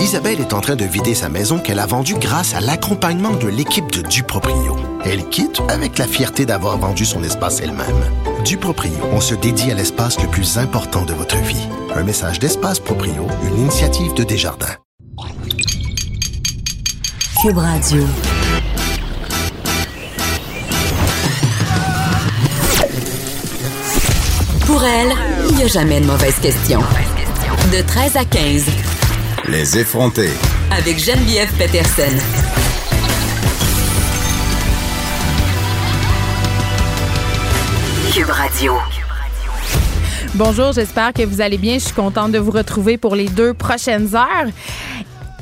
Isabelle est en train de vider sa maison qu'elle a vendue grâce à l'accompagnement de l'équipe de Duproprio. Elle quitte avec la fierté d'avoir vendu son espace elle-même. Duproprio, on se dédie à l'espace le plus important de votre vie. Un message d'Espace Proprio, une initiative de Desjardins. Cube Radio. Pour elle, il n'y a jamais de mauvaise question. De 13 à 15. Les effronter. Avec Geneviève Peterson. Cube Radio. Bonjour, j'espère que vous allez bien. Je suis contente de vous retrouver pour les deux prochaines heures.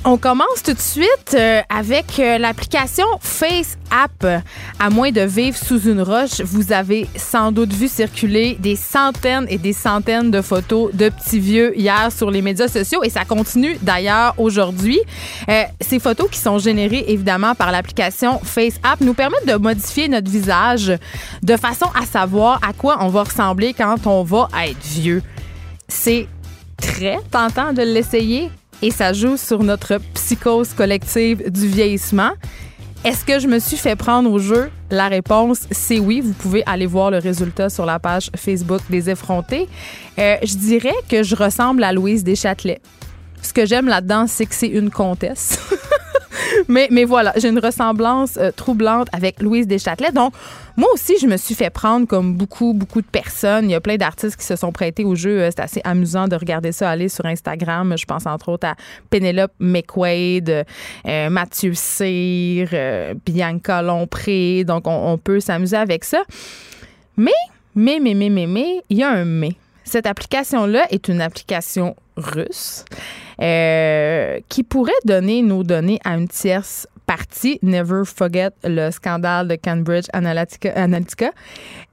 On commence tout de suite euh, avec euh, l'application Face App. À moins de vivre sous une roche, vous avez sans doute vu circuler des centaines et des centaines de photos de petits vieux hier sur les médias sociaux et ça continue d'ailleurs aujourd'hui. Euh, ces photos qui sont générées évidemment par l'application Face App nous permettent de modifier notre visage de façon à savoir à quoi on va ressembler quand on va être vieux. C'est très tentant de l'essayer et ça joue sur notre psychose collective du vieillissement. Est-ce que je me suis fait prendre au jeu? La réponse, c'est oui. Vous pouvez aller voir le résultat sur la page Facebook des effrontés. Euh, je dirais que je ressemble à Louise Deschâtelet. Ce que j'aime là-dedans, c'est que c'est une comtesse. mais, voilà, j'ai une ressemblance euh, troublante avec Louise Deschâtelet. Donc, moi aussi, je me suis fait prendre comme beaucoup, beaucoup de personnes. Il y a plein d'artistes qui se sont prêtés au jeu. Euh, c'est assez amusant de regarder ça aller sur Instagram. Je pense entre autres à Penelope McQuaid, euh, Mathieu Cyr, Bianca Lompré. Donc, on, on peut s'amuser avec ça. Mais, mais, mais, mais, mais, mais, il y a un mais. Cette application-là est une application russe euh, qui pourrait donner nos données à une tierce partie. Never forget le scandale de Cambridge Analytica.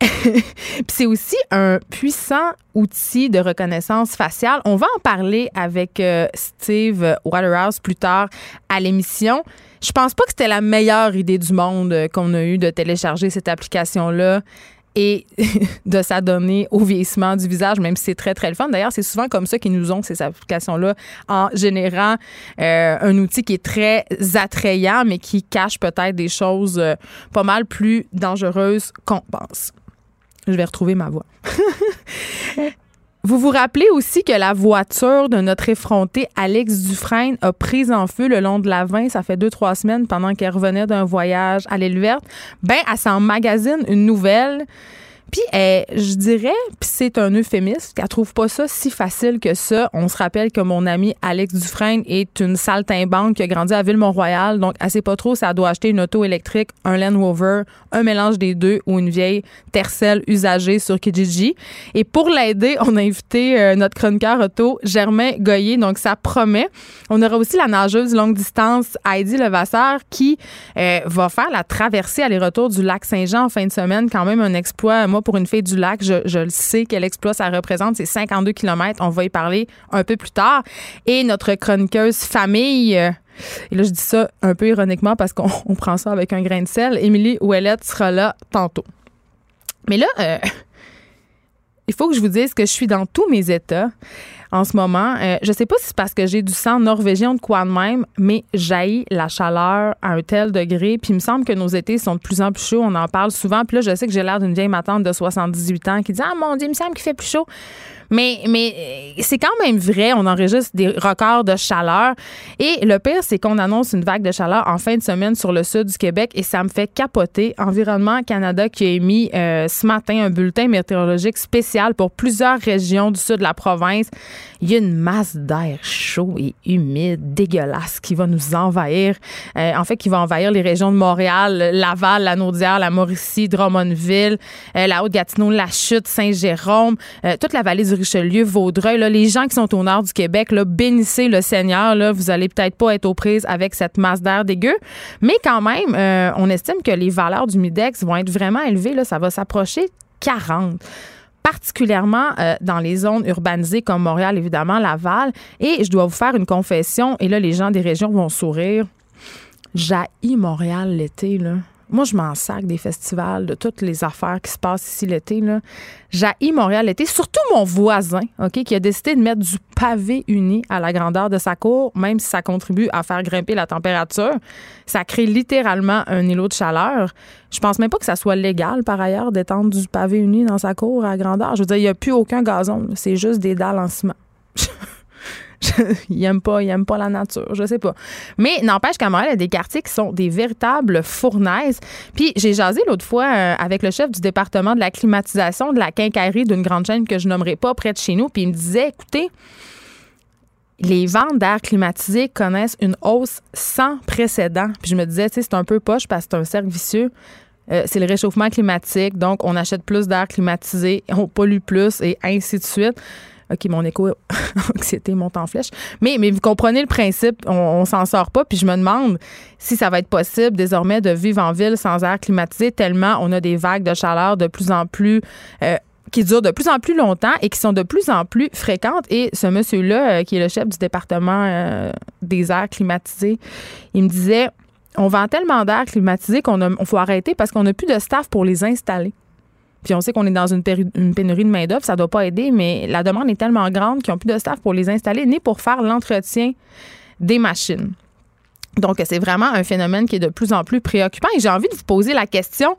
c'est aussi un puissant outil de reconnaissance faciale. On va en parler avec euh, Steve Waterhouse plus tard à l'émission. Je pense pas que c'était la meilleure idée du monde euh, qu'on a eu de télécharger cette application-là et de s'adonner au vieillissement du visage, même si c'est très, très le fun. D'ailleurs, c'est souvent comme ça qu'ils nous ont ces applications-là en générant euh, un outil qui est très attrayant, mais qui cache peut-être des choses euh, pas mal plus dangereuses qu'on pense. Je vais retrouver ma voix. Vous vous rappelez aussi que la voiture de notre effronté Alex Dufresne a pris en feu le long de la 20, ça fait deux, trois semaines pendant qu'elle revenait d'un voyage à l'île verte. Ben, elle s'en magazine une nouvelle puis, je dirais, puis c'est un euphémisme, qu'elle trouve pas ça si facile que ça. On se rappelle que mon ami Alex Dufresne est une saltimbanque qui a grandi à Ville-Mont-Royal, donc elle sait pas trop si elle doit acheter une auto électrique, un Land Rover, un mélange des deux ou une vieille Tercel usagée sur Kijiji. Et pour l'aider, on a invité euh, notre chroniqueur auto, Germain Goyer, donc ça promet. On aura aussi la nageuse longue distance Heidi Levasseur qui euh, va faire la traversée aller-retour du lac Saint-Jean en fin de semaine, quand même un exploit pour une fille du lac, je, le sais quel exploit ça représente. C'est 52 km. On va y parler un peu plus tard. Et notre chroniqueuse famille. Euh, et là, je dis ça un peu ironiquement parce qu'on prend ça avec un grain de sel. Émilie Ouellette sera là tantôt. Mais là, euh, il faut que je vous dise que je suis dans tous mes états en ce moment. Euh, je sais pas si c'est parce que j'ai du sang norvégien ou de quoi de même, mais jaillit la chaleur à un tel degré. Puis il me semble que nos étés sont de plus en plus chauds. On en parle souvent. Puis là, je sais que j'ai l'air d'une vieille matante de 78 ans qui dit Ah mon Dieu, il me semble qu'il fait plus chaud. Mais, euh, c'est quand même vrai. On enregistre des records de chaleur. Et le pire, c'est qu'on annonce une vague de chaleur en fin de semaine sur le sud du Québec et ça me fait capoter. Environnement Canada qui a émis euh, ce matin un bulletin météorologique spécial pour plusieurs régions du sud de la province. Il y a une masse d'air chaud et humide, dégueulasse, qui va nous envahir. Euh, en fait, qui va envahir les régions de Montréal, Laval, la Naudière, la Mauricie, Drummondville, la Haute-Gatineau, la Chute, Saint-Jérôme, toute la vallée du Richelieu, Vaudreuil, les gens qui sont au nord du Québec, là, bénissez le Seigneur. Vous allez peut-être pas être aux prises avec cette masse d'air dégueu. Mais quand même, euh, on estime que les valeurs du Midex vont être vraiment élevées. Là, ça va s'approcher 40 particulièrement euh, dans les zones urbanisées comme Montréal, évidemment, Laval. Et je dois vous faire une confession, et là, les gens des régions vont sourire. J'haïs Montréal l'été, là. Moi, je m'en sac des festivals, de toutes les affaires qui se passent ici l'été. J'haïs Montréal l'été, surtout mon voisin, OK, qui a décidé de mettre du pavé uni à la grandeur de sa cour, même si ça contribue à faire grimper la température. Ça crée littéralement un îlot de chaleur. Je pense même pas que ça soit légal, par ailleurs, d'étendre du pavé uni dans sa cour à grandeur. Je veux dire, il n'y a plus aucun gazon. C'est juste des dalles en ciment. il aime pas, pas la nature, je sais pas. Mais n'empêche qu'à Montréal, il y a des quartiers qui sont des véritables fournaises. Puis j'ai jasé l'autre fois euh, avec le chef du département de la climatisation de la quincaillerie d'une grande chaîne que je nommerai pas près de chez nous, puis il me disait, écoutez, les ventes d'air climatisé connaissent une hausse sans précédent. Puis je me disais, c'est un peu poche parce que c'est un cercle vicieux. Euh, c'est le réchauffement climatique, donc on achète plus d'air climatisé, on pollue plus et ainsi de suite. OK, mon éco-anxiété monte en flèche. Mais, vous comprenez le principe, on, s'en sort pas. Puis je me demande si ça va être possible désormais de vivre en ville sans air climatisé, tellement on a des vagues de chaleur de plus en plus. Euh, qui durent de plus en plus longtemps et qui sont de plus en plus fréquentes. Et ce monsieur-là, euh, qui est le chef du département euh, des airs climatisés, il me disait on vend tellement d'air climatisé qu'on faut arrêter parce qu'on n'a plus de staff pour les installer. Puis on sait qu'on est dans une, pénurie de main-d'œuvre, ça ne doit pas aider, mais la demande est tellement grande qu'ils n'ont plus de staff pour les installer ni pour faire l'entretien des machines. Donc, c'est vraiment un phénomène qui est de plus en plus préoccupant. Et j'ai envie de vous poser la question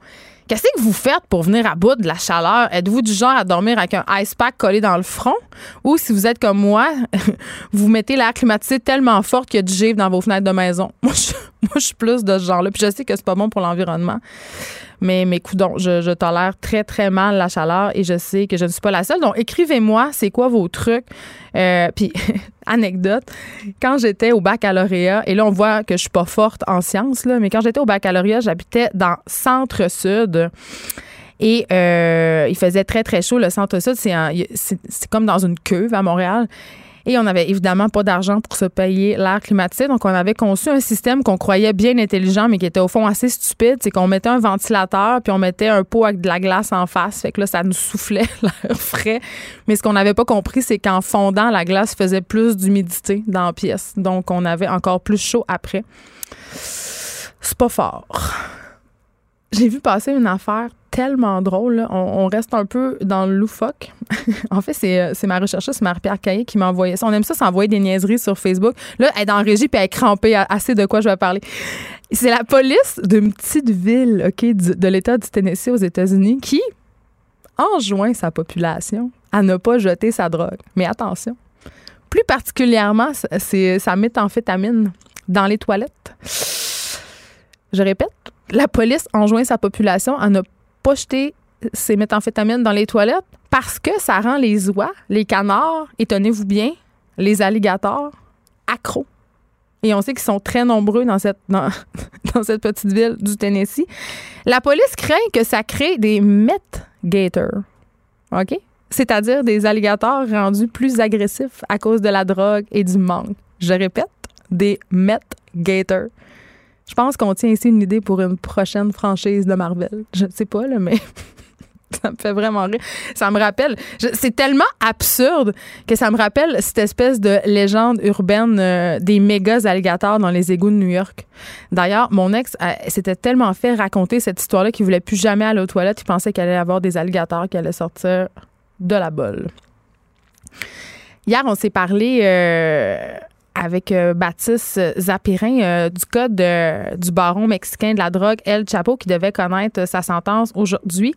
Qu'est-ce que vous faites pour venir à bout de la chaleur? Êtes-vous du genre à dormir avec un ice pack collé dans le front? Ou si vous êtes comme moi, vous mettez l'air climatisé tellement fort qu'il y a du givre dans vos fenêtres de maison? Moi, je, suis plus de ce genre-là. Puis je sais que c'est pas bon pour l'environnement. Mais mes coudons, je, je, tolère très, très mal la chaleur et je sais que je ne suis pas la seule. Donc, écrivez-moi, c'est quoi vos trucs? Euh, puis, anecdote, quand j'étais au baccalauréat, et là, on voit que je suis pas forte en sciences, mais quand j'étais au baccalauréat, j'habitais dans Centre-Sud. Et euh, il faisait très, très chaud. Le centre-sud, c'est comme dans une cuve à Montréal. Et on n'avait évidemment pas d'argent pour se payer l'air climatisé. Donc, on avait conçu un système qu'on croyait bien intelligent, mais qui était au fond assez stupide. C'est qu'on mettait un ventilateur, puis on mettait un pot avec de la glace en face. Fait que là, ça nous soufflait l'air frais. Mais ce qu'on n'avait pas compris, c'est qu'en fondant, la glace faisait plus d'humidité dans la pièce. Donc, on avait encore plus chaud après. C'est pas fort. J'ai vu passer une affaire tellement drôle. On, reste un peu dans le loufoque. en fait, euh, c'est ma rechercheuse, Marie-Pierre Caillé qui m'a envoyé ça. On aime ça s'envoyer des niaiseries sur Facebook. Là, elle est dans régie puis elle est crampée assez de quoi je vais parler. C'est la police d'une petite ville OK, de l'État du Tennessee aux États-Unis qui enjoint sa population à ne pas jeter sa drogue. Mais attention, plus particulièrement, c'est sa méthamphétamine dans les toilettes. Je répète, la police enjoint sa population à ne pas jeter ces méthamphétamines dans les toilettes parce que ça rend les oies, les canards, et tenez-vous bien, les alligators, accros. Et on sait qu'ils sont très nombreux dans cette, dans, cette petite ville du Tennessee. La police craint que ça crée des meth gators. OK? C'est-à-dire des alligators rendus plus agressifs à cause de la drogue et du manque. Je répète, des meth gators. Je pense qu'on tient ici une idée pour une prochaine franchise de Marvel. Je ne sais pas, là, mais ça me fait vraiment rire. Ça me rappelle. C'est tellement absurde que ça me rappelle cette espèce de légende urbaine euh, des méga alligators dans les égouts de New York. D'ailleurs, mon ex euh, s'était tellement fait raconter cette histoire-là qu'il voulait plus jamais aller aux toilettes. Il pensait qu'il allait avoir des alligators qui allaient sortir de la bolle. Hier, on s'est parlé. Euh, avec euh, Baptiste Zapirin euh, du code du baron mexicain de la drogue El Chapo qui devait connaître sa sentence aujourd'hui.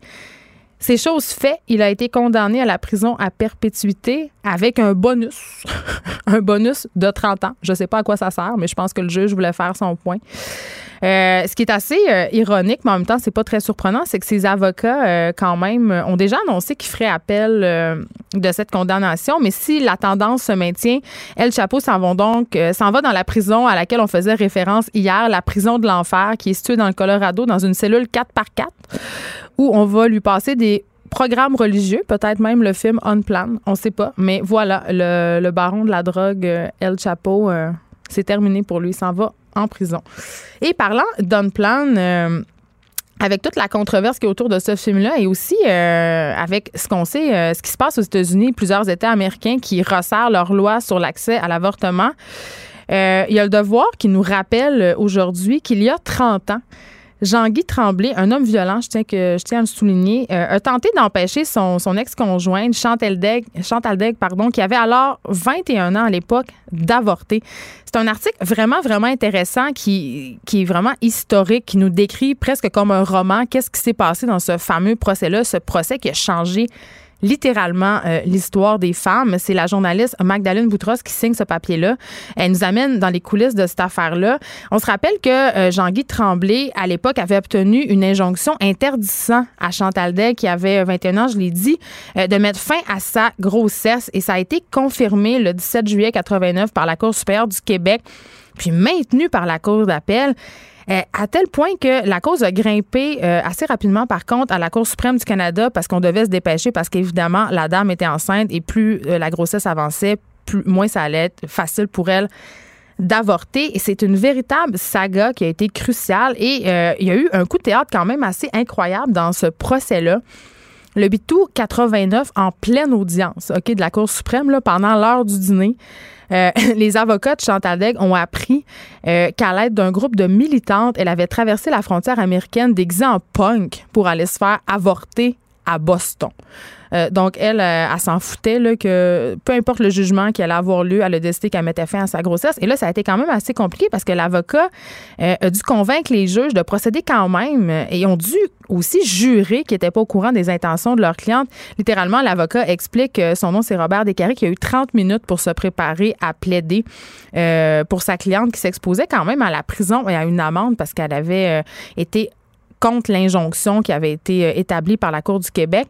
Ces choses faites, il a été condamné à la prison à perpétuité avec un bonus, un bonus de 30 ans. Je ne sais pas à quoi ça sert, mais je pense que le juge voulait faire son point. Euh, ce qui est assez euh, ironique, mais en même temps, c'est pas très surprenant, c'est que ces avocats, euh, quand même, ont déjà annoncé qu'ils feraient appel de cette condamnation. Mais si la tendance se maintient, El Chapo s'en va donc s'en va dans la prison à laquelle on faisait référence hier, la prison de l'enfer, qui est située dans le Colorado, dans une cellule 4 par 4 où on va lui passer des programmes religieux, peut-être même le film On Plan, on sait pas. Mais voilà, le, baron de la drogue, El Chapo, c'est terminé pour lui. Il s'en va en prison. Et parlant d'Unplan, euh, avec toute la controverse qui est autour de ce film-là et aussi euh, avec ce qu'on sait, euh, ce qui se passe aux États-Unis, plusieurs États américains qui resserrent leur loi sur l'accès à l'avortement, il y a le devoir qui nous rappelle aujourd'hui qu'il y a 30 ans, Jean-Guy Tremblay, un homme violent, je tiens, à le souligner, euh, a tenté d'empêcher son, ex-conjointe, Chantal Degg, Chantal pardon, qui avait alors 21 ans à l'époque, d'avorter. C'est un article vraiment, vraiment intéressant qui est vraiment historique, qui nous décrit presque comme un roman qu'est-ce qui s'est passé dans ce fameux procès-là, ce procès qui a changé littéralement euh, l'histoire des femmes. C'est la journaliste Magdalene Boutros qui signe ce papier-là. Elle nous amène dans les coulisses de cette affaire-là. On se rappelle que euh, Jean-Guy Tremblay, à l'époque, avait obtenu une injonction interdisant à Chantal Day, qui avait 21 ans, je l'ai dit, euh, de mettre fin à sa grossesse. Et ça a été confirmé le 17 juillet 89 par la Cour supérieure du Québec, puis maintenu par la Cour d'appel. Euh, à tel point que la cause a grimpé euh, assez rapidement, par contre, à la Cour suprême du Canada parce qu'on devait se dépêcher parce qu'évidemment, la dame était enceinte et plus euh, la grossesse avançait, plus, moins ça allait être facile pour elle d'avorter. Et c'est une véritable saga qui a été cruciale. Et il y a eu un coup de théâtre quand même assez incroyable dans ce procès-là. Le Bitou 89 en pleine audience ok, de la Cour suprême là, pendant l'heure du dîner. Euh, les avocats de Chantal Degg ont appris euh, qu'à l'aide d'un groupe de militantes, elle avait traversé la frontière américaine déguisée en punk pour aller se faire avorter à Boston. Euh, donc, elle, elle, s'en foutait là, que peu importe le jugement qu'elle allait avoir lieu, elle a décidé qu'elle mettait fin à sa grossesse. Et là, ça a été quand même assez compliqué parce que l'avocat a dû convaincre les juges de procéder quand même et ont dû aussi jurer qu'ils n'étaient pas au courant des intentions de leur cliente. Littéralement, l'avocat explique que son nom, c'est Robert Descarrés, qui a eu 30 minutes pour se préparer à plaider euh, pour sa cliente qui s'exposait quand même à la prison et à une amende parce qu'elle avait euh, été contre l'injonction qui avait été euh, établie par la Cour du Québec.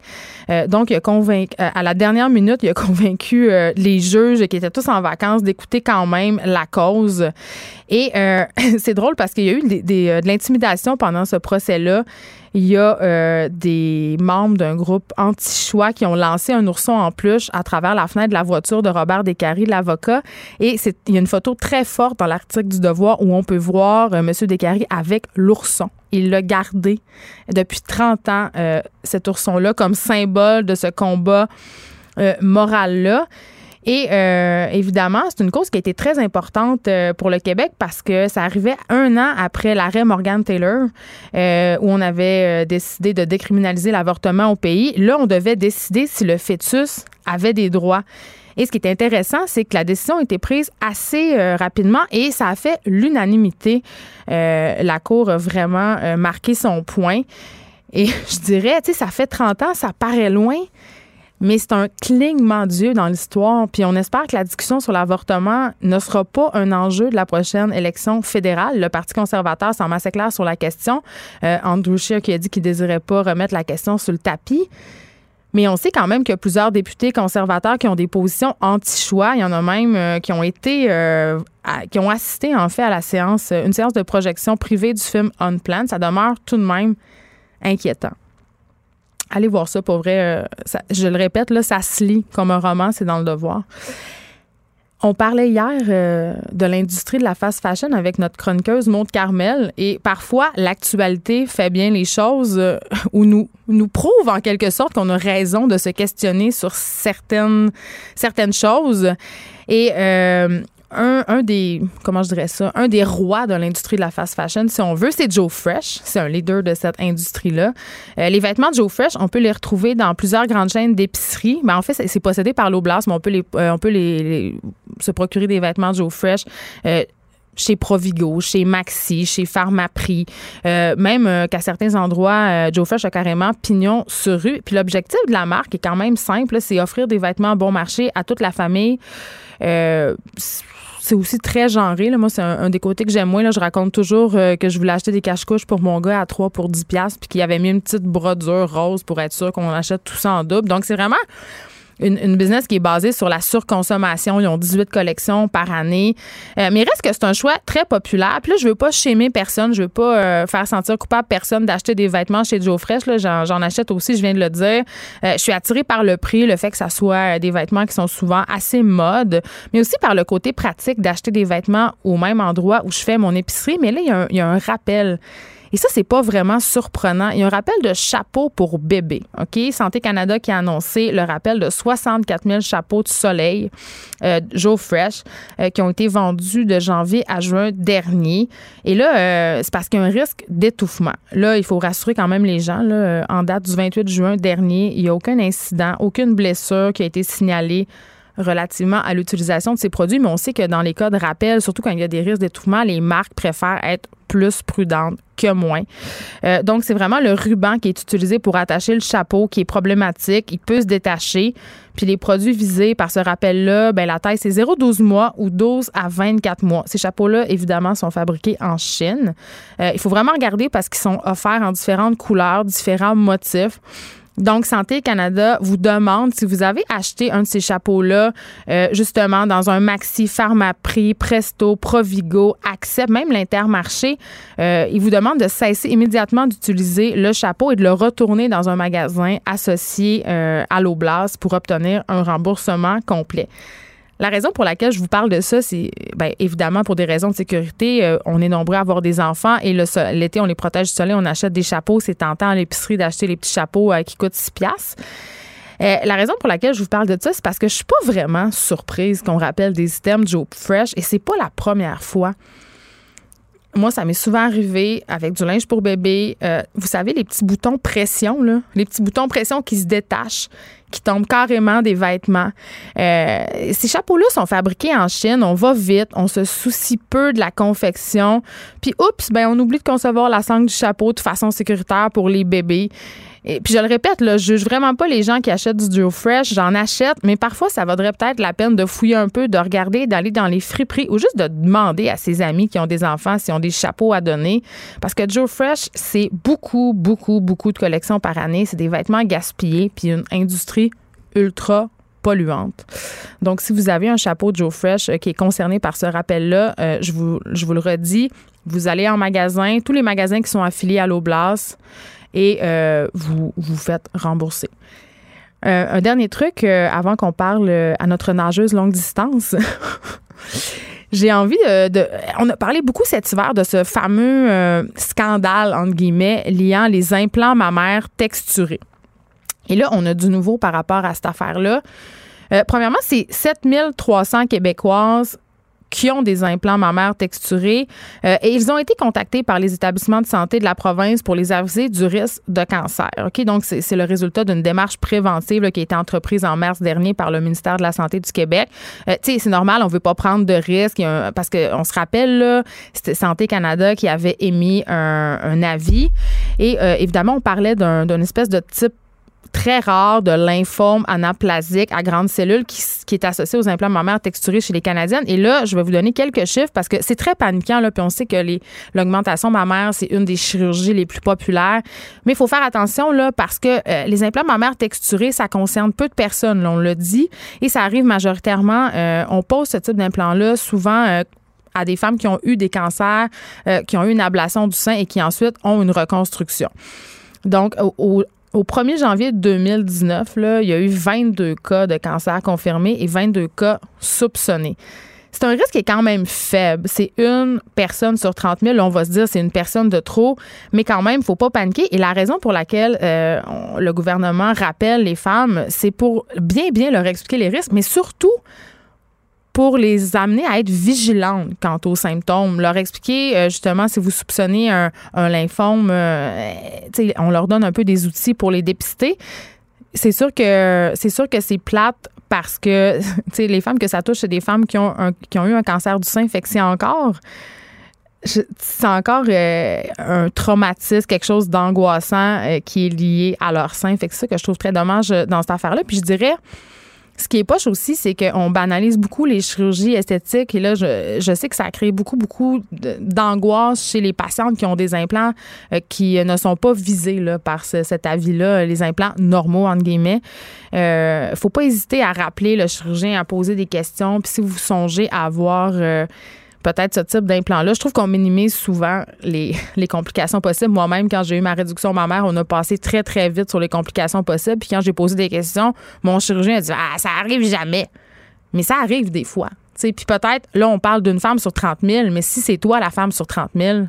Euh, donc, il a convaincu, euh, à la dernière minute, il a convaincu les juges qui étaient tous en vacances d'écouter quand même la cause. Et c'est drôle parce qu'il y a eu de l'intimidation pendant ce procès-là. Il y a des membres d'un groupe anti-choix qui ont lancé un ourson en peluche à travers la fenêtre de la voiture de Robert Descaries, l'avocat. Et il y a une photo très forte dans l'article du Devoir où on peut voir M. Descaries avec l'ourson. Il l'a gardé depuis 30 ans, euh, cet ourson-là, comme symbole de ce combat euh, moral-là. Et euh, évidemment, c'est une cause qui a été très importante pour le Québec parce que ça arrivait un an après l'arrêt Morgan Taylor, où on avait décidé de décriminaliser l'avortement au pays. Là, on devait décider si le fœtus avait des droits. Et ce qui est intéressant, c'est que la décision a été prise assez euh, rapidement et ça a fait l'unanimité. Euh, la Cour a vraiment euh, marqué son point. Et je dirais, tu sais, ça fait 30 ans, ça paraît loin, mais c'est un clignement d'yeux dans l'histoire. Puis on espère que la discussion sur l'avortement ne sera pas un enjeu de la prochaine élection fédérale. Le Parti conservateur semble assez clair sur la question. Andrew Scheer qui a dit qu'il désirait pas remettre la question sur le tapis. Mais on sait quand même qu'il y a plusieurs députés conservateurs qui ont des positions anti-choix. Il y en a même euh, qui ont été, euh, qui ont assisté en fait à la séance, une séance de projection privée du film On Plan. Ça demeure tout de même inquiétant. Allez voir ça pour vrai. Euh, je le répète, là, ça se lit comme un roman, c'est dans le devoir. On parlait hier euh, de l'industrie de la fast fashion avec notre chroniqueuse Maude Carmel et parfois l'actualité fait bien les choses euh, ou nous nous prouve en quelque sorte qu'on a raison de se questionner sur certaines certaines choses. Et euh, un, des, rois de l'industrie de la fast fashion, si on veut, c'est Joe Fresh. C'est un leader de cette industrie-là. Euh, les vêtements de Joe Fresh, on peut les retrouver dans plusieurs grandes chaînes d'épicerie. Mais en fait, c'est possédé par l'Oblast, mais on peut, les, euh, se procurer des vêtements de Joe Fresh. Euh, chez Provigo, chez Maxi, chez Pharmaprix, même qu'à certains endroits, Joe Fresh a carrément pignon sur rue. Puis l'objectif de la marque est quand même simple, c'est offrir des vêtements bon marché à toute la famille c'est aussi très genré. Là. Moi, c'est un, des côtés que j'aime moins. Là. Je raconte toujours euh, que je voulais acheter des cache-couches pour mon gars à 3 pour 10 puis qu'il avait mis une petite brodure rose pour être sûr qu'on achète tout ça en double. Donc, c'est vraiment une, business qui est basée sur la surconsommation. Ils ont 18 collections par année. Euh, mais il reste que c'est un choix très populaire. Puis là, je veux pas chémer personne. Je veux pas euh, faire sentir coupable personne d'acheter des vêtements chez Joe Fresh. J'en achète aussi, je viens de le dire. Euh, je suis attirée par le prix, le fait que ça soit des vêtements qui sont souvent assez mode, mais aussi par le côté pratique d'acheter des vêtements au même endroit où je fais mon épicerie. Mais là, il y a un rappel. Et ça, c'est pas vraiment surprenant. Il y a un rappel de chapeaux pour bébé. OK? Santé Canada qui a annoncé le rappel de 64 000 chapeaux de soleil euh, Joe Fresh euh, qui ont été vendus de janvier à juin dernier. Et là, euh, c'est parce qu'il y a un risque d'étouffement. Là, il faut rassurer quand même les gens. Là, en date du 28 juin dernier, il n'y a aucun incident, aucune blessure qui a été signalée relativement à l'utilisation de ces produits, mais on sait que dans les cas de rappel, surtout quand il y a des risques d'étouffement, les marques préfèrent être plus prudentes que moins. Euh, donc, c'est vraiment le ruban qui est utilisé pour attacher le chapeau qui est problématique. Il peut se détacher. Puis les produits visés par ce rappel-là, ben, la taille, c'est 0,12 mois ou 12 à 24 mois. Ces chapeaux-là, évidemment, sont fabriqués en Chine. Euh, il faut vraiment regarder parce qu'ils sont offerts en différentes couleurs, différents motifs. Donc, Santé Canada vous demande si vous avez acheté un de ces chapeaux-là, euh, justement, dans un Maxi, Pharmaprix, Presto, Provigo, Accept, même l'Intermarché, euh, il vous demande de cesser immédiatement d'utiliser le chapeau et de le retourner dans un magasin associé euh, à l'Oblast pour obtenir un remboursement complet. La raison pour laquelle je vous parle de ça, c'est bien, évidemment pour des raisons de sécurité. Euh, on est nombreux à avoir des enfants et l'été, on les protège du soleil, on achète des chapeaux. C'est tentant à l'épicerie d'acheter les petits chapeaux euh, qui coûtent 6 piastres. Euh, la raison pour laquelle je vous parle de ça, c'est parce que je suis pas vraiment surprise qu'on rappelle des items Joe Fresh et c'est pas la première fois. Moi, ça m'est souvent arrivé avec du linge pour bébé. vous savez, les petits boutons pression, les petits boutons pression qui se détachent qui tombent carrément des vêtements. Euh, ces chapeaux-là sont fabriqués en Chine. On va vite, on se soucie peu de la confection. Puis, oups, ben on oublie de concevoir la sangle du chapeau de façon sécuritaire pour les bébés. Et puis je le répète, là, je juge vraiment pas les gens qui achètent du duo fresh. J'en achète, mais parfois ça vaudrait peut-être la peine de fouiller un peu, de regarder, d'aller dans les friperies ou juste de demander à ses amis qui ont des enfants s'ils ont des chapeaux à donner. Parce que Joe Fresh, c'est beaucoup, beaucoup, beaucoup de collections par année. C'est des vêtements gaspillés, puis une industrie ultra polluante. Donc, si vous avez un chapeau Joe Fresh euh, qui est concerné par ce rappel-là, euh, je, vous, je vous le redis, vous allez en magasin, tous les magasins qui sont affiliés à l'Oblast, et euh, vous vous faites rembourser. Euh, un dernier truc euh, avant qu'on parle à notre nageuse longue distance. J'ai envie de, On a parlé beaucoup cet hiver de ce fameux scandale, entre guillemets, liant les implants mammaires texturés. Et là, on a du nouveau par rapport à cette affaire-là. premièrement, c'est 7300 Québécoises qui ont des implants mammaires texturés euh, et ils ont été contactés par les établissements de santé de la province pour les aviser du risque de cancer. Ok, donc c'est le résultat d'une démarche préventive qui a été entreprise en mars dernier par le ministère de la Santé du Québec. Euh, tu sais, c'est normal, on veut pas prendre de risques parce que on se rappelle là, c'était Santé Canada qui avait émis un, avis et euh, évidemment on parlait d'un espèce de type très rare de lymphome anaplasique à grandes cellules qui, est associé aux implants mammaires texturés chez les Canadiennes. Et là, je vais vous donner quelques chiffres parce que c'est très paniquant, là, puis on sait que l'augmentation mammaire, c'est une des chirurgies les plus populaires. Mais il faut faire attention, là, parce que euh, les implants mammaires texturés, ça concerne peu de personnes, là, on l'a dit, et ça arrive majoritairement, euh, on pose ce type d'implant-là souvent euh, à des femmes qui ont eu des cancers, qui ont eu une ablation du sein et qui ensuite ont une reconstruction. Donc, au 1er janvier 2019, là, il y a eu 22 cas de cancer confirmés et 22 cas soupçonnés. C'est un risque qui est quand même faible. C'est une personne sur 30 000. on va se dire c'est une personne de trop, mais quand même, il ne faut pas paniquer. Et la raison pour laquelle euh, le gouvernement rappelle les femmes, c'est pour bien, bien leur expliquer les risques, mais surtout pour les amener à être vigilantes quant aux symptômes, leur expliquer euh, justement si vous soupçonnez un, lymphome, euh, on leur donne un peu des outils pour les dépister. C'est sûr que c'est sûr que c'est plate parce que les femmes que ça touche, c'est des femmes qui ont, qui ont eu un cancer du sein, fait que c'est encore c'est encore euh, un traumatisme, quelque chose d'angoissant qui est lié à leur sein. Fait que c'est ça que je trouve très dommage dans cette affaire-là. Puis je dirais, ce qui est poche aussi, c'est qu'on banalise beaucoup les chirurgies esthétiques. Et là, je, sais que ça a créé beaucoup, beaucoup d'angoisse chez les patientes qui ont des implants euh, qui ne sont pas visés là, par cet avis-là, les implants normaux, entre guillemets. Euh, faut pas hésiter à rappeler le chirurgien, à poser des questions. Puis si vous songez à avoir... Euh, peut-être ce type d'implant-là. Je trouve qu'on minimise souvent les, complications possibles. Moi-même, quand j'ai eu ma réduction mammaire, on a passé très, très vite sur les complications possibles. Puis quand j'ai posé des questions, mon chirurgien a dit Ah, ça arrive jamais. Mais ça arrive des fois. Puis peut-être, là, on parle d'une femme sur 30 000, mais si c'est toi la femme sur 30 000,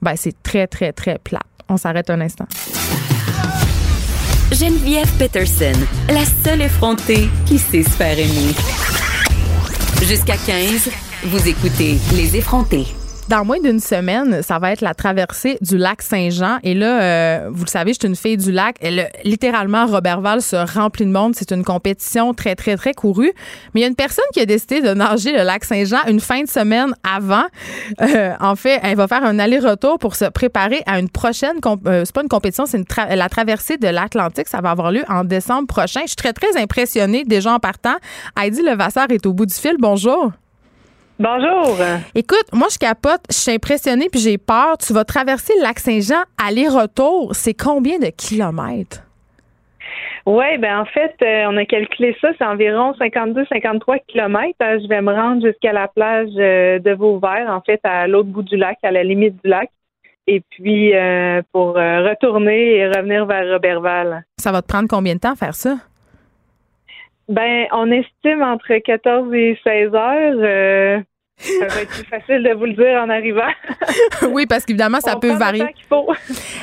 ben c'est très, très, très plat. On s'arrête un instant. Geneviève Peterson, la seule effrontée qui sait se faire aimer. Jusqu'à 15, vous écoutez Les effrontés. Dans moins d'une semaine, ça va être la traversée du lac Saint-Jean. Et là, euh, vous le savez, je suis une fille du lac. Elle, littéralement, Robertval se remplit de monde. C'est une compétition très, très, très courue. Mais il y a une personne qui a décidé de nager le lac Saint-Jean une fin de semaine avant. Euh, en fait, elle va faire un aller-retour pour se préparer à une prochaine. Euh, c'est pas une compétition, c'est la traversée de l'Atlantique. Ça va avoir lieu en décembre prochain. Je suis très, très impressionnée déjà en partant. Heidi Levasseur est au bout du fil. Bonjour. Bonjour. Écoute, moi, je capote, je suis impressionnée puis j'ai peur. Tu vas traverser le lac Saint-Jean aller-retour. C'est combien de kilomètres? Oui, ben en fait, euh, on a calculé ça, c'est environ 52-53 kilomètres. Euh, je vais me rendre jusqu'à la plage euh, de Vauvert, en fait, à l'autre bout du lac, à la limite du lac. Et puis, pour retourner et revenir vers Robertval. Ça va te prendre combien de temps faire ça? Ben, on estime entre 14 et 16 heures. Ça va être plus facile de vous le dire en arrivant. oui, parce qu'évidemment, ça peut varier.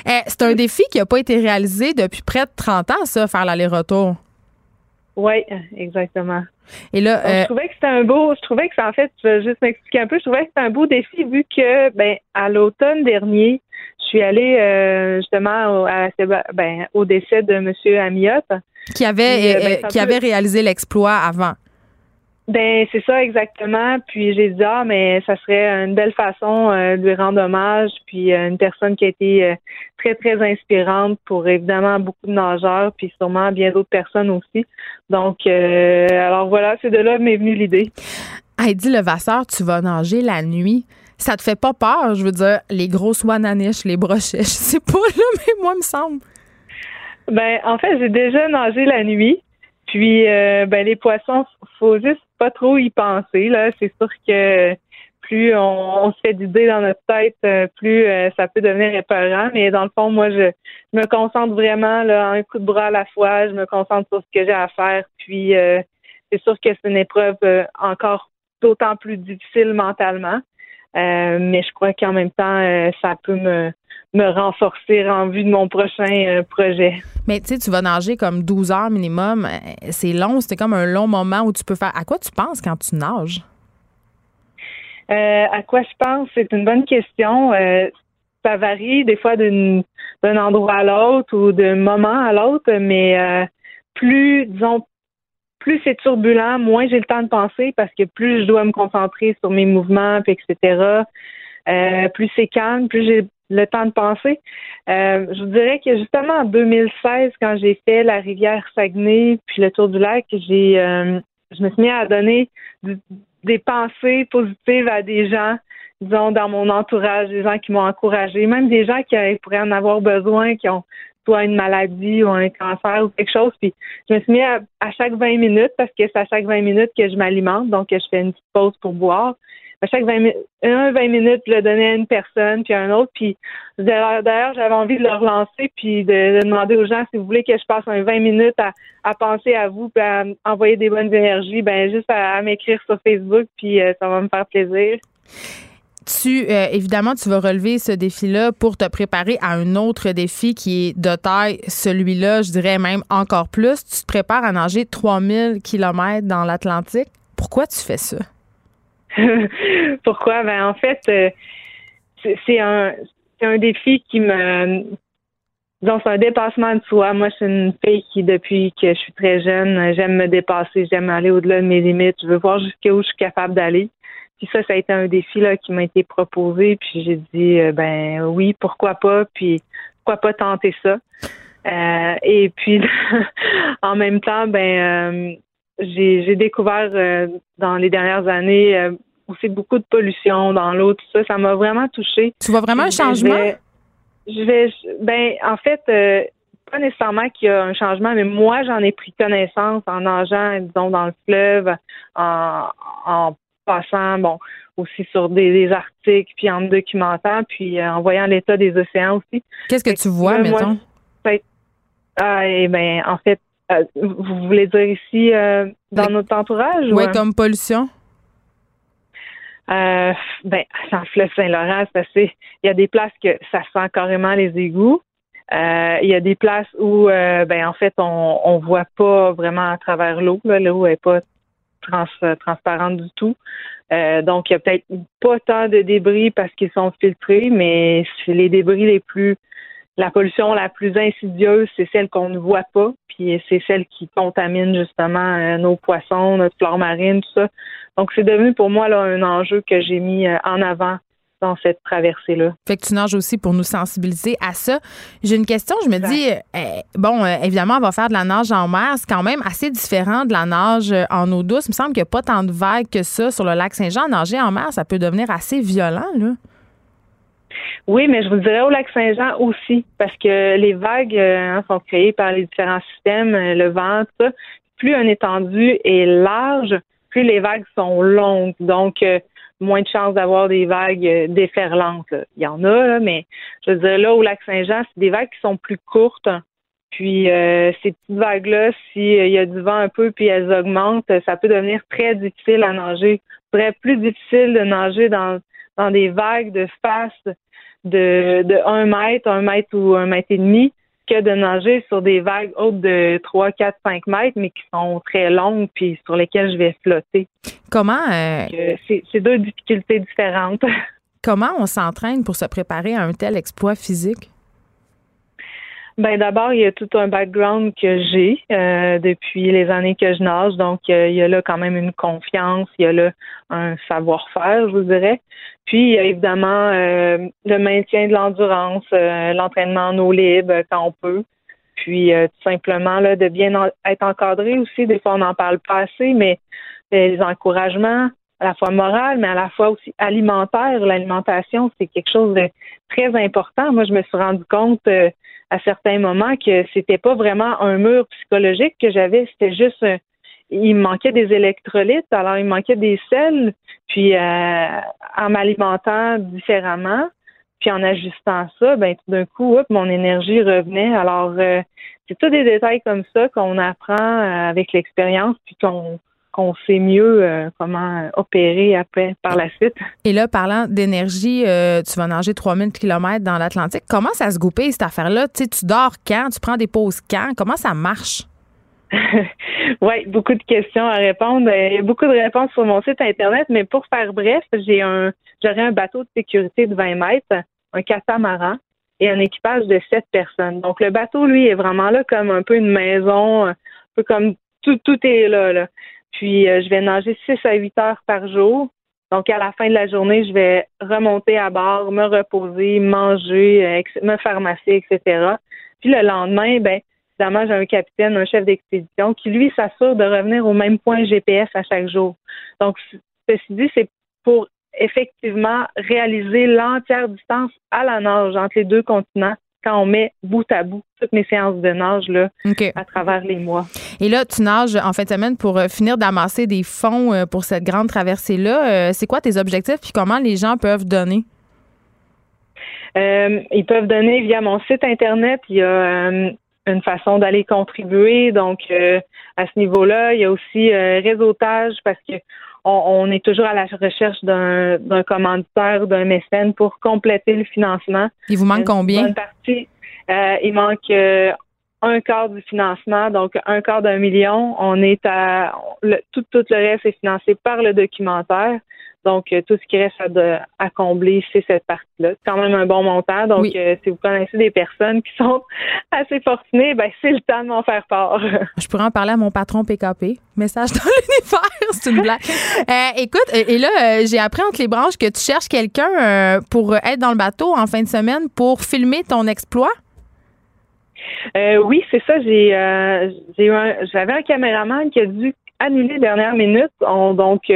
Eh, c'est un défi qui n'a pas été réalisé depuis près de 30 ans, ça, faire l'aller-retour. Oui, exactement. Et là, je euh, trouvais que c'était un beau, je trouvais que en fait, je vais juste m'expliquer un peu, je trouvais que c'était un beau défi vu que, ben, à l'automne dernier, je suis allée euh, justement au, ben, au décès de M. Amiot. Qui avait, euh, ben, qui avait réalisé l'exploit avant. Ben c'est ça exactement. Puis j'ai dit ah mais ça serait une belle façon euh, de lui rendre hommage. Puis euh, une personne qui a été euh, très très inspirante pour évidemment beaucoup de nageurs, puis sûrement bien d'autres personnes aussi. Donc alors voilà, c'est de là m'est venue l'idée. Heidi Levasseur, tu vas nager la nuit. Ça te fait pas peur, je veux dire, les grosses wananiches, les brochets, je sais pas là, mais moi me semble. Ben en fait, j'ai déjà nagé la nuit. Puis, euh, ben, les poissons, faut juste pas trop y penser. Là, c'est sûr que plus on, se fait d'idées dans notre tête, euh, plus euh, ça peut devenir épeurant. Mais dans le fond, moi, je, me concentre vraiment là, un coup de bras à la fois. Je me concentre sur ce que j'ai à faire. Puis, c'est sûr que c'est une épreuve encore d'autant plus difficile mentalement. mais je crois qu'en même temps, ça peut me me renforcer en vue de mon prochain euh, projet. Mais tu sais, tu vas nager comme 12 heures minimum. Euh, c'est long, c'était comme un long moment où tu peux faire. À quoi tu penses quand tu nages? Euh, à quoi je pense? C'est une bonne question. ça varie des fois d'un endroit à l'autre ou d'un moment à l'autre, mais plus, disons, plus c'est turbulent, moins j'ai le temps de penser parce que plus je dois me concentrer sur mes mouvements, etc. plus c'est calme, plus j'ai le temps de penser. Euh, je vous dirais que justement en 2016, quand j'ai fait la rivière Saguenay puis le tour du lac, j'ai euh, je me suis mis à donner des pensées positives à des gens, disons, dans mon entourage, des gens qui m'ont encouragé, même des gens qui pourraient en avoir besoin, qui ont soit une maladie ou un cancer ou quelque chose. Puis je me suis mis à, à chaque 20 minutes, parce que c'est à chaque 20 minutes que je m'alimente, donc je fais une petite pause pour boire à chaque 20, 20 minutes, je le donnais à une personne, puis à un autre. Puis d'ailleurs, j'avais envie de le relancer, puis de, demander aux gens si vous voulez que je passe un 20 minutes à, penser à vous, puis à envoyer des bonnes énergies, ben juste à, m'écrire sur Facebook, puis euh, ça va me faire plaisir. Tu, euh, évidemment, tu vas relever ce défi-là pour te préparer à un autre défi qui est de taille, celui-là, je dirais même encore plus. Tu te prépares à nager 3000 km dans l'Atlantique. Pourquoi tu fais ça? Pourquoi? Ben, en fait, euh, c'est un, un défi qui me. Disons, c'est un dépassement de soi. Moi, je suis une fille qui, depuis que je suis très jeune, j'aime me dépasser, j'aime aller au-delà de mes limites. Je veux voir jusqu'où je suis capable d'aller. Puis ça, ça a été un défi là, qui m'a été proposé. Puis j'ai dit, euh, ben oui, pourquoi pas? Puis pourquoi pas tenter ça? Euh, et puis, en même temps, ben j'ai découvert dans les dernières années aussi beaucoup de pollution dans l'eau, tout ça. Ça m'a vraiment touchée. Tu vois vraiment un changement? Je vais, ben, en fait, euh, pas nécessairement qu'il y a un changement, mais moi, j'en ai pris connaissance en nageant, disons, dans le fleuve, en, passant, bon, aussi sur des, articles, puis en me documentant, puis euh, en voyant l'état des océans aussi. Qu'est-ce que tu vois, mettons? ah, eh ben, en fait, euh, vous voulez dire ici dans notre entourage? Oui, comme pollution. Euh, ben, dans le fleuve Saint-Laurent, c'est assez. Il y a des places que ça sent carrément les égouts. Euh, il y a des places où, euh, ben, en fait, on, on voit pas vraiment à travers l'eau. L'eau est pas trans, transparente du tout. Euh, donc, il y a peut-être pas tant de débris parce qu'ils sont filtrés, mais c'est les débris les plus la pollution la plus insidieuse, c'est celle qu'on ne voit pas, puis c'est celle qui contamine justement euh, nos poissons, notre flore marine, tout ça. Donc, c'est devenu pour moi là, un enjeu que j'ai mis euh, en avant dans cette traversée-là. Fait que tu nages aussi pour nous sensibiliser à ça. J'ai une question, je me dis, euh, bon, évidemment, on va faire de la nage en mer, c'est quand même assez différent de la nage en eau douce. Il me semble qu'il n'y a pas tant de vagues que ça sur le lac Saint-Jean. Nager en mer, ça peut devenir assez violent, là. Oui, mais je vous dirais au lac Saint-Jean aussi, parce que les vagues euh, hein, sont créées par les différents systèmes, euh, le vent, tout ça. Plus un étendue est large, plus les vagues sont longues. Donc, euh, moins de chances d'avoir des vagues déferlantes. Il y en a, mais je veux dire, là, au lac Saint-Jean, c'est des vagues qui sont plus courtes. Puis ces petites vagues-là, s'il y a du vent un peu puis elles augmentent, ça peut devenir très difficile à nager. Serait plus difficile de nager dans, dans des vagues de face de, de 1 mètre, un mètre ou un mètre et demi que de nager sur des vagues hautes de 3, 4, 5 mètres, mais qui sont très longues puis sur lesquelles je vais flotter. Comment? Euh, c'est deux difficultés différentes. Comment on s'entraîne pour se préparer à un tel exploit physique? Ben d'abord, il y a tout un background que j'ai euh, depuis les années que je nage, donc euh, il y a là quand même une confiance, il y a là un savoir-faire, je vous dirais. Puis il y a évidemment euh, le maintien de l'endurance, l'entraînement en eau libre quand on peut. Puis tout simplement là de bien être encadré aussi. Des fois on n'en parle pas assez, mais les encouragements à la fois moral, mais à la fois aussi alimentaire. L'alimentation, c'est quelque chose de très important. Moi, je me suis rendu compte à certains moments que c'était pas vraiment un mur psychologique que j'avais, c'était juste il me manquait des électrolytes, alors il me manquait des sels, puis euh, en m'alimentant différemment, puis en ajustant ça, ben tout d'un coup, mon énergie revenait. Alors euh, c'est tous des détails comme ça qu'on apprend euh, avec l'expérience, puis qu'on qu'on sait mieux euh, comment opérer après par la suite. Et là, parlant d'énergie, euh, tu vas nager 3000 km dans l'Atlantique. Comment ça se goupille cette affaire-là? Tu, sais, tu dors quand? Tu prends des pauses quand? Comment ça marche? oui, beaucoup de questions à répondre. Il y a beaucoup de réponses sur mon site Internet, mais pour faire bref, j'ai un j'aurais un bateau de sécurité de 20 mètres, un catamaran et un équipage de 7 personnes. Donc le bateau, lui, est vraiment là comme un peu une maison, un peu comme tout, tout est là. là. Puis, euh, je vais nager 6 à 8 heures par jour. Donc, à la fin de la journée, je vais remonter à bord, me reposer, manger, me masser, etc. Puis le lendemain, ben, évidemment, j'ai un capitaine, un chef d'expédition qui, lui, s'assure de revenir au même point GPS à chaque jour. Donc, ceci dit, c'est pour effectivement réaliser l'entière distance à la nage entre les deux continents quand on met bout à bout toutes mes séances de nage là, à travers les mois. Et là, tu nages en fin de semaine pour euh, finir d'amasser des fonds euh, pour cette grande traversée-là. Euh, c'est quoi tes objectifs puis comment les gens peuvent donner? ils peuvent donner via mon site Internet. Il y a une façon d'aller contribuer. Donc, à ce niveau-là, il y a aussi réseautage parce que on, est toujours à la recherche d'un commanditaire, d'un mécène pour compléter le financement. Il vous manque combien? Partie, euh, il manque euh, un quart du financement, donc un quart d'un million. On est à tout, tout le reste est financé par le documentaire. Donc, euh, tout ce qui reste à, combler, c'est cette partie-là. C'est quand même un bon montant. Donc, euh, si vous connaissez des personnes qui sont assez fortunées, ben, c'est le temps de m'en faire part. Je pourrais en parler à mon patron PKP. Message dans l'univers, c'est une blague. Euh, écoute, et là, j'ai appris entre les branches que tu cherches quelqu'un pour être dans le bateau en fin de semaine pour filmer ton exploit? oui, c'est ça. J'ai, j'avais un caméraman qui a dû annuler dernière minute. donc,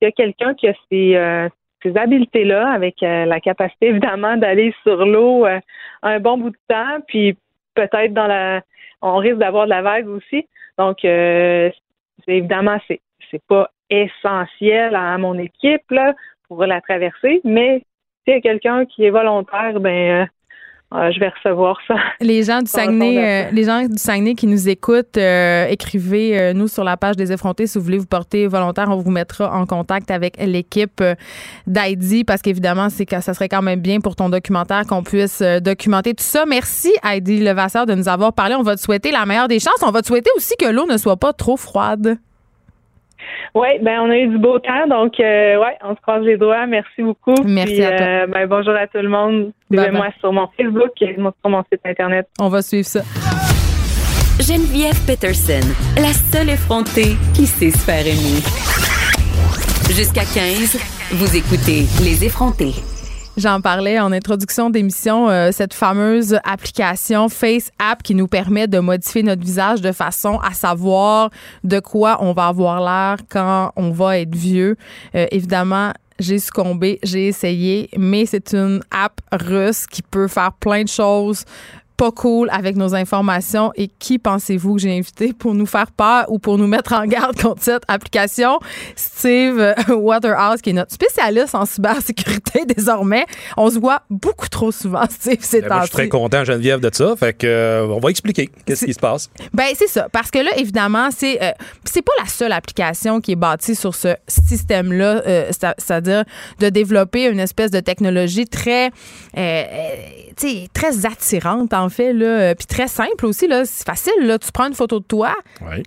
il y a quelqu'un qui a ces, euh, habiletés-là, avec euh, la capacité évidemment d'aller sur l'eau euh, un bon bout de temps, puis peut-être dans la, on risque d'avoir de la vague aussi. Donc, évidemment, c'est c'est pas essentiel à mon équipe là, pour la traverser, mais s'il y a quelqu'un qui est volontaire, ben euh, je vais recevoir ça. Les gens du Saguenay, euh, les gens du Saguenay qui nous écoutent, euh, écrivez nous sur la page des effrontés si vous voulez vous porter volontaire. On vous mettra en contact avec l'équipe d'Heidi parce qu'évidemment, c'est que ça serait quand même bien pour ton documentaire qu'on puisse documenter tout ça. Merci Heidi Levasseur de nous avoir parlé. On va te souhaiter la meilleure des chances. On va te souhaiter aussi que l'eau ne soit pas trop froide. Oui, ben on a eu du beau temps, donc euh, ouais, on se croise les doigts. Merci beaucoup. Merci à toi. Euh, ben, bonjour à tout le monde. Suivez-moi sur mon Facebook et sur mon site internet. On va suivre ça. Geneviève Peterson, la seule effrontée qui sait se faire aimer. Jusqu'à 15, vous écoutez Les effrontés. J'en parlais en introduction d'émission, euh, cette fameuse application Face App qui nous permet de modifier notre visage de façon à savoir de quoi on va avoir l'air quand on va être vieux. Euh, évidemment, j'ai succombé, j'ai essayé, mais c'est une app russe qui peut faire plein de choses pas cool avec nos informations et qui pensez-vous que j'ai invité pour nous faire peur ou pour nous mettre en garde contre cette application? Steve Waterhouse, qui est notre spécialiste en cybersécurité désormais. On se voit beaucoup trop souvent, Steve, c'est ben, Je suis très content, Geneviève, de ça. Fait que, euh, on va expliquer qu'est-ce qui se passe. Ben, c'est ça. Parce que là, évidemment, c'est euh, c'est pas la seule application qui est bâtie sur ce système-là, euh, c'est-à-dire de développer une espèce de technologie très, très attirante en en fait, là, euh, puis très simple aussi, là, c'est facile, là, tu prends une photo de toi,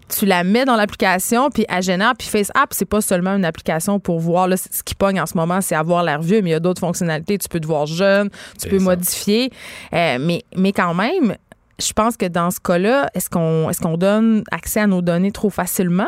tu la mets dans l'application, puis Agena, puis FaceApp, c'est pas seulement une application pour voir, là, ce qui pogne en ce moment, c'est avoir l'air vieux, mais il y a d'autres fonctionnalités, tu peux te voir jeune, tu peux modifier, euh, mais, mais quand même, je pense que dans ce cas-là, est-ce qu'on est qu'on donne accès à nos données trop facilement?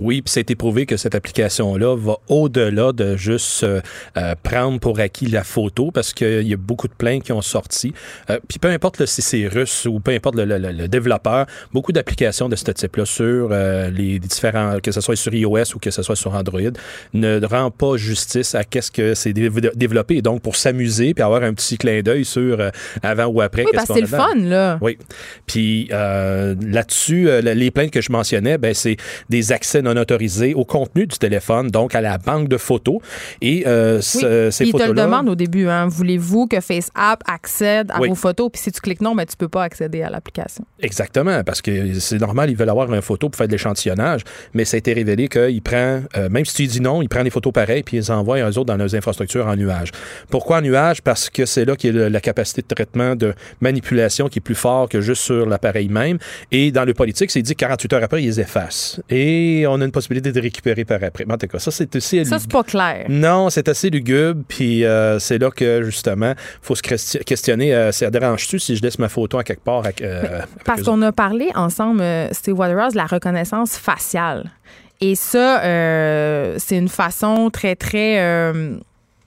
Oui, puis ça a été prouvé que cette application-là va au-delà de juste euh, euh, prendre pour acquis la photo parce qu'il y a beaucoup de plaintes qui ont sorti. Euh, puis peu importe si c'est russe ou peu importe le, développeur, beaucoup d'applications de ce type-là sur les différents, que ce soit sur iOS ou que ce soit sur Android, ne rend pas justice à qu'est-ce que c'est développé. donc, pour s'amuser puis avoir un petit clin d'œil sur avant ou après. Oui, parce que c'est le fun, là. Oui. Puis là-dessus, les plaintes que je mentionnais, ben, c'est des accès non autorisé au contenu du téléphone, donc à la banque de photos. Et euh, ces photos-là. Ils te le demandent au début. Hein. Voulez-vous que FaceApp accède à vos photos? Puis si tu cliques non, mais ben, tu peux pas accéder à l'application. Exactement, parce que c'est normal, ils veulent avoir une photo pour faire de l'échantillonnage, mais ça a été révélé qu'il prend, euh, même si tu dis non, il prend des photos pareilles puis ils les envoie eux autres dans leurs infrastructures en nuage. Pourquoi en nuage? Parce que c'est là qu'il y a la capacité de traitement de manipulation qui est plus fort que juste sur l'appareil même. Et dans le politique, c'est dit 48 heures après, ils les effacent. Et on a une possibilité de récupérer par après. en tout cas, ça, c'est aussi. Ça, c'est pas clair. Non, c'est assez lugubre. Puis euh, c'est là que, justement, il faut se questionner euh, ça dérange-tu si je laisse ma photo à quelque part? Euh, parce qu'on a parlé ensemble, Steve Waterhouse, de la reconnaissance faciale. Et ça, c'est une façon très, très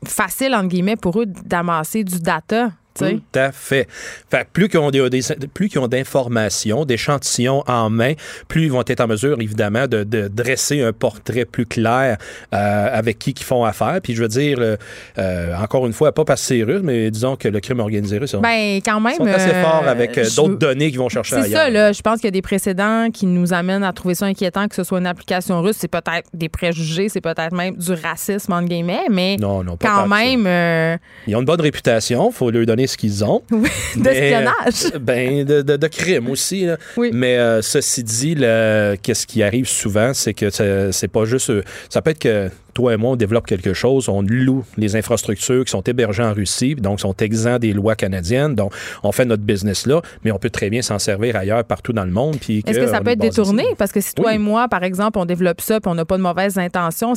facile, entre guillemets, pour eux d'amasser du data tout à fait. fait plus qu'ils ont, des, plus qu'ils ont d'informations, d'échantillons en main, plus ils vont être en mesure, évidemment, de, dresser un portrait plus clair euh, avec qui ils font affaire. Puis je veux dire, euh, euh, encore une fois, pas parce que c'est russe, mais disons que le crime organisé russe ben, quand même, sont assez forts avec d'autres données qu'ils vont chercher ailleurs. C'est ça, là. Je pense qu'il y a des précédents qui nous amènent à trouver ça inquiétant que ce soit une application russe. C'est peut-être des préjugés, c'est peut-être même du racisme, entre guillemets, mais non, non, quand même... Ils ont une bonne réputation, il faut leur donner ce qu'ils ont. Oui, d'espionnage. Ben, de, de, crime aussi. Oui. Mais euh, ceci dit, qu'est-ce qui arrive souvent, c'est que c'est pas juste. Euh, ça peut être que toi et moi, on développe quelque chose, on loue les infrastructures qui sont hébergées en Russie, donc sont exempts des lois canadiennes. Donc, on fait notre business là, mais on peut très bien s'en servir ailleurs, partout dans le monde. Est-ce que ça peut être détourné? Parce que si toi et moi, par exemple, on développe ça puis on n'a pas de mauvaises intentions,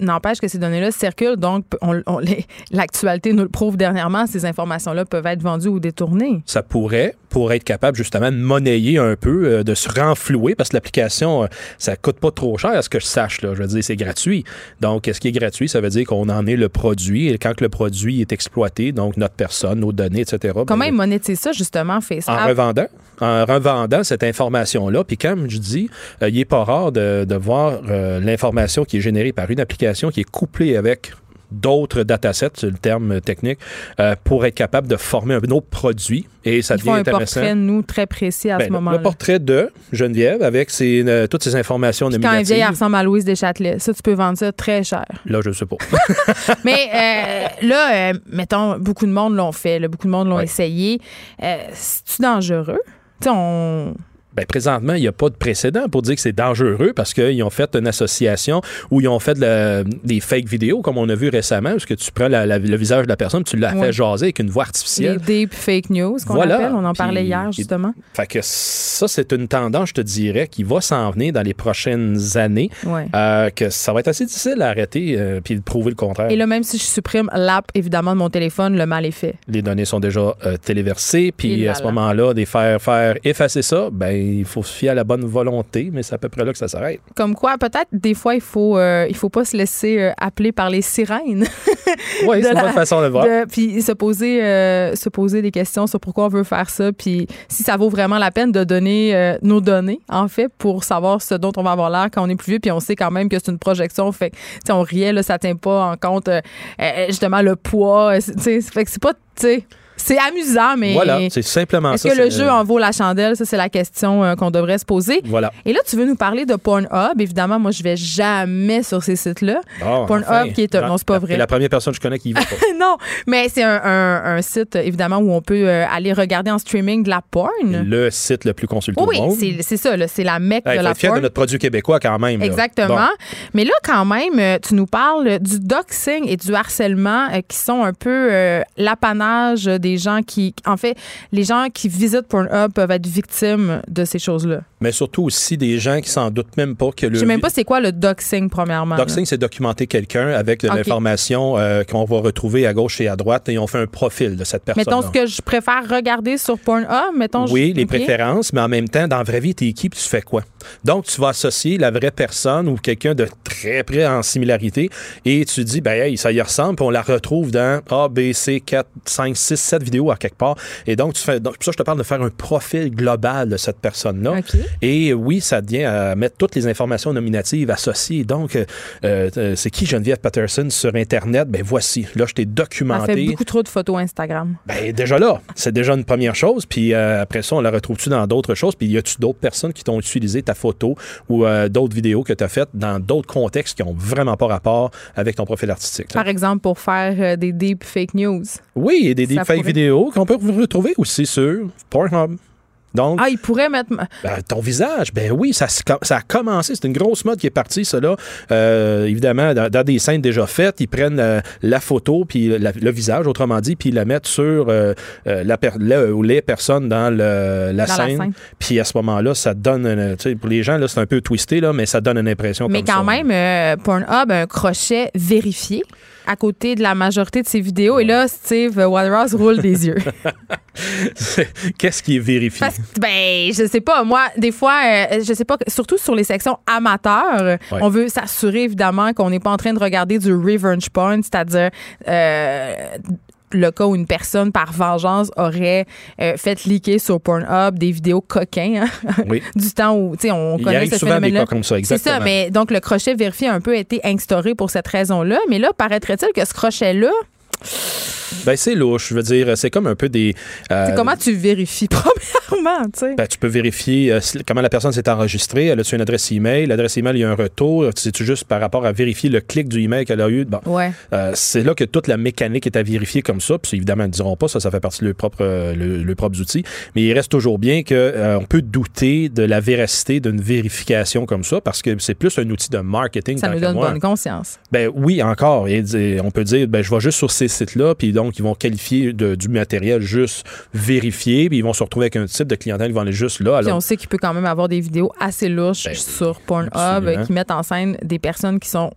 n'empêche que ces données-là circulent. Donc, l'actualité nous le prouve dernièrement, ces informations-là peuvent être vendues ou détournées. Ça pourrait, pour être capable justement de monnayer un peu, euh, de se renflouer, parce que l'application, euh, ça coûte pas trop cher, à ce que je sache. Là. Je veux dire, c'est gratuit. Donc, donc, ce qui est gratuit, ça veut dire qu'on en est le produit. Et quand le produit est exploité, donc notre personne, nos données, etc. Comment ben, ils monétisent ça, justement, Facebook? En revendant. En revendant cette information-là. Puis comme je dis, euh, il n'est pas rare de, voir euh, l'information qui est générée par une application qui est couplée avec d'autres datasets, c'est le terme technique, euh, pour être capable de former un autre produit. Et ça Ils devient font un intéressant. portrait, nous, très précis à Ben, ce le- moment-là. le portrait de Geneviève avec ses, euh, toutes ces informations Quand un nominatives. vieil elle ressemble à Louise Deschâtelet, ça, tu peux vendre ça très cher. Là, je sais pas. Mais euh, là, mettons, beaucoup de monde l'ont fait, là, beaucoup de monde l'ont Ouais. essayé. C'est-tu dangereux? Tu sais, on... Ben, présentement, il n'y a pas de précédent pour dire que c'est dangereux parce qu'ils ont fait une association où ils ont fait de la- des fake vidéos, comme on a vu récemment, parce que tu prends la- la- le visage de la personne, tu l'as Ouais. fait jaser avec une voix les artificielle. deep fake news qu'on Voilà. appelle. On en parlait Puis- hier, justement. Fait que ça, c'est une tendance, je te dirais, qui va s'en venir dans les prochaines années, Ouais. euh, que ça va être assez difficile à arrêter euh, puis de prouver le contraire. Et là, même si je supprime l'app, évidemment, de mon téléphone, le mal est fait. les données sont déjà euh, téléversées, puis à ce là. moment-là, des faire faire effacer ça, ben il faut se fier à la bonne volonté, mais c'est à peu près là que ça s'arrête. Comme quoi, peut-être, des fois, il faut, euh, il faut pas se laisser euh, appeler par les sirènes. Oui, c'est une la- bonne façon de voir. De- puis se poser, euh, se poser des questions sur pourquoi on veut faire ça, puis si ça vaut vraiment la peine de donner nos données, en fait, pour savoir ce dont on va avoir l'air quand on est plus vieux, puis on sait quand même que c'est une projection, fait que, on riait, là, ça tient pas en compte, justement, le poids, fait que c'est pas, tu sais, c'est amusant, mais Voilà, c'est simplement est-ce ça. que le jeu en vaut la chandelle? Ça, c'est la question euh, qu'on devrait se poser. Voilà. Et là, tu veux nous parler de Pornhub. Évidemment, moi, je vais jamais sur ces sites-là. Bon, Pornhub, enfin. qui est un- non, c'est pas vrai. C'est la première personne que je connais qui y va pas. non, mais c'est un, un- un site, évidemment, où on peut euh, aller regarder en streaming de la porn. le site le plus consulté Oui, au monde. c'est c'est ça, c'est la mecque Hey, de la porn. de notre produit québécois quand même. là. Exactement. Bon. Mais là, quand même, euh, tu nous parles du doxing et du harcèlement euh, qui sont un peu euh, l'apanage des gens qui, en fait, les gens qui visitent Pornhub peuvent être victimes de ces choses-là. Mais surtout aussi des gens qui s'en doutent même pas que le Je sais même pas c'est quoi le doxing, premièrement. Doxing, c'est documenter quelqu'un avec de l'information euh, qu'on va retrouver à gauche et à droite et on fait un profil de cette personne. Mettons ce que je préfère regarder sur Pornhub, mettons. Oui, je- les préférences, mais en même temps, dans la vraie vie, t'es qui puis tu fais quoi? Donc, tu vas associer la vraie personne ou quelqu'un de très près en similarité et tu dis, ben, hey, ça y ressemble, puis on la retrouve dans A, B, C, 4, 5, 6, 7 vidéos à quelque part. Et donc, tu fais, donc, pour ça, je te parle de faire un profil global de cette personne-là. OK. Et oui, ça devient à mettre toutes les informations nominatives associées. Donc, euh, euh, c'est qui Geneviève Patterson sur Internet? Ben, voici. Là, je t'ai Ça fait documenté. beaucoup trop de photos Instagram. Ben, déjà là, c'est déjà une première chose. Puis euh, après ça, on la retrouve-tu dans d'autres choses? Puis y a-tu d'autres personnes qui t'ont utilisé ta photo ou euh, d'autres vidéos que tu as faites dans d'autres contextes qui ont vraiment pas rapport avec ton profil artistique? là? Par exemple, pour faire euh, des deep fake news. Oui, et des deepfake pourrait. vidéos qu'on peut retrouver aussi sur Pornhub. Donc, Ah, ils pourraient mettre. ben, ton visage, ben oui, ça, a commencé. C'est une grosse mode qui est partie, là. Euh, évidemment, dans, dans des scènes déjà faites, ils prennent euh, la photo, puis la- le visage, autrement dit, puis ils la mettent sur euh, euh, la ou les personnes dans le- la, Dans la scène. Puis à ce moment-là, ça donne, pour les gens, là, c'est un peu twisté, là, mais ça donne une impression Mais comme quand ça. même, euh, Pornhub a un crochet vérifié à côté de la majorité de ses vidéos. Et là, Steve Waterhouse roule des yeux. Qu'est-ce qui est vérifié? Parce ben, je sais pas. Moi, des fois, euh, je sais pas, surtout sur les sections amateurs, Ouais. on veut s'assurer évidemment qu'on n'est pas en train de regarder du revenge porn, c'est-à-dire euh, le cas où une personne, par vengeance, aurait euh, fait leaker sur Pornhub des vidéos coquins hein, Oui. du temps où, tu sais, on Il connaît ce souvent des phénomène-là. cas comme ça, C'est ça, mais donc le crochet vérifié a un peu été instauré pour cette raison-là. Mais là, paraîtrait-il que ce crochet-là, Ben, c'est louche. Je veux dire, c'est comme un peu des. euh, comment tu vérifies, premièrement, tu sais? Ben, tu peux vérifier euh, comment la personne s'est enregistrée. Elle a-tu une adresse email? L'adresse email, il y a un retour. C'est-tu juste par rapport à vérifier le clic du email qu'elle a eu? Bon. Ouais. Euh, c'est là que toute la mécanique est à vérifier comme ça. Puis évidemment, ils ne diront pas ça, ça fait partie de leurs propres, le- leurs propres outils. Mais il reste toujours bien qu'on peut douter de la véracité d'une vérification comme ça parce que c'est plus un outil de marketing. Ça nous donne moi. bonne conscience. Ben oui, encore. Et on peut dire, ben, je vais juste sur ces sites-là, puis donc ils vont qualifier de- du matériel juste vérifié, puis ils vont se retrouver avec un type de clientèle qui vont aller juste là. Puis on sait qu'il peut quand même avoir des vidéos assez louches Ben, sur Pornhub absolument. qui mettent en scène des personnes qui sont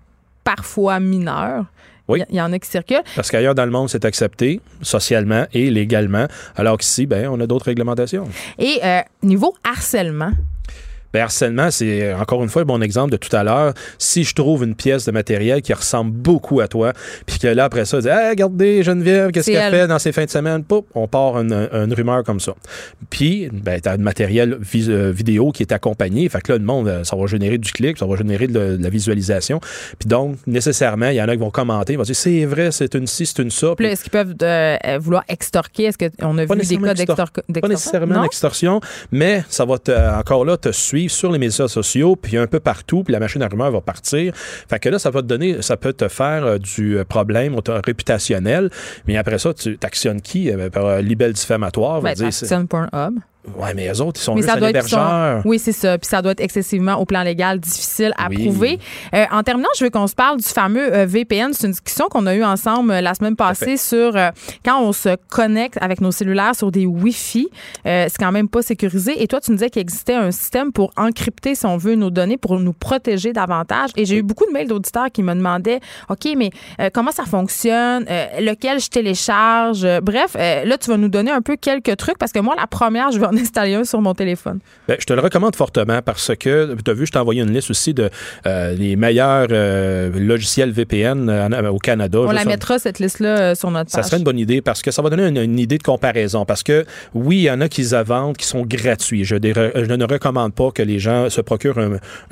parfois mineures. Oui. Il y- Il y en a qui circulent. parce qu'ailleurs dans le monde, c'est accepté socialement et légalement, alors qu'ici, ben, on a d'autres réglementations. Et euh, niveau harcèlement, Ben, harcèlement, c'est encore une fois un bon exemple de tout à l'heure. Si je trouve une pièce de matériel qui ressemble beaucoup à toi, puis que là, après ça, dit hey, regardez, Geneviève, qu'est-ce qu'elle elle. fait dans ses fins de semaine? Poup, on part une, une rumeur comme ça. Puis, ben, tu as du matériel euh, vidéo qui est accompagné. Fait que là, le monde, euh, ça va générer du clic, ça va générer de, la- de la visualisation. Puis donc, nécessairement, il y en a qui vont commenter, ils vont dire c'est vrai, c'est une ci, c'est une ça. Puis est-ce qu'ils peuvent euh, vouloir extorquer? Est-ce qu'on a Pas vu des cas extor- d'extor- Pas nécessairement Non? l'extorsion, mais ça va te- encore là te suivre sur les médias sociaux, puis un peu partout, puis la machine à rumeurs va partir. Fait que là, ça va te donner, ça peut te faire euh, du euh, problème réputationnel, mais après ça, tu t'actionnes qui? Euh, par libelle diffamatoire, va Ben, dire, Ouais, mais eux autres, ils sont Mais ça doit être. Oui, c'est ça. Puis ça doit être excessivement, au plan légal, difficile à Oui. prouver. Euh, en terminant, je veux qu'on se parle du fameux euh, VPN. C'est une discussion qu'on a eue ensemble euh, la semaine passée sur quand on se connecte avec nos cellulaires sur des Wi-Fi. c'est quand même pas sécurisé. Et toi, tu nous disais qu'il existait un système pour encrypter, si on veut, nos données pour nous protéger davantage. Et j'ai eu beaucoup de mails d'auditeurs qui me demandaient OK, mais comment ça fonctionne? Lequel je télécharge Bref, là, tu vas nous donner un peu quelques trucs parce que moi, la première, je vais en installer un sur mon téléphone. Ben, je te le recommande fortement parce que, tu as vu, je t'ai envoyé une liste aussi de euh, les meilleurs euh, logiciels VPN en- au Canada. On la mettra, cette liste-là, euh, sur notre Ça page. serait une bonne idée parce que ça va donner une, une idée de comparaison. Parce que oui, il y en a qui se vendent qui sont gratuits. Je, ne recommande pas que les gens se procurent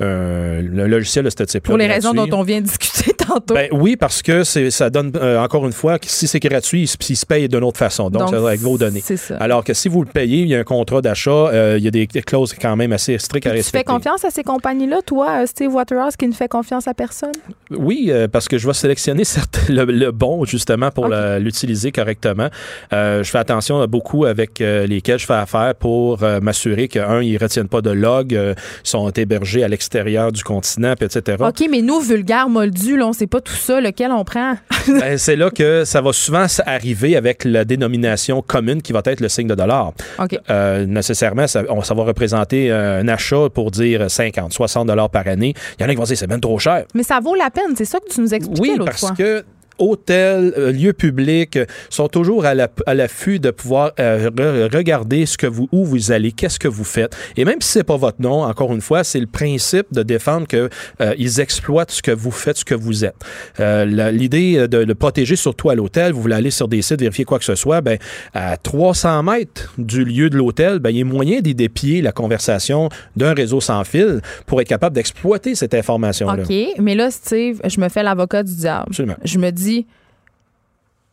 un, logiciel de ce type-là. Pour les raisons dont on vient de discuter tantôt. Ben oui, parce que ça donne, euh, encore une fois, que si c'est gratuit, il, se- il se paye d'une autre façon. Donc, Donc, avec vos données. c'est ça. Alors que si vous le payez, il y a un contrat d'achat, euh, il y a des clauses quand même assez strictes à tu respecter. fais confiance à ces compagnies-là, toi, euh, Steve Waterhouse, qui ne fait confiance à personne? Oui, euh, parce que je vais sélectionner certes le, le bon, justement, pour l'utiliser correctement. Je fais attention à beaucoup avec lesquels je fais affaire pour m'assurer que, un, ils ne retiennent pas de log, sont hébergés à l'extérieur du continent, etc. OK, mais nous, vulgaires moldus, là, on sait pas tout ça, lequel on prend? Ben, c'est là que ça va souvent arriver avec la dénomination commune qui va être le signe de dollar. Euh, nécessairement, ça, on- ça va représenter un achat pour dire 50, 60 dollars par année. Il y en a qui vont dire c'est même trop cher. Mais ça vaut la peine, c'est ça que tu nous expliquais Oui, l'autre parce fois. que hôtels, euh, lieux publics euh, sont toujours à la- l'affût de pouvoir euh, re- regarder ce que vous, où vous allez, qu'est-ce que vous faites. Et même si c'est pas votre nom, encore une fois, c'est le principe de défendre que euh, ils exploitent ce que vous faites, ce que vous êtes. Euh, la- L'idée de le protéger surtout à l'hôtel, vous voulez aller sur des sites vérifier quoi que ce soit, ben à 300 mètres du lieu de l'hôtel, ben il y a moyen d'y dépier la conversation d'un réseau sans fil pour être capable d'exploiter cette information-là. OK, mais là, Steve, je me fais l'avocat du diable. Absolument. Je me dis,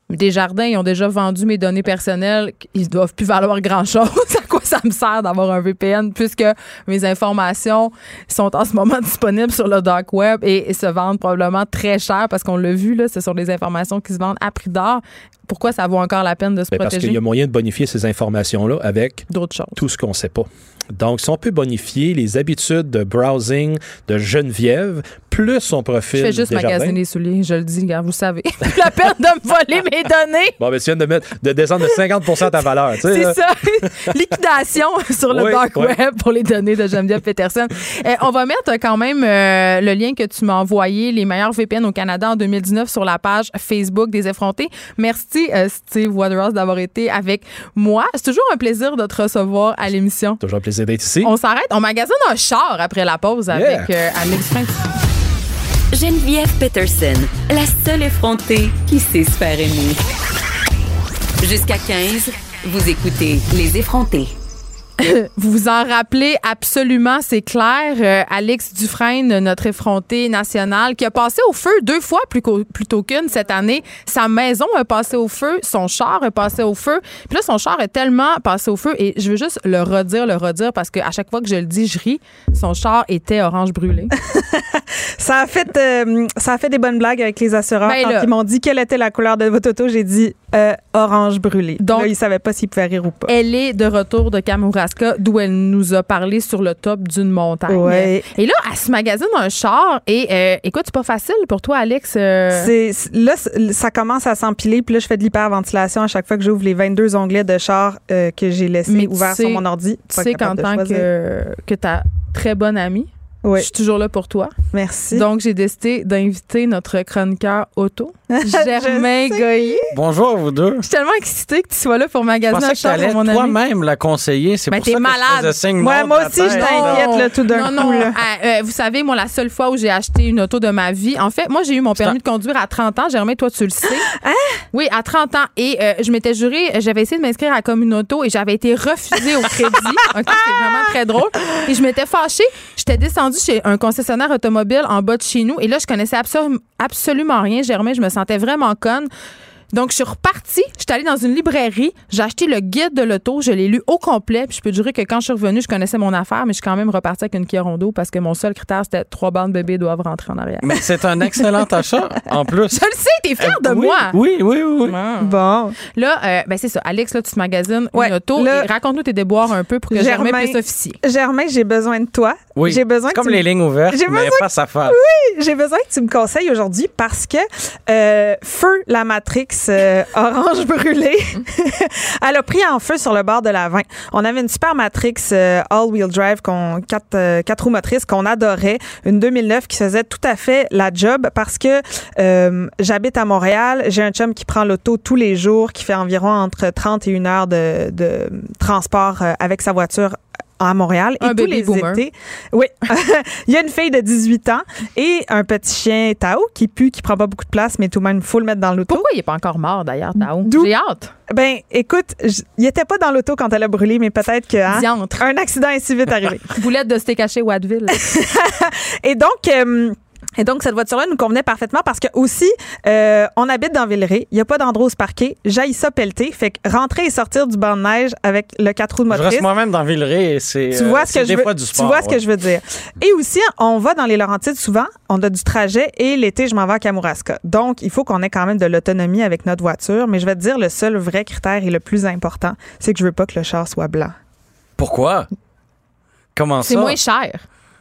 des jardins, ils ont déjà vendu mes données personnelles, ils doivent plus valoir grand-chose. à quoi ça me sert d'avoir un VPN puisque mes informations sont en ce moment disponibles sur le dark web et, et se vendent probablement très cher parce qu'on l'a vu, là, ce sont des informations qui se vendent à prix d'or. Pourquoi ça vaut encore la peine de se parce protéger? qu'il y a moyen de bonifier ces informations-là avec D'autres choses. tout ce qu'on ne sait pas. Donc, si on peut bonifier les habitudes de browsing de Geneviève, plus son profil. Je fais juste magasiner les souliers, je le dis, vous savez. La peine de me voler mes données. Bon, ben, tu viens de, mettre, de descendre de 50 ta valeur. tu sais, C'est ça. Liquidation sur le Oui, dark oui. web pour les données de Geneviève Peterson. Euh, on va mettre quand même euh, le lien que tu m'as envoyé, les meilleurs VPN au Canada en 2019 sur la page Facebook des effrontés. Merci, euh, Steve Waterhouse, d'avoir été avec moi. C'est toujours un plaisir de te recevoir à l'émission. Toujours un plaisir d'être ici. On s'arrête, on magasine un char après la pause avec euh, Alex Prince. Geneviève Peterson, la seule effrontée qui sait se faire aimer. Jusqu'à 15, vous écoutez Les effrontés. Vous vous en rappelez absolument, c'est clair. Euh, Alex Dufresne, notre effronté national, qui a passé au feu deux fois plus plutôt qu'une cette année. Sa maison a passé au feu, son char a passé au feu. Puis là, son char est tellement passé au feu, et je veux juste le redire, le redire, parce qu'à chaque fois que je le dis, je ris. Son char était orange brûlé. Ça a fait, euh, ça a fait des bonnes blagues avec les assureurs. Ben Quand là. ils m'ont dit quelle était la couleur de votre auto, j'ai dit euh, orange brûlé. Donc- Donc, ils savaient pas s'ils pouvaient rire ou pas. Elle est de retour de Kamouraska, d'où elle nous a parlé sur le top d'une montagne. Ouais. Et là, elle se magasine un char. Et euh, écoute, c'est pas facile pour toi, Alex. euh, C'est- là, ça commence à s'empiler. Puis là, je fais de l'hyperventilation à chaque fois que j'ouvre les 22 onglets de char que j'ai laissés ouverts sur mon ordi. Tu sais qu'en tant que, que ta très bonne amie, Oui, je suis toujours là pour toi. merci. Donc, j'ai décidé d'inviter notre chroniqueur auto Germain. Goyer. Bonjour à vous deux. Je suis tellement excitée que tu sois là pour magasiner un que pour mon ami. toi-même la conseiller. C'est Ben, pour t'es ça que malade. je faisais signe Ouais, moi aussi, je t'inquiète, là. tout d'un non, coup, non. là. Ah, euh, vous savez, moi, la seule fois où j'ai acheté une auto de ma vie, en fait, moi, j'ai eu mon permis de conduire à 30 ans. Germain, toi, tu le sais. Hein? Oui, à 30 ans. Et euh, je m'étais juré, j'avais essayé de m'inscrire à comme une auto et j'avais été refusée au crédit. OK, c'est vraiment très drôle. Et je m'étais fâchée. J'étais descendue chez un concessionnaire automobile en bas de chez nous. Et là, je connaissais absolu- absolument rien. Germain, je me sentais vraiment conne. Donc, je suis repartie. Je suis allée dans une librairie. J'ai acheté le guide de l'auto. Je l'ai lu au complet. Puis je peux te jurer que quand je suis revenue, je connaissais mon affaire, mais je suis quand même repartie avec une Kia Rondo parce que mon seul critère, c'était trois bandes bébés doivent rentrer en arrière. Mais c'est un excellent achat, en plus. Je le sais, t'es fière de Euh, oui, moi. Oui, oui, oui. oui. Ah. Bon. Là, euh, ben c'est ça. Alex, là, tu te magasines Ouais, une auto. raconte-nous tes déboires un peu pour que Germain, Germain- puisse officier. Germain, j'ai besoin de toi. Oui. J'ai besoin que comme les lignes ouvertes, J'ai mais besoin face à face. J'ai besoin que tu me conseilles aujourd'hui parce que euh, Feu la Matrix euh, orange brûlée, elle a pris en feu sur le bord de la 20. On avait une super Matrix euh, all-wheel drive, quatre, euh, quatre roues motrices qu'on adorait, une 2009 qui faisait tout à fait la job parce que j'habite à Montréal, j'ai un chum qui prend l'auto tous les jours, qui fait environ entre 30 et une heure de, de transport avec sa voiture à Montréal. Un et tous les boomer. étés, oui, il y a une fille de 18 ans et un petit chien Tao qui pue, qui prend pas beaucoup de place, mais tout de même, faut le mettre dans l'auto. Pourquoi il est pas encore mort, d'ailleurs, Tao? J'ai hâte. Ben, écoute, il était pas dans l'auto quand elle a brûlé, mais peut-être que hein, un accident est si vite arrivé. Boulette de steak haché Watteville. et donc. euh, et donc, cette voiture-là nous convenait parfaitement parce que aussi, euh, on habite dans Villeray. Il n'y a pas d'endroit où se parquer. J'aille ça pelleter. Fait que rentrer et sortir du banc de neige avec le 4 roues de Je motrice. reste moi-même dans Villeray et c'est Tu vois euh, ce que je des veux, fois du tu sport. vois ce que je veux dire. Et aussi, on va dans les Laurentides souvent, on a du trajet et l'été, je m'en vais à Kamouraska. Donc, il faut qu'on ait quand même de l'autonomie avec notre voiture. Mais je vais te dire, le seul vrai critère et le plus important, c'est que je veux pas que le char soit blanc. Pourquoi? Comment ça? C'est moins cher.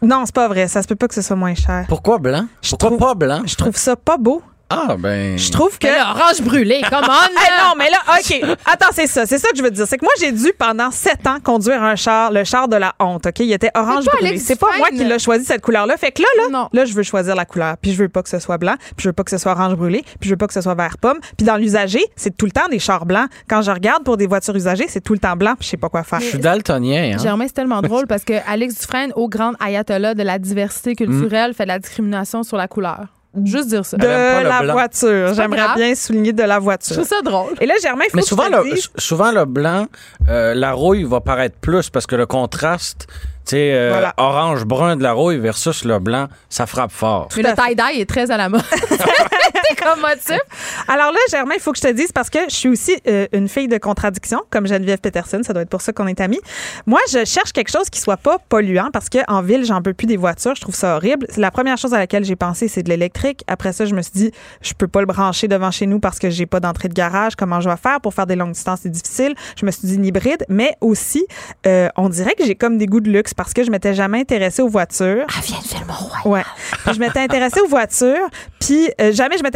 Non, c'est pas vrai. Ça se peut pas que ce soit moins cher. Pourquoi blanc? Je Pourquoi trouve- pas blanc? Je trouve ça pas beau. Ah, ben. Je trouve que. Mais là, orange brûlé, come on! Là. non, mais là, OK. Attends, c'est ça. C'est ça que je veux te dire. C'est que moi, j'ai dû pendant sept ans conduire un char, le char de la honte, OK? Il était orange brûlé. C'est pas moi qui l'a choisi, cette couleur-là. Fait que là, là, Non. là, je veux choisir la couleur. Puis je veux pas que ce soit blanc, puis je veux pas que ce soit orange brûlé, puis je veux pas que ce soit vert pomme. Puis dans l'usager, c'est tout le temps des chars blancs. Quand je regarde pour des voitures usagées, c'est tout le temps blanc, puis je sais pas quoi faire. Je suis daltonien, hein? Germain, c'est tellement drôle parce que Alex Dufresne, au grand ayatollah de la diversité culturelle, fait de la discrimination sur la couleur. Juste dire ça. De la blanc. voiture. J'aimerais bien souligner de la Je voiture. trouve ça drôle. Et là, Germain, il faut Mais que souvent je te le, dise- souvent, le blanc, euh, la rouille va paraître plus parce que le contraste, tu sais, euh, Voilà. orange-brun de la rouille versus le blanc, ça frappe fort. Mais le tie-dye est très à la mode. c'est comme motif. Alors là, Germain, il faut que je te dise parce que je suis aussi euh, une fille de contradiction, comme Geneviève Peterson. Ça doit être pour ça qu'on est amis. Moi, je cherche quelque chose qui soit pas polluant parce qu'en ville, j'en peux plus des voitures. Je trouve ça horrible. La première chose à laquelle j'ai pensé, c'est de l'électrique. Après ça, je me suis dit, je peux pas le brancher devant chez nous parce que j'ai pas d'entrée de garage. Comment je vais faire pour faire des longues distances? C'est difficile. Je me suis dit une hybride, mais aussi, euh, on dirait que j'ai comme des goûts de luxe parce que je m'étais jamais intéressée aux voitures. Ah, viens de faire mon roi. Ouais. Je m'étais intéressée aux voitures, puis euh, jamais je m'étais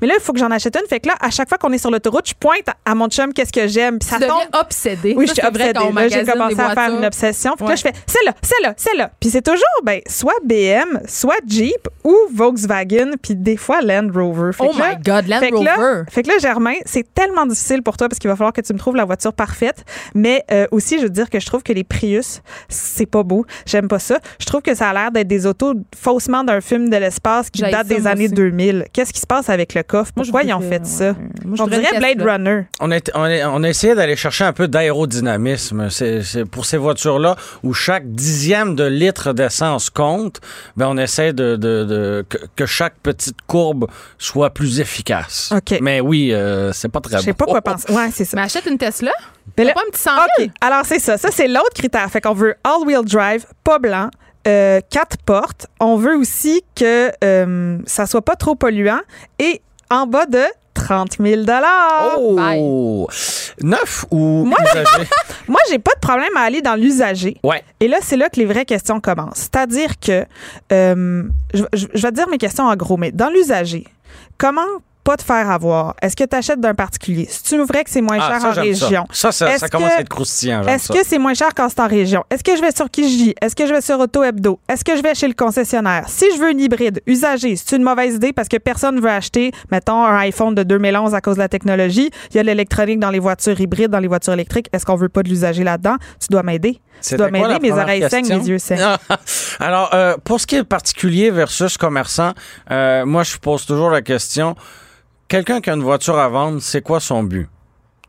Mais là, il faut que j'en achète une. Fait que là, à chaque fois qu'on est sur l'autoroute, je pointe à mon chum qu'est-ce que j'aime. Puis ça Tu tombe. obsédé. Oui, Ça, je suis obsédée. j'ai commencé à faire une obsession. Puis Ouais. là, je fais celle-là, celle-là, celle-là. Puis c'est toujours ben, soit BM, soit Jeep ou Volkswagen, puis des fois Land Rover. Fait Oh que là- my God, Land fait que là- Rover. fait que là, Germain, c'est tellement difficile pour toi parce qu'il va falloir que tu me trouves la voiture parfaite. Mais euh, aussi, je veux dire que je trouve que les Prius, c'est pas beau. J'aime pas ça. Je trouve que ça a l'air d'être des autos faussement d'un film de l'espace qui date des années aussi. 2000. Qu'est-ce qui se passe avec le coffre? Moi, je Pourquoi ils ont fait ça? ouais. Moi, je On dirait Blade. Runner. On a, été- on a, on a essayé d'aller chercher un peu d'aérodynamisme. Pour ces voitures-là où chaque dixième de litre d'essence compte, ben on essaie de, de- de- que, que chaque petite courbe soit plus efficace. OK. Mais oui, euh, c'est pas très Je sais pas quoi penser. Ouais, c'est ça. Mais achète une Tesla. Mais T'as là- pas un petit 100 000? OK. Alors, c'est ça. Ça, c'est l'autre critère. Fait qu'on veut all-wheel drive, pas blanc, euh, quatre portes. On veut aussi que euh, ça soit pas trop polluant et en bas de 30 000 Oh! Neuf ou Moi, usagé? Moi, j'ai pas de problème à aller dans l'usager. Ouais. Et là, c'est là que les vraies questions commencent. C'est-à-dire que, euh, je, je- je vais te dire mes questions en gros, mais dans l'usager, comment pas te faire avoir, est-ce que tu achètes d'un particulier? Si tu vrai que c'est moins Ah, cher ça, en ça. région? Ça, ça, ça commence que- à être croustillant. Est-ce que c'est moins cher quand c'est en région? Est-ce que je vais sur Kijiji? Est-ce que je vais sur Auto Hebdo? Est-ce que je vais chez le concessionnaire? Si je veux une hybride usagée, c'est une mauvaise idée parce que personne ne veut acheter, mettons, un iPhone de 2011 à cause de la technologie. Il y a de l'électronique dans les voitures hybrides, dans les voitures électriques. Est-ce qu'on veut pas de l'usager là-dedans? Tu dois m'aider. Tu dois m'aider. Mes oreilles saignent, question? mes yeux saignent. Alors, euh, pour ce qui est particulier versus commerçant, euh, moi, je pose toujours la question quelqu'un qui a une voiture à vendre, c'est quoi son but?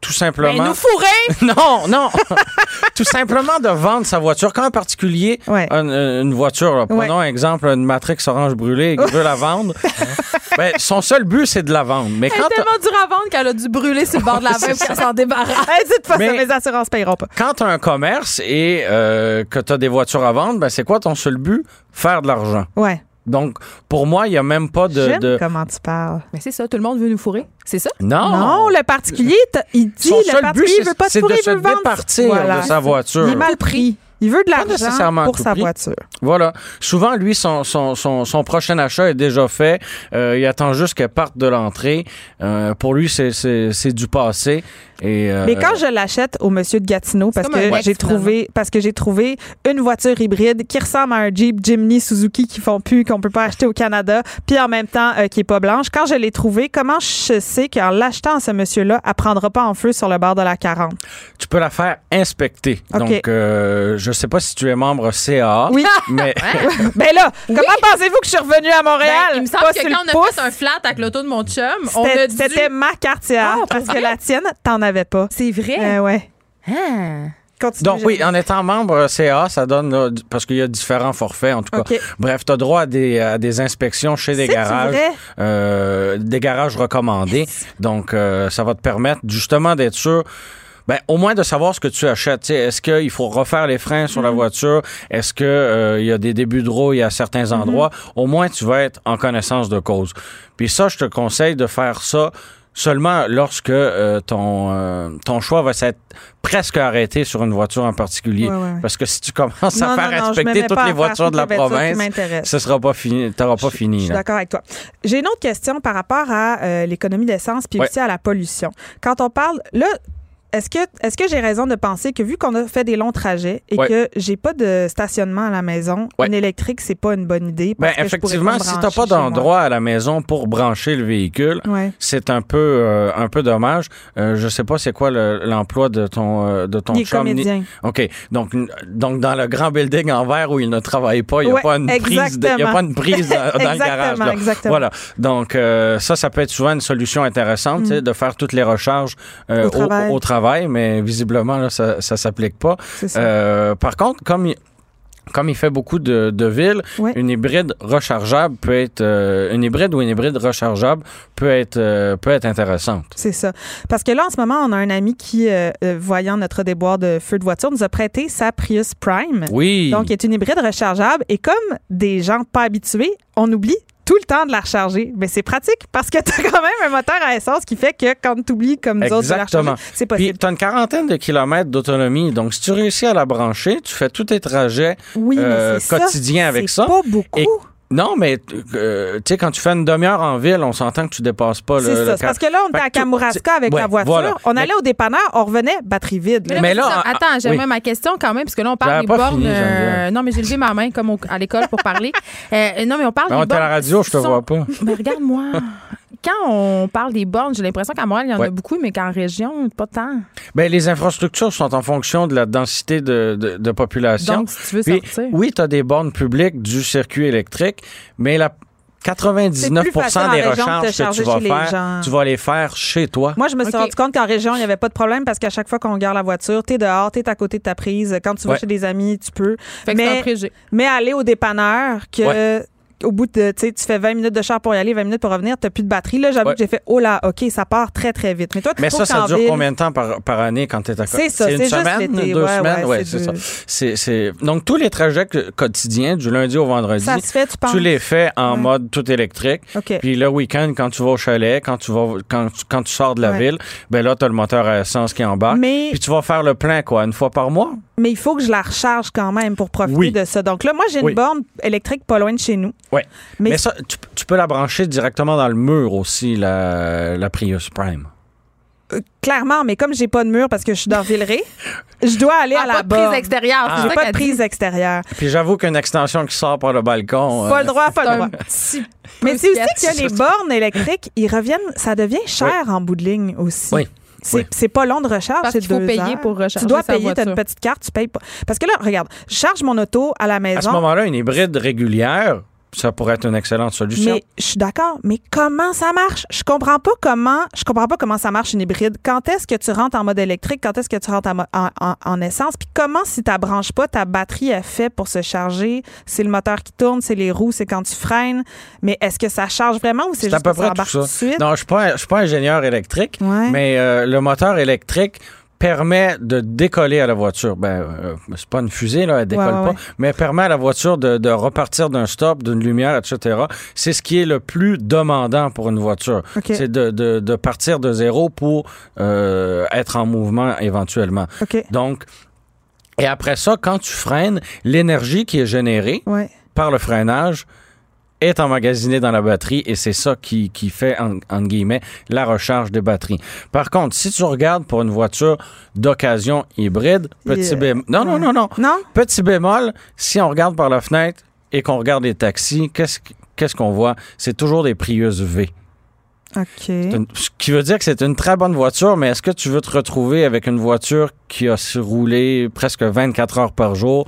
Tout simplement. Ben, nous fourrer! Non, non. Tout simplement de vendre sa voiture. Quand un particulier Ouais. a une, une voiture, là, prenons un exemple, une Matrix orange brûlée et qu'il veut la vendre, ben, son seul but, c'est de la vendre. Mais Elle quand est tellement dure à vendre qu'elle a dû brûler sur le bord de la veine pour qu'elle s'en débarrasse. Hey, dites pas ça, Mais- mes assurances payeront pas. quand tu as un commerce et euh, que tu as des voitures à vendre, ben, c'est quoi ton seul but? Faire de l'argent. Ouais. Donc, pour moi, il n'y a même pas de. J'aime de- comment tu parles. Mais c'est ça, tout le monde veut nous fourrer. C'est ça? Non! Non, le particulier, il dit, Son le but, particulier, il c'est veut pas te c'est de fourrer, il veut vendre. départir Voilà. de sa voiture. Il est mal pris. Il veut de l'argent pour sa prix. voiture. Voilà. Souvent, lui, son, son, son, son prochain achat est déjà fait. Euh, il attend juste qu'elle parte de l'entrée. Euh, pour lui, c'est- c'est c'est du passé. Et, euh, Mais quand je l'achète au monsieur de Gatineau parce que j'ai trouvé parce que j'ai trouvé une voiture hybride qui ressemble à un Jeep Jimny Suzuki qui font plus qu'on peut pas acheter au Canada puis en même temps euh, qui est pas blanche quand je l'ai trouvé comment je sais qu'en l'achetant à ce monsieur là elle prendra pas en feu sur le bord de la 40 tu peux la faire inspecter. OK. Donc, euh, je sais pas si tu es membre CAA. Oui. Mais ben là comment pensez-vous que je suis revenue à Montréal? Ben, il me semble Pas que quand on a pouce. fait un flat avec l'auto de mon chum, on C'était- a dû... c'était ma carte CA Ah, pour parce que la tienne t'en avais pas C'est vrai? Euh, ouais Ah. Continue, donc, oui, en étant membre CAA, ça donne, là, du- parce qu'il y a différents forfaits, en tout cas. Bref, tu as droit à des, à des inspections chez des garages. vrai? euh, des garages recommandés. Donc, euh, ça va te permettre justement d'être sûr. Ben, au moins de savoir ce que tu achètes. Tu sais, Est-ce qu'il faut refaire les freins sur la voiture? Est-ce que euh, y a des débuts de rouille à certains Mm-hmm. endroits? Au moins, tu vas être en connaissance de cause. Puis ça, je te conseille de faire ça seulement lorsque euh, ton, euh, ton choix va s'être presque arrêté sur une voiture en particulier. Parce que si tu commences à faire non, je mets toutes les voitures de la province, ce sera pas fini. T'auras pas Je fini. suis là. d'accord avec toi. J'ai une autre question par rapport à euh, l'économie d'essence puis aussi à la pollution. Quand on parle, là, est-ce que, est-ce que j'ai raison de penser que vu qu'on a fait des longs trajets et Ouais. que j'ai pas de stationnement à la maison, Ouais. une électrique, c'est pas une bonne idée? Ben, parce que je pourrais effectivement, me si t'as pas d'endroit à la maison pour brancher le véhicule, Ouais. c'est un peu euh, un peu dommage. Euh, je sais pas c'est quoi le- l'emploi de ton euh, de ton Il est chum, comédien. OK. Donc donc dans le grand building en verre où il ne travaille pas, il n'y a pas une prise de- y a pas une prise dans, dans le garage là. exactement. Voilà. Donc euh, ça ça peut être souvent une solution intéressante, sais, de faire toutes les recharges euh, Mm. Au travail, mais visiblement là ça ça s'applique pas. Ça. Euh, par contre, comme il, comme il fait beaucoup de, de villes, Ouais. une hybride rechargeable peut être euh, une hybride ou une hybride rechargeable peut être euh, peut être intéressante. C'est ça. Parce que là, en ce moment, on a un ami qui, euh, voyant notre déboire de feu de voiture, nous a prêté sa Prius Prime. Oui. Donc, qui est une hybride rechargeable. Et comme des gens pas habitués, on oublie tout le temps de la recharger. Mais c'est pratique parce que tu as quand même un moteur à essence qui fait que quand tu oublies comme nous autres de la recharger, c'est Puis possible. tu as une quarantaine de kilomètres d'autonomie. Donc si tu réussis à la brancher, tu fais tous tes trajets oui, euh, mais c'est ça. quotidien avec C'est ça. pas beaucoup. Et- Non, mais euh, tu sais quand tu fais une demi-heure en ville, on s'entend que tu dépasses pas le C'est ça. C'est parce que là, on était à Kamouraska avec Ouais, la voiture. voilà. On Mais- allait au dépanneur, on revenait, batterie vide. là. Mais, Mais là, en- attends, oui. ma question quand même, parce que là, on parle des bornes. fini, euh, non, mais j'ai levé ma main comme au- à l'école pour parler. Euh, non, mais on parle Ben, des on est à la bornes radio, je te sont- vois pas. Mais regarde-moi. Quand on parle des bornes, j'ai l'impression qu'à Montréal, il y en Ouais. a beaucoup, mais qu'en région, pas tant. Ben, les infrastructures sont en fonction de la densité de, de, de population. Donc, si tu veux Puis, sortir. oui, tu as des bornes publiques du circuit électrique, mais la 99 C'est plus facile en des recharges que tu vas faire, gens. tu vas les faire chez toi. Moi, je me suis rendu compte qu'en région, il n'y avait pas de problème parce qu'à chaque fois qu'on garde la voiture, t'es dehors, t'es à côté de ta prise. Quand tu vas Ouais. chez des amis, tu peux. Fait que c'est un mais, préjugé. mais aller au dépanneur, que au bout de, tu sais, tu fais 20 minutes de char pour y aller, 20 minutes pour revenir, t'as plus de batterie. Là, j'avoue Ouais. que j'ai fait, oh là, OK, ça part très, très vite. Mais toi, tu Mais ça, ça dure ville- combien de temps par, par année quand tu es à C'est ça, une c'est juste semaine, deux Ouais, semaines, ouais, c'est ça. c'est... Donc, tous les trajets quotidiens, du lundi au vendredi, Ça se fait, tu penses? tu les fais en mode tout électrique. Puis le week-end, quand tu vas au chalet, quand tu vas quand tu, quand tu sors de la ville, ben là, tu as le moteur à essence qui embarque. Mais Puis tu vas faire le plein, quoi, une fois par mois? Mais il faut que je la recharge quand même pour profiter Oui. de ça. Donc là, moi, j'ai une Oui. borne électrique pas loin de chez nous. Oui. Mais, Mais, ça, tu, tu peux la brancher directement dans le mur aussi, la, la Prius Prime. euh, clairement, mais comme j'ai pas de mur parce que je suis dans Villeray, je dois aller Ah, à la pas de borne. prise extérieure. c'est J'ai pas de dit. prise extérieure. Puis j'avoue qu'une extension qui sort par le balcon. Pas euh, le droit, pas le droit. Mais c'est aussi que les bornes électriques, ils reviennent, ça devient cher en bout de ligne aussi. Oui. C'est Oui. c'est pas long de recharge, Parce c'est qu'il faut deux payer heures. pour recharger Tu dois sa payer, t'as une petite carte, tu payes pas. Parce que là, regarde, je charge mon auto à la À ce maison. moment-là, une hybride régulière, ça pourrait être une excellente solution. Mais je suis d'accord, mais comment ça marche? Je comprends pas comment je comprends pas comment ça marche une hybride. Quand est-ce que tu rentres en mode électrique? Quand est-ce que tu rentres en, en- en- en essence? Puis comment si tu branches pas ta batterie est fait pour se charger? C'est le moteur qui tourne, c'est les roues, c'est quand tu freines. Mais est-ce que ça charge vraiment ou c'est à juste peu que ça tout ça. tout de suite? Non, je suis pas, je suis pas ingénieur électrique, Ouais. mais euh, le moteur électrique permet de décoller à la voiture. Ben, euh, c'est pas une fusée, là, elle décolle Ouais, pas, ouais. mais elle permet à la voiture de, de repartir d'un stop, d'une lumière, etc. C'est ce qui est le plus demandant pour une voiture. C'est de, de, de partir de zéro pour euh, être en mouvement éventuellement. Donc, et après ça, quand tu freines, l'énergie qui est générée Ouais. par le freinage est emmagasinée dans la batterie et c'est ça qui, qui fait, en, guillemets, la recharge des batteries. Par contre, si tu regardes pour une voiture d'occasion hybride, petit Yeah. bémol... Non, non, non, non. Non? Petit bémol, si on regarde par la fenêtre et qu'on regarde les taxis, qu'est-ce qu'est-ce qu'on voit? C'est toujours des Prius V. OK. Une- ce qui veut dire que c'est une très bonne voiture, mais est-ce que tu veux te retrouver avec une voiture qui a su rouler presque 24 heures par jour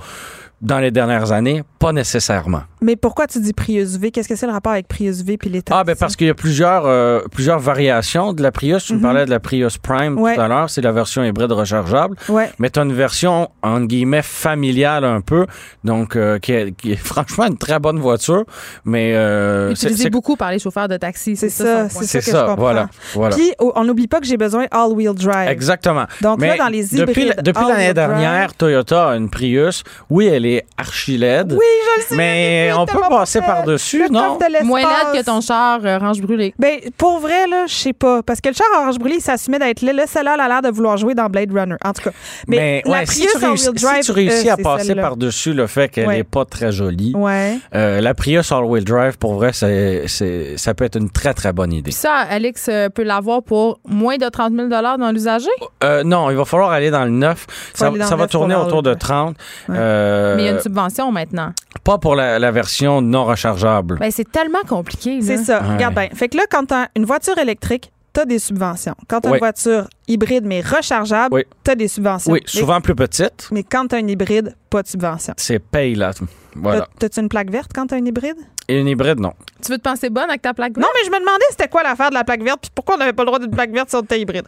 dans les dernières années? Pas nécessairement. Mais pourquoi tu dis Prius V? Qu'est-ce que c'est le rapport avec Prius V puis les taxis Ah, ben parce qu'il y a plusieurs, euh, plusieurs variations de la Prius. Tu me Mhm. parlais de la Prius Prime Ouais. tout à l'heure. C'est la version hybride rechargeable. Ouais. Mais tu as une version, entre guillemets, familiale un peu. Donc, euh, qui, est, qui est franchement une très bonne voiture. Mais euh, c'est Utilisé c'est- beaucoup par les chauffeurs de taxi. C'est C'est ça, ça, c'est c'est ça que je ça. comprends. Voilà. voilà. Puis oh, on n'oublie pas que j'ai besoin all-wheel drive. Exactement. Donc Mais là, dans les hybrides, depuis, depuis l'année drive- dernière, Toyota a une Prius. Oui, elle est archi laide. Oui, je le sais. mais on peut passer par-dessus, non? Moins laide que ton char euh, orange brûlé. Ben, pour vrai, là, je sais pas. Parce que le char orange brûlé, il s'assumait d'être laid. Là, celle-là, elle a l'air de vouloir jouer dans Blade Runner. En tout cas. Mais, la ouais, si, Prius tu réussis, all-wheel drive, si tu réussis euh, à c'est passer par-dessus le fait qu'elle n'est Ouais. pas très jolie, Ouais. euh, la Prius All-Wheel Drive, pour vrai, c'est, ça peut être une très, très bonne idée. Puis ça, Alex euh, peut l'avoir pour moins de 30 000 dans l'usager. Euh, non, il va falloir aller dans le neuf. Ça, le va tourner autour de ouais. 30. Ouais. Mais il y a une subvention maintenant. Pas pour la, la version non rechargeable. Ben, c'est tellement compliqué. là. C'est ça. Ouais. Regarde bien. Fait que là, quand t'as une voiture électrique, t'as des subventions. Quand t'as Oui. une voiture hybride mais rechargeable, Oui. t'as des subventions. oui, Mais- souvent plus petite. Mais, quand t'as une hybride, pas de subvention. C'est paye, là. Voilà. T'as- T'as-tu une plaque verte quand t'as une hybride? Et une hybride, non. Tu veux te penser bonne avec ta plaque Non, mais je me demandais c'était quoi l'affaire de la plaque verte puis pourquoi on n'avait pas le droit d'une plaque verte sur une hybride?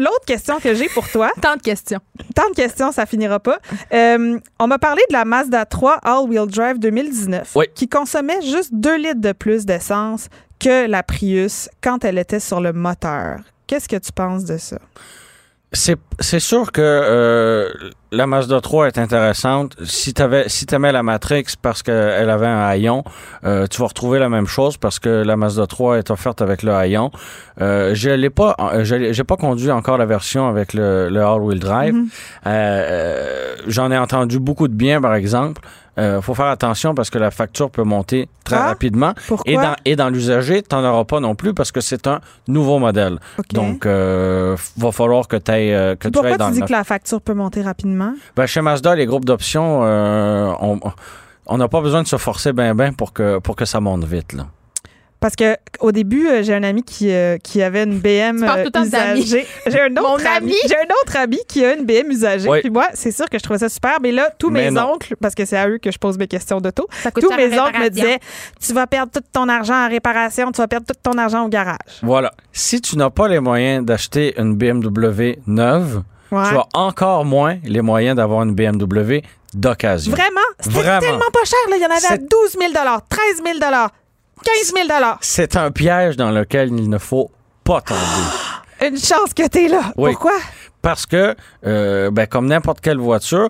L'autre question que j'ai pour toi, Tant de questions. tant de questions, ça finira pas. Euh, on m'a parlé de la Mazda 3 All-Wheel Drive 2019 Oui. qui consommait juste 2 litres de plus d'essence que la Prius quand elle était sur le moteur. Qu'est-ce que tu penses de ça? C'est, c'est sûr que euh, la Mazda 3 est intéressante. Si tu si aimais la Matrix parce qu'elle avait un haillon, euh, tu vas retrouver la même chose parce que la Mazda 3 est offerte avec le haillon. Euh, je l'ai pas, euh, j'ai pas conduit encore la version avec le, le all-wheel drive. Mhm. Euh, j'en ai entendu beaucoup de bien, par exemple. Euh, faut faire attention parce que la facture peut monter très Ah, rapidement. Pourquoi? Et dans, et dans l'usager, tu n'en auras pas non plus parce que c'est un nouveau modèle. OK. Donc, euh, va falloir que, euh, que tu Pourquoi ailles dans tu le dis que la facture peut monter rapidement? Ben, chez Mazda, les groupes d'options, euh, on n'a pas besoin de se forcer ben ben pour que, pour que ça monte vite. Là. Parce que au début, euh, j'ai un ami qui, euh, qui avait une BM euh, usagée. J'ai un autre Mon ami. ami. J'ai un autre ami qui a une BM usagée. Oui. Puis moi, c'est sûr que je trouvais ça super. Mais là, tous Mais mes non. oncles, parce que c'est à eux que je pose mes questions d'auto, tous mes oncles me disaient Tu vas perdre tout ton argent en réparation, tu vas perdre tout ton argent au garage. Voilà. Si tu n'as pas les moyens d'acheter une BMW neuve, Ouais. tu as encore moins les moyens d'avoir une BMW d'occasion. Vraiment? C'était tellement pas cher. Là. Il y en avait à C'est- 12 000 13 000 15 000 C'est un piège dans lequel il ne faut pas tomber. Une chance que t'es là. Oui. Pourquoi? Parce que, euh, ben, comme n'importe quelle voiture,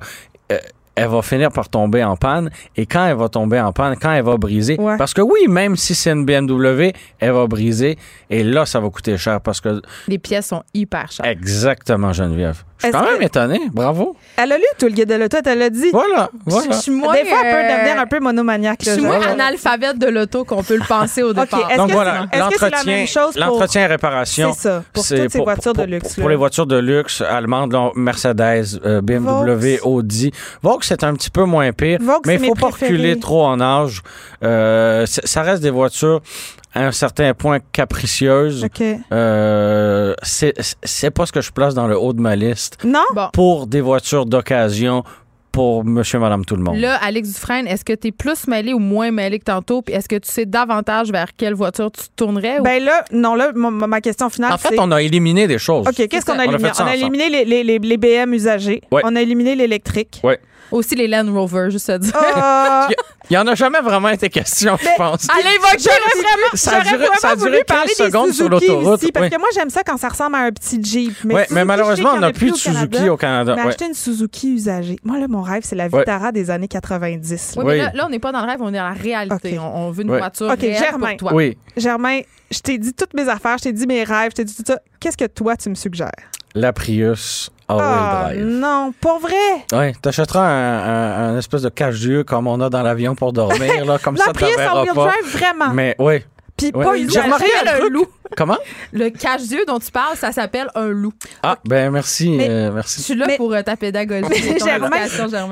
euh, elle va finir par tomber en panne. Et quand elle va tomber en panne, quand elle va briser, Ouais. parce que oui, même si c'est une BMW, elle va briser. Et là, ça va coûter cher parce que Les pièces sont hyper chères. exactement, Geneviève. Je suis quand même que- étonné. Bravo. Elle a lu tout le guide de l'auto, elle l'a dit. Voilà, Je voilà. suis moins, Des fois, elle peut euh, devenir un peu monomaniaque. Je suis moins analphabète de l'auto qu'on peut le penser au OK, départ. est-ce Donc que voilà, l'entretien, même chose pour- l'entretien et réparation. C'est ça, pour toutes ces pour- voitures pour- de luxe. Pour, les voitures de luxe allemandes, là, Mercedes, euh, BMW, Vaux. Audi. Vaux, c'est un petit peu moins pire, Vaux, mais il faut mes pas préférés. reculer trop en âge. Euh, ça reste des voitures à un certain point capricieuses. OK. Euh, c'est c'est pas ce que je place dans le haut de ma liste Non? Bon. pour des voitures d'occasion pour monsieur, madame, tout le monde. Là, Alex Dufresne, est-ce que tu es plus mêlé ou moins mêlé que tantôt? Puis est-ce que tu sais davantage vers quelle voiture tu tournerais? ou- Ben là, non, là, ma, ma question finale, en fait, on a éliminé des choses. OK, qu'est-ce qu'on a On a éliminé? On a éliminé les, les, les, les BM usagés. Ouais. On a éliminé l'électrique. Ouais. Aussi les Land Rover, juste à dire. Ah, Il y en a jamais vraiment été question, je pense. Allez, va J'aurais vraiment, Ça a duré- ça a vraiment duré voulu 15 parler des secondes sur l'autoroute, parce oui. que moi, j'aime ça quand ça ressemble à un petit Jeep. Mais, Ouais, mais malheureusement, on n'a plus de Suzuki au Canada. Mais Ouais. acheter une Suzuki usagée. Moi, là, mon rêve, c'est la Ouais. Vitara des années 90. là. Oui, mais là, là, on n'est pas dans le rêve, on est dans la réalité. On, on veut une Ouais. voiture Ok, réelle Germain. pour toi. Oui, Germain, je t'ai dit toutes mes affaires, je t'ai dit mes rêves, je t'ai dit tout ça. Qu'est-ce que toi, tu me suggères? la Prius Ah, drive. non, pour vrai? Oui, t'achèteras un, un- un espèce de cache-yeux comme on a dans l'avion pour dormir, là, comme ça, t'en en verras pas. drive, vraiment. Mais oui. Puis Ouais. pas J'ai usagée. remarqué un le truc. loup. Comment? Le cache-yeux dont tu parles, ça s'appelle un loup. Ah, ben merci, Mais- euh, Je merci. suis là Mais- pour euh, ta pédagogie. Germain.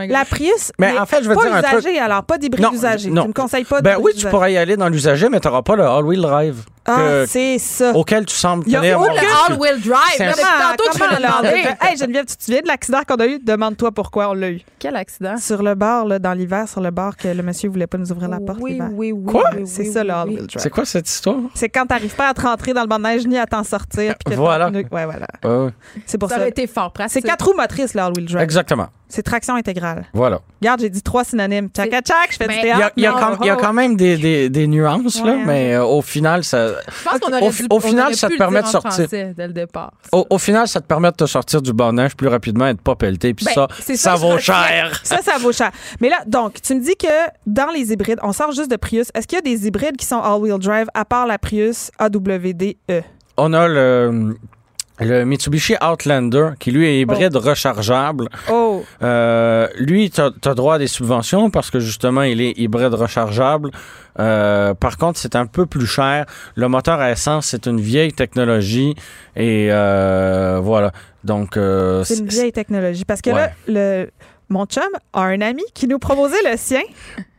La Prius, Mais en fait, je veux pas dire un truc. alors pas d'hybride usagé. non. Tu me conseilles pas Ben oui, tu pourrais y aller dans l'usager, mais t'auras pas le all-wheel drive Ah, c'est ça. auquel tu sembles Y a tenir. aucun- mon le Dieu. all-wheel drive. Tantôt, tu demandé. Hey, Geneviève, tu te souviens de l'accident qu'on a eu? Demande-toi pourquoi on l'a eu. Quel accident? Sur le bar, là, dans l'hiver, sur le bar, que le monsieur voulait pas nous ouvrir la porte Oui, oui, oui. Quoi? C'est ça, le all-wheel drive. C'est quoi cette histoire? C'est quand t'arrives pas à te rentrer dans le banc de neige ni à t'en sortir. puis que Voilà. Ouais, voilà. Ouais, ouais. C'est pour Ça ça. aurait été fort pratique. C'est quatre roues motrices, le all-wheel drive. Exactement. C'est traction intégrale. Voilà. Regarde, j'ai dit trois synonymes. Tchac, tchac, je fais Ben, du Il y a, théâtre. il y a quand, oh, quand même des, des, des nuances, là, Ouais. mais euh, au final, ça, Je pense qu'on aurait Au- dû- au on final, ça te permet de sortir. français dès le départ. au, au final, ça te permet de te sortir du bon neige plus rapidement et de pas pelleter. Puis Ben, ça, ça, vaut cher. Ça, ça vaut cher. Mais là, donc, tu me dis que dans les hybrides, on sort juste de Prius. Est-ce qu'il y a des hybrides qui sont all-wheel drive à part la Prius AWD E? On a le, le Mitsubishi Outlander qui, lui, est hybride rechargeable. Oh, Euh, lui, tu as, droit à des subventions parce que justement, il est hybride rechargeable. Euh, par contre, c'est un peu plus cher. Le moteur à essence, c'est une vieille technologie et euh, voilà. Donc, euh, c'est une vieille technologie. Parce que là, le, mon chum a un ami qui nous proposait le sien,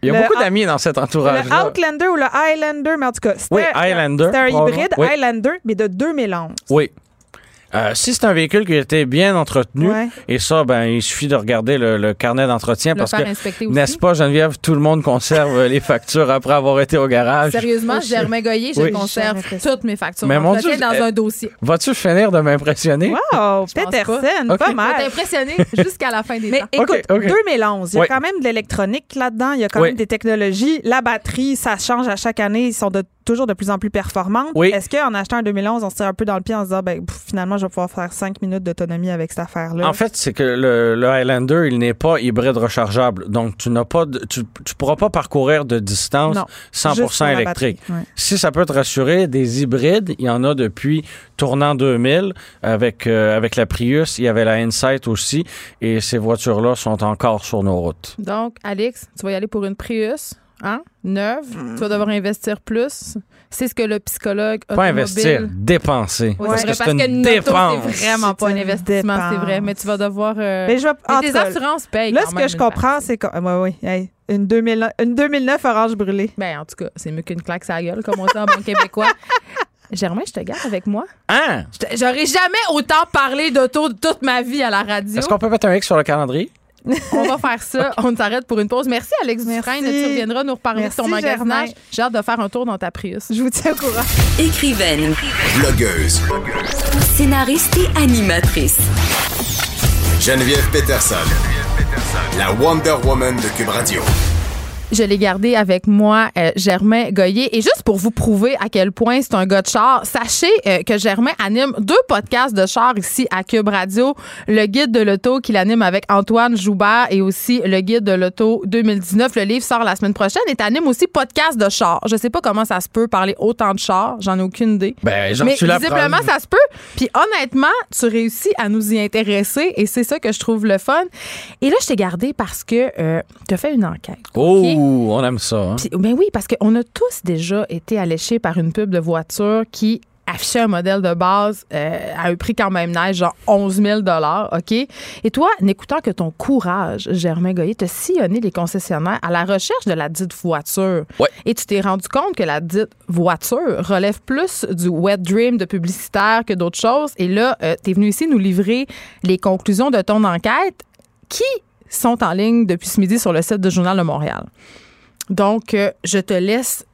il y a le beaucoup d'amis dans cet le entourage-là. Outlander ou le Highlander, mais en tout cas, c'était Oui, Highlander, c'était un probablement. hybride Oui. Highlander, mais de 2011. Oui. Euh, si c'est un véhicule qui a été bien entretenu, Ouais. et ça, ben, il suffit de regarder le, le carnet d'entretien parce que, n'est-ce pas, Geneviève, tout le monde conserve les factures après avoir été au garage? Sérieusement, Germain Goyer, je Oui. conserve fait ça. toutes mes factures. Mais mon Dieu, dans euh, un dossier. Vas-tu finir de m'impressionner? Wow, Je pense Peterson, pas. pas Ok. mal. Je vais t'impressionner jusqu'à la fin des Mais temps. écoute, Ok, ok. 2011, il y a quand même de l'électronique là-dedans, il y a quand Oui. même des technologies. La batterie, ça change à chaque année, ils sont de, toujours de plus en plus performantes. Oui. Est-ce qu'en achetant un 2011, on se tire un peu dans le pied en se disant, ben, pff, finalement, je vais pouvoir faire 5 minutes d'autonomie avec cette affaire-là? En fait, c'est que le, le Highlander, il n'est pas hybride rechargeable. Donc, tu n'as pas, de- tu, tu pourras pas parcourir de distance Non, 100% Juste sur la électrique. batterie. Si ça peut te rassurer, des hybrides, il y en a depuis tournant 2000 avec euh, avec la Prius, il y avait la Insight aussi et ces voitures-là sont encore sur nos routes. Donc, Alex, tu vas y aller pour une Prius, hein? Neuve. Tu vas devoir investir plus. C'est ce que le psychologue Pas automobile- investir, dépenser. Oui, parce c'est que c'est parce une dépense. c'est vraiment pas un investissement, c'est vrai. Mais tu vas devoir. euh, Mais je vais, mais tes assurances payent. Là, quand ce même que je comprends, c'est que. ouais, oui, hey, une, 2000, une 2009 orange brûlée. Ben, en tout cas, c'est mieux qu'une claque la gueule, comme on dit en bon québécois. Germain, je te garde avec moi. Hein? J'aurais jamais autant parlé d'auto de toute ma vie à la radio. Est-ce qu'on peut mettre un X sur le calendrier? On va faire ça. On s'arrête pour une pause. Merci, Alex Merci. Dufresne. Tu reviendras nous reparler Merci, de ton magasinage. J'ai hâte de faire un tour dans ta Prius. Je vous tiens au courant. Écrivaine, Blogueuse. scénariste et animatrice. Geneviève Peterson. La Wonder Woman de Cube Radio. Je l'ai gardé avec moi, euh, Germain Goyer. Et juste pour vous prouver à quel point c'est un gars de char, sachez euh, que Germain anime deux podcasts de char ici à Cube Radio. Le guide de l'auto qu'il anime avec Antoine Joubert et aussi le guide de l'auto 2019. Le livre sort la semaine prochaine et anime aussi podcast de char. Je sais pas comment ça se peut parler autant de char. J'en ai aucune idée. Ben, Mais visiblement, ça se peut. Puis honnêtement, tu réussis à nous y intéresser et c'est ça que je trouve le fun. Et là, je t'ai gardé parce que tu as fait une enquête. Oh, On aime ça. hein. Ben oui, parce qu'on a tous déjà été alléchés par une pub de voiture qui affichait un modèle de base euh, à un prix quand même nice, genre 11 000 OK? Et toi, n'écoutant que ton courage, Germain Goyer, te sillonné les concessionnaires à la recherche de la dite voiture. Ouais. Et tu t'es rendu compte que la dite voiture relève plus du wet dream de publicitaire que d'autres choses. Et là, tu es venu ici nous livrer les conclusions de ton enquête qui sont en ligne depuis ce midi sur le site du Journal de Montréal. Donc, euh, je te laisse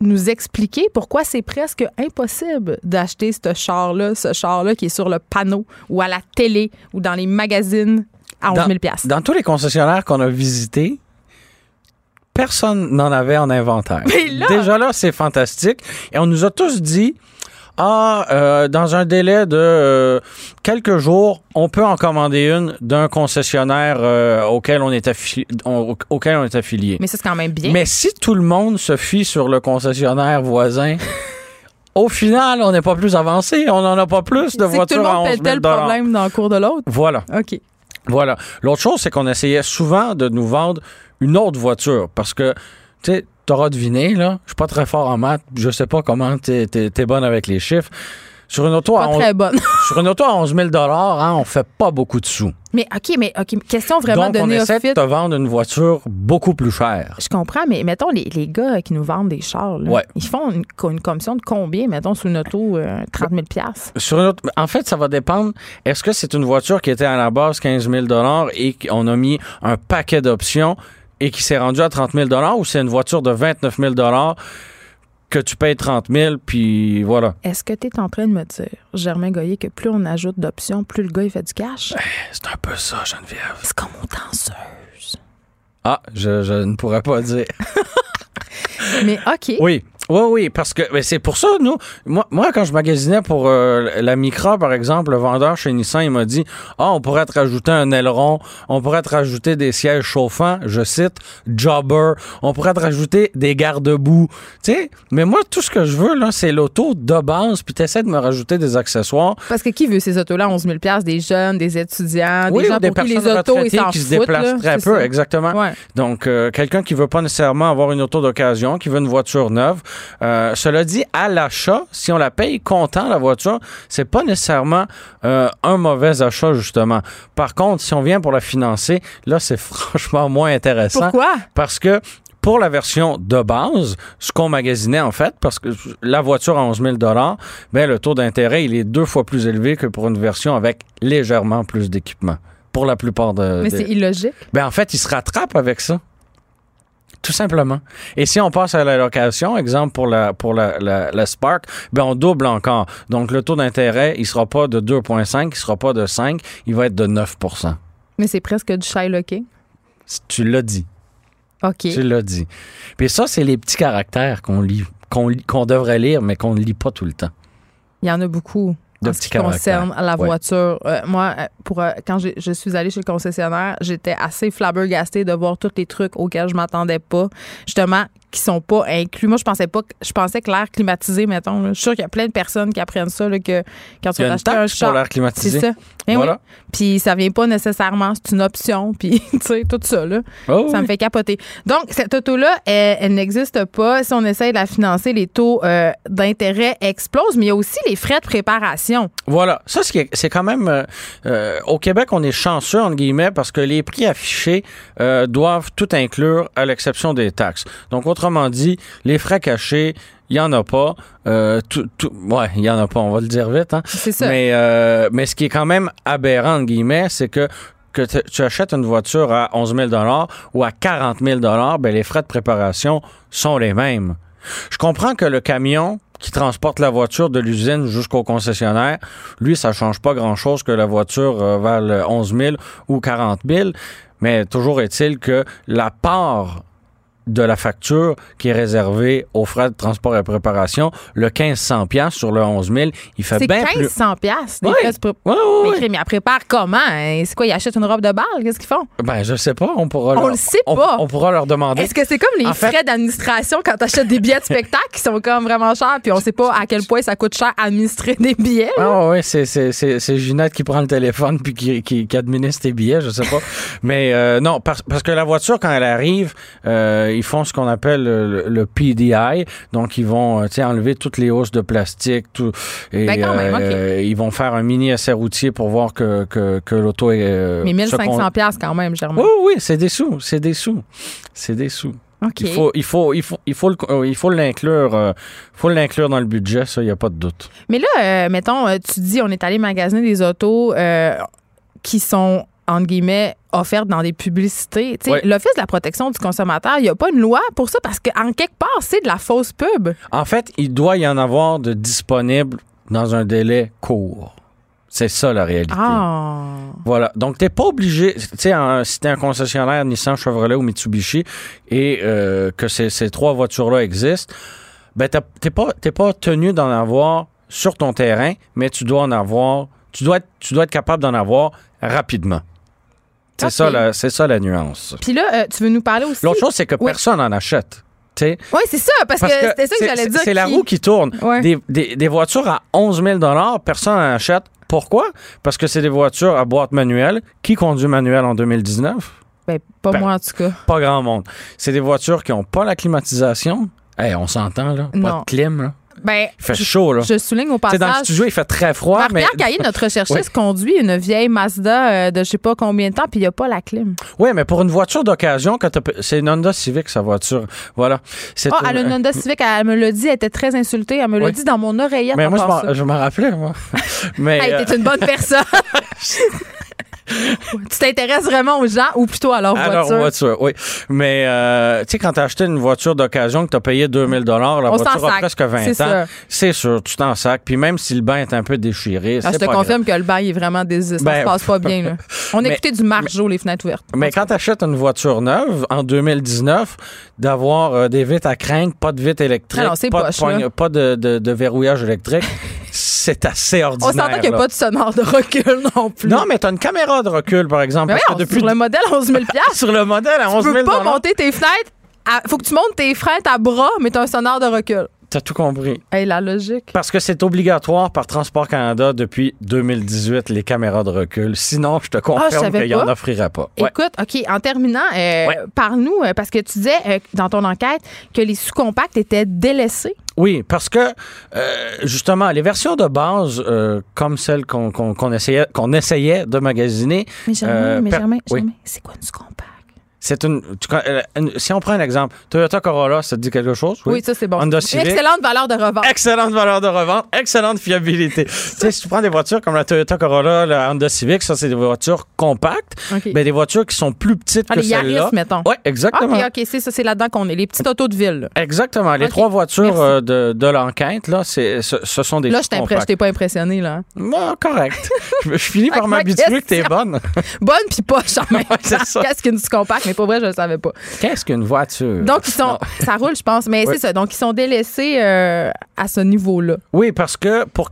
nous expliquer pourquoi c'est presque impossible d'acheter ce char-là, ce char-là qui est sur le panneau ou à la télé ou dans les magazines à 11 000 Dans tous les concessionnaires qu'on a visités, personne n'en avait en inventaire. Là- Déjà là, c'est fantastique. Et on nous a tous dit, ah, euh, dans un délai de euh, quelques jours, on peut en commander une d'un concessionnaire euh, auquel, on est affi- on- auquel on est affilié. Mais ça, c'est quand même bien. Mais si tout le monde se fie sur le concessionnaire voisin, au final, on n'est pas plus avancé. On n'en a pas plus de c'est que tout voitures le à monde 11 pèle 000 le problème dans le cours de l'autre? Voilà. OK. Voilà. L'autre chose, c'est qu'on essayait souvent de nous vendre une autre voiture parce que, tu sais, t'auras deviné, là, je suis pas très fort en maths, je sais pas comment t'es es, bonne avec les chiffres. Sur une auto, à Pas 11, très bonne. sur une auto à 11 000 hein, on fait pas beaucoup de sous. mais OK, mais OK, question vraiment Donc, de on essaie de te vendre une voiture beaucoup plus chère. Je comprends, mais mettons, les, les gars qui nous vendent des chars, là, Ouais. ils font une, une commission de combien, mettons, sur une auto, euh, 30 000 Sur une autre, en fait, ça va dépendre. Est-ce que c'est une voiture qui était à la base 15 000 et qu'on a mis un paquet d'options? Et qui s'est rendu à 30 000 ou c'est une voiture de 29 000 que tu payes 30 000 puis voilà. Est-ce que tu es en train de me dire, Germain Goyer, que plus on ajoute d'options, plus le gars, il fait du cash? C'est un peu ça, Geneviève. C'est comme aux danseuses. Ah, je, je ne pourrais pas dire. Mais OK. Oui. Oui, oui, parce que c'est pour ça, nous, moi, moi quand je magasinais pour euh, la Micra, par exemple, le vendeur chez Nissan, il m'a dit Ah, on pourrait te rajouter un aileron, on pourrait te rajouter des sièges chauffants, je cite, jobber, on pourrait te rajouter des garde-boue. Tu sais, mais moi, tout ce que je veux, là, c'est l'auto de base, puis t'essaies de me rajouter des accessoires. Parce que qui veut ces autos-là, 11 000 des jeunes, des étudiants, oui, des gens des pour qui les autos, ils qui se déplacent là, très peu, ça. exactement. Ouais. Donc, euh, quelqu'un qui veut pas nécessairement avoir une auto d'occasion, qui veut une voiture neuve. Euh, cela dit, à l'achat, si on la paye comptant, la voiture, c'est pas nécessairement euh, un mauvais achat, justement. Par contre, si on vient pour la financer, là, c'est franchement moins intéressant. Pourquoi? Parce que pour la version de base, ce qu'on magasinait en fait, parce que la voiture à 11 000 ben, le taux d'intérêt, il est deux fois plus élevé que pour une version avec légèrement plus d'équipement. Pour la plupart de... Mais c'est illogique. ben, en fait, il se rattrape avec ça. Tout simplement. Et si on passe à la location, exemple pour la, pour la, la, la Spark, ben on double encore. Donc, le taux d'intérêt, il sera pas de 2,5, il sera pas de 5, il va être de 9% Mais c'est presque du Shylocking. Tu l'as dit. OK. Tu l'as dit. Puis ça, c'est les petits caractères qu'on lit, qu'on qu'on devrait lire, mais qu'on ne lit pas tout le temps. Il y en a beaucoup. En ce qui concerne la Ouais. voiture. Euh, moi, euh, pour, euh, quand je suis allée chez le concessionnaire, j'étais assez flabbergastée de voir tous les trucs auxquels je m'attendais pas, justement, qui sont pas inclus. Moi, je pensais pas, que- je pensais que l'air climatisé, mettons. là. Je suis sûre qu'il y a plein de personnes qui apprennent ça, là, que quand tu vas une t'acheter un char. l'air C'est climatisé. ça. Eh oui. Voilà. Puis ça vient pas nécessairement, c'est une option, puis tu sais, tout ça, là. Oh, Ça oui. me fait capoter. Donc, cette auto-là, elle, elle n'existe pas. Si on essaye de la financer, les taux euh, d'intérêt explosent, mais il y a aussi les frais de préparation. Voilà. Ça, c'est quand même. euh, euh, au Québec, on est chanceux, entre guillemets, parce que les prix affichés euh, doivent tout inclure, à l'exception des taxes. Donc, autrement dit, les frais cachés, il n'y en a pas. Euh, tout, tout- ouais, il n'y en a pas, on va le dire vite. Hein. C'est ça. Mais, euh, mais ce qui est quand même aberrant, entre guillemets, c'est que que te- tu achètes une voiture à 11 000 ou à 40 000 ben les frais de préparation sont les mêmes. Je comprends que le camion qui transporte la voiture de l'usine jusqu'au concessionnaire, lui, ça change pas grand-chose que la voiture euh, vale 11 000 ou 40 000, mais toujours est-il que la part de la facture qui est réservée aux frais de transport et préparation, le 1500 pièces sur le 11 000, il fait bien plus. 1500 piastres, des Ouais. frais de pré- Ouais, ouais, Mais préparent comment? hein? C'est quoi, ils achètent une robe de bal? Qu'est-ce qu'ils font? Ben, je sais pas, on pourra On leur, le sait pas. On, pourra leur demander. Est-ce que c'est comme les En fait- frais d'administration quand tu achètes des billets de spectacle qui sont comme vraiment chers, puis on sait pas à quel point ça coûte cher administrer des billets? Ah oui, c'est, Ginette qui prend le téléphone puis qui, qui, qui administre tes billets, je sais pas. Mais euh, non, parce, parce que la voiture, quand elle arrive, euh, ils font ce qu'on appelle le, le PDI. Donc, ils vont euh, enlever toutes les hausses de plastique. Tout, et Ben, quand même, euh, ils vont faire un mini essai routier pour voir que, que, que l'auto est... euh, Mais se 1500 con- piastres quand même, Germain. Oui, oui, c'est des sous. C'est des sous. C'est des sous. Il faut, il faut, il faut, il faut, le- il faut l'inclure, euh, faut l'inclure dans le budget, ça, il n'y a pas de doute. Mais là, euh, mettons, tu dis, on est allé magasiner des autos euh, qui sont, entre guillemets, offertes dans des publicités. L'Office de la protection du consommateur, il n'y a pas une loi pour ça parce qu'en quelque part, c'est de la fausse pub. En fait, il doit y en avoir de disponibles dans un délai court. C'est ça la réalité. Ah. Voilà. Donc, t'es pas obligé, tu sais, un- si t'es un concessionnaire Nissan, Chevrolet ou Mitsubishi et euh, que ces, ces trois voitures-là existent, ben, t'es pas, pas tenu d'en avoir sur ton terrain, mais tu dois en avoir, tu dois tu dois être capable d'en avoir rapidement. C'est ça, ça la nuance. Puis là, euh, tu veux nous parler aussi? L'autre chose, c'est que Oui. personne n'en achète. Oui, c'est ça, parce, parce que, c'était ça que j'allais dire. C'est la roue qui tourne. Ouais. Des, des- des voitures à 11 000 personne n'en achète. Pourquoi? Parce que c'est des voitures à boîte manuelle. Qui conduit manuel en 2019? Ben, pas Ben, moi, en tout cas. Pas grand monde. C'est des voitures qui n'ont pas la climatisation. Hey, on s'entend, là. Pas Non. de clim, là. Ben, Il fait je, chaud, là. je souligne au Tu sais, dans le passage. studio, il fait très froid, mais... Marc-Pierre Caillé, notre recherchiste, Oui. conduit une vieille Mazda euh, de je sais pas combien de temps, puis il n'y a pas la clim. Oui, mais pour une voiture d'occasion, quand c'est une Honda Civic, sa voiture. Voilà. C'est Ah, elle a une Honda Civic, elle me l'a dit, elle était très insultée. Elle me l'a Oui. dit dans mon oreillette. Mais moi, je m'en- rappelais, moi. mais... Hey, euh, t'es une bonne personne. tu t'intéresses vraiment aux gens ou plutôt à leur À leur voiture? voiture, oui. Mais, euh, tu sais, quand tu as acheté une voiture d'occasion que tu as payé 2000 la On s'en voiture a sac. presque 20 C'est ans, c'est sûr, tu t'en sacs. Puis même si le bain est un peu déchiré, Ah, je te pas confirme que le bail est vraiment des. Ça Ben, se passe pas bien, là. On mais- écoutait du Marjo, les fenêtres ouvertes. Mais quand tu achètes une voiture neuve, en 2019, d'avoir euh, des vitres à craindre, pas de vitres électriques, non, pas, poche, de, pogne- là. pas de, de- de verrouillage électrique, c'est assez On ordinaire. s'entend qu'il n'y a pas de sonore de recul non plus. Non, mais tu as une caméra de recul, par exemple. Mais parce que voyons, depuis sur le modèle 11 000 sur le modèle à 11 tu 000 peux pas monter tes fenêtres. à- faut que tu montes tes fenêtres à bras, mais t'as un sonore de recul. T'as tout compris. Hey, la logique. Parce que c'est obligatoire par Transport Canada depuis 2018, les caméras de recul. Sinon, je te Ah, confirme savais qu'il n'y en pas. offrirait pas. Ouais. Écoute, OK, en terminant, euh, Ouais. parle-nous, euh, parce que tu disais euh, dans ton enquête que les sous-compacts étaient délaissés. Oui, parce que euh, justement, les versions de base, euh, comme celles qu'on qu'on- qu'on essayait, qu'on essayait de magasiner, Mais Germain, Euh, mais Germain, oui. Germain, c'est quoi une sous-compact? C'est une, tu con- euh, une- Si on prend un exemple, Toyota Corolla, ça te dit quelque chose? Oui, ça, c'est bon. Honda Civic. excellente valeur de revente. Excellente valeur de revente, excellente fiabilité. tu sais, si tu prends des voitures comme la Toyota Corolla, la Honda Civic, ça, c'est des voitures compactes, ben, des voitures qui sont plus petites Ah, que les celles-là. Yaris, mettons. Oui, exactement. OK, OK, c'est ça, c'est là-dedans qu'on est. Les petites autos de ville. là. Exactement. Les trois voitures euh, de, de l'enquête, là, c'est, ce, ce sont des Là, je t'ai pas impressionné, là. Non, correct. je, je finis par m'habituer que t'es bonne. Bonne puis poche en même temps. Qu'est-ce qu'une sous-compact? Mais pour vrai, je le savais pas. Qu'est-ce qu'une voiture? Donc, ils sont. Ça roule, je pense. Mais Oui. c'est ça. Donc, ils sont délaissés euh, à ce niveau-là. Oui, parce que pour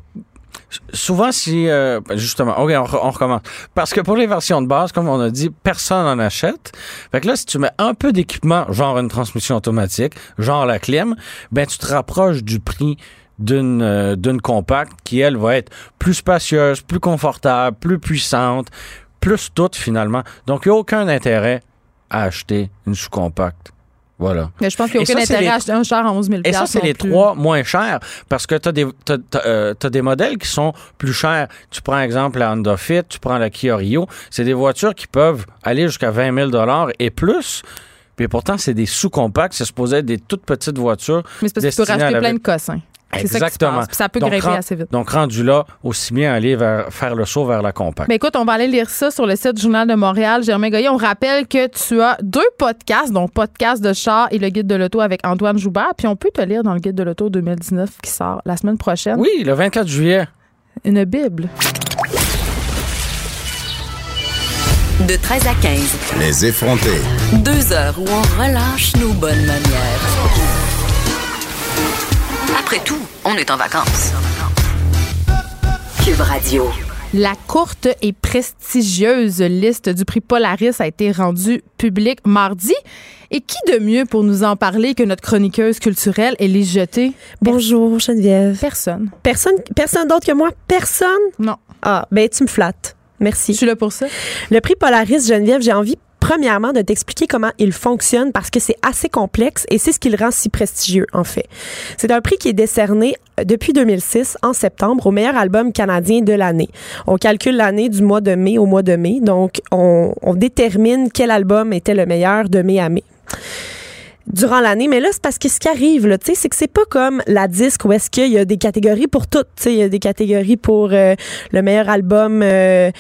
souvent si euh, justement, ok, on, re- on recommence. Parce que pour les versions de base, comme on a dit, personne en achète. Fait que là, si tu mets un peu d'équipement, genre une transmission automatique, genre la clim, ben tu te rapproches du prix d'une euh, d'une compacte qui elle va être plus spacieuse, plus confortable, plus puissante, plus toute finalement. Donc il n'y a aucun intérêt à acheter une sous-compacte. Voilà. Mais je pense qu'il n'y a aucun ça, intérêt les- à acheter un char à 11 000 Et ça, c'est les plus. trois moins chers parce que tu as, euh, des modèles qui sont plus chers. Tu prends exemple la Honda Fit, tu prends la Kia Rio. C'est des voitures qui peuvent aller jusqu'à 20 000 et plus. Puis pourtant, c'est des sous-compacts. C'est supposé être des toutes petites voitures. Mais c'est parce que tu peux racheter plein de cossins. C'est ça qui se Exactement. passe. Puis ça peut Donc, grimper assez vite. Donc, rendu là, aussi bien aller vers, faire le saut vers la compacte. Mais écoute, on va aller lire ça sur le site du Journal de Montréal. Germain Goyer, on rappelle que tu as deux podcasts, donc podcast de char et le guide de l'auto avec Antoine Joubert. Puis on peut te lire dans le guide de l'auto 2019 qui sort la semaine prochaine. Oui, le 24 juillet. Une Bible. De 13 à 15. Les effrontés. Deux heures où on relâche nos bonnes manières. Après tout, on est en vacances. Cube Radio. La courte et prestigieuse liste du prix Polaris a été rendue publique mardi. Et qui de mieux pour nous en parler que notre chroniqueuse culturelle, Élise Jeté? Bonjour Geneviève. Personne. Personne, personne d'autre que moi? Personne? Non. Ah, ben tu me flattes. Merci. Je suis là pour ça. Le prix Polaris, Geneviève, j'ai envie premièrement de t'expliquer comment il fonctionne parce que c'est assez complexe et c'est ce qui le rend si prestigieux en fait. C'est un prix qui est décerné euh, depuis 2006 en septembre au meilleur album canadien de l'année. On calcule l'année du mois de mai au mois de mai, donc on, on détermine quel album était le meilleur de mai à mai durant l'année. Mais là, c'est parce que ce qui arrive, là, tu sais, c'est que c'est pas comme la disque où est-ce qu'il y a des catégories pour toutes. Tu sais, il y a des catégories pour euh, le meilleur album euh,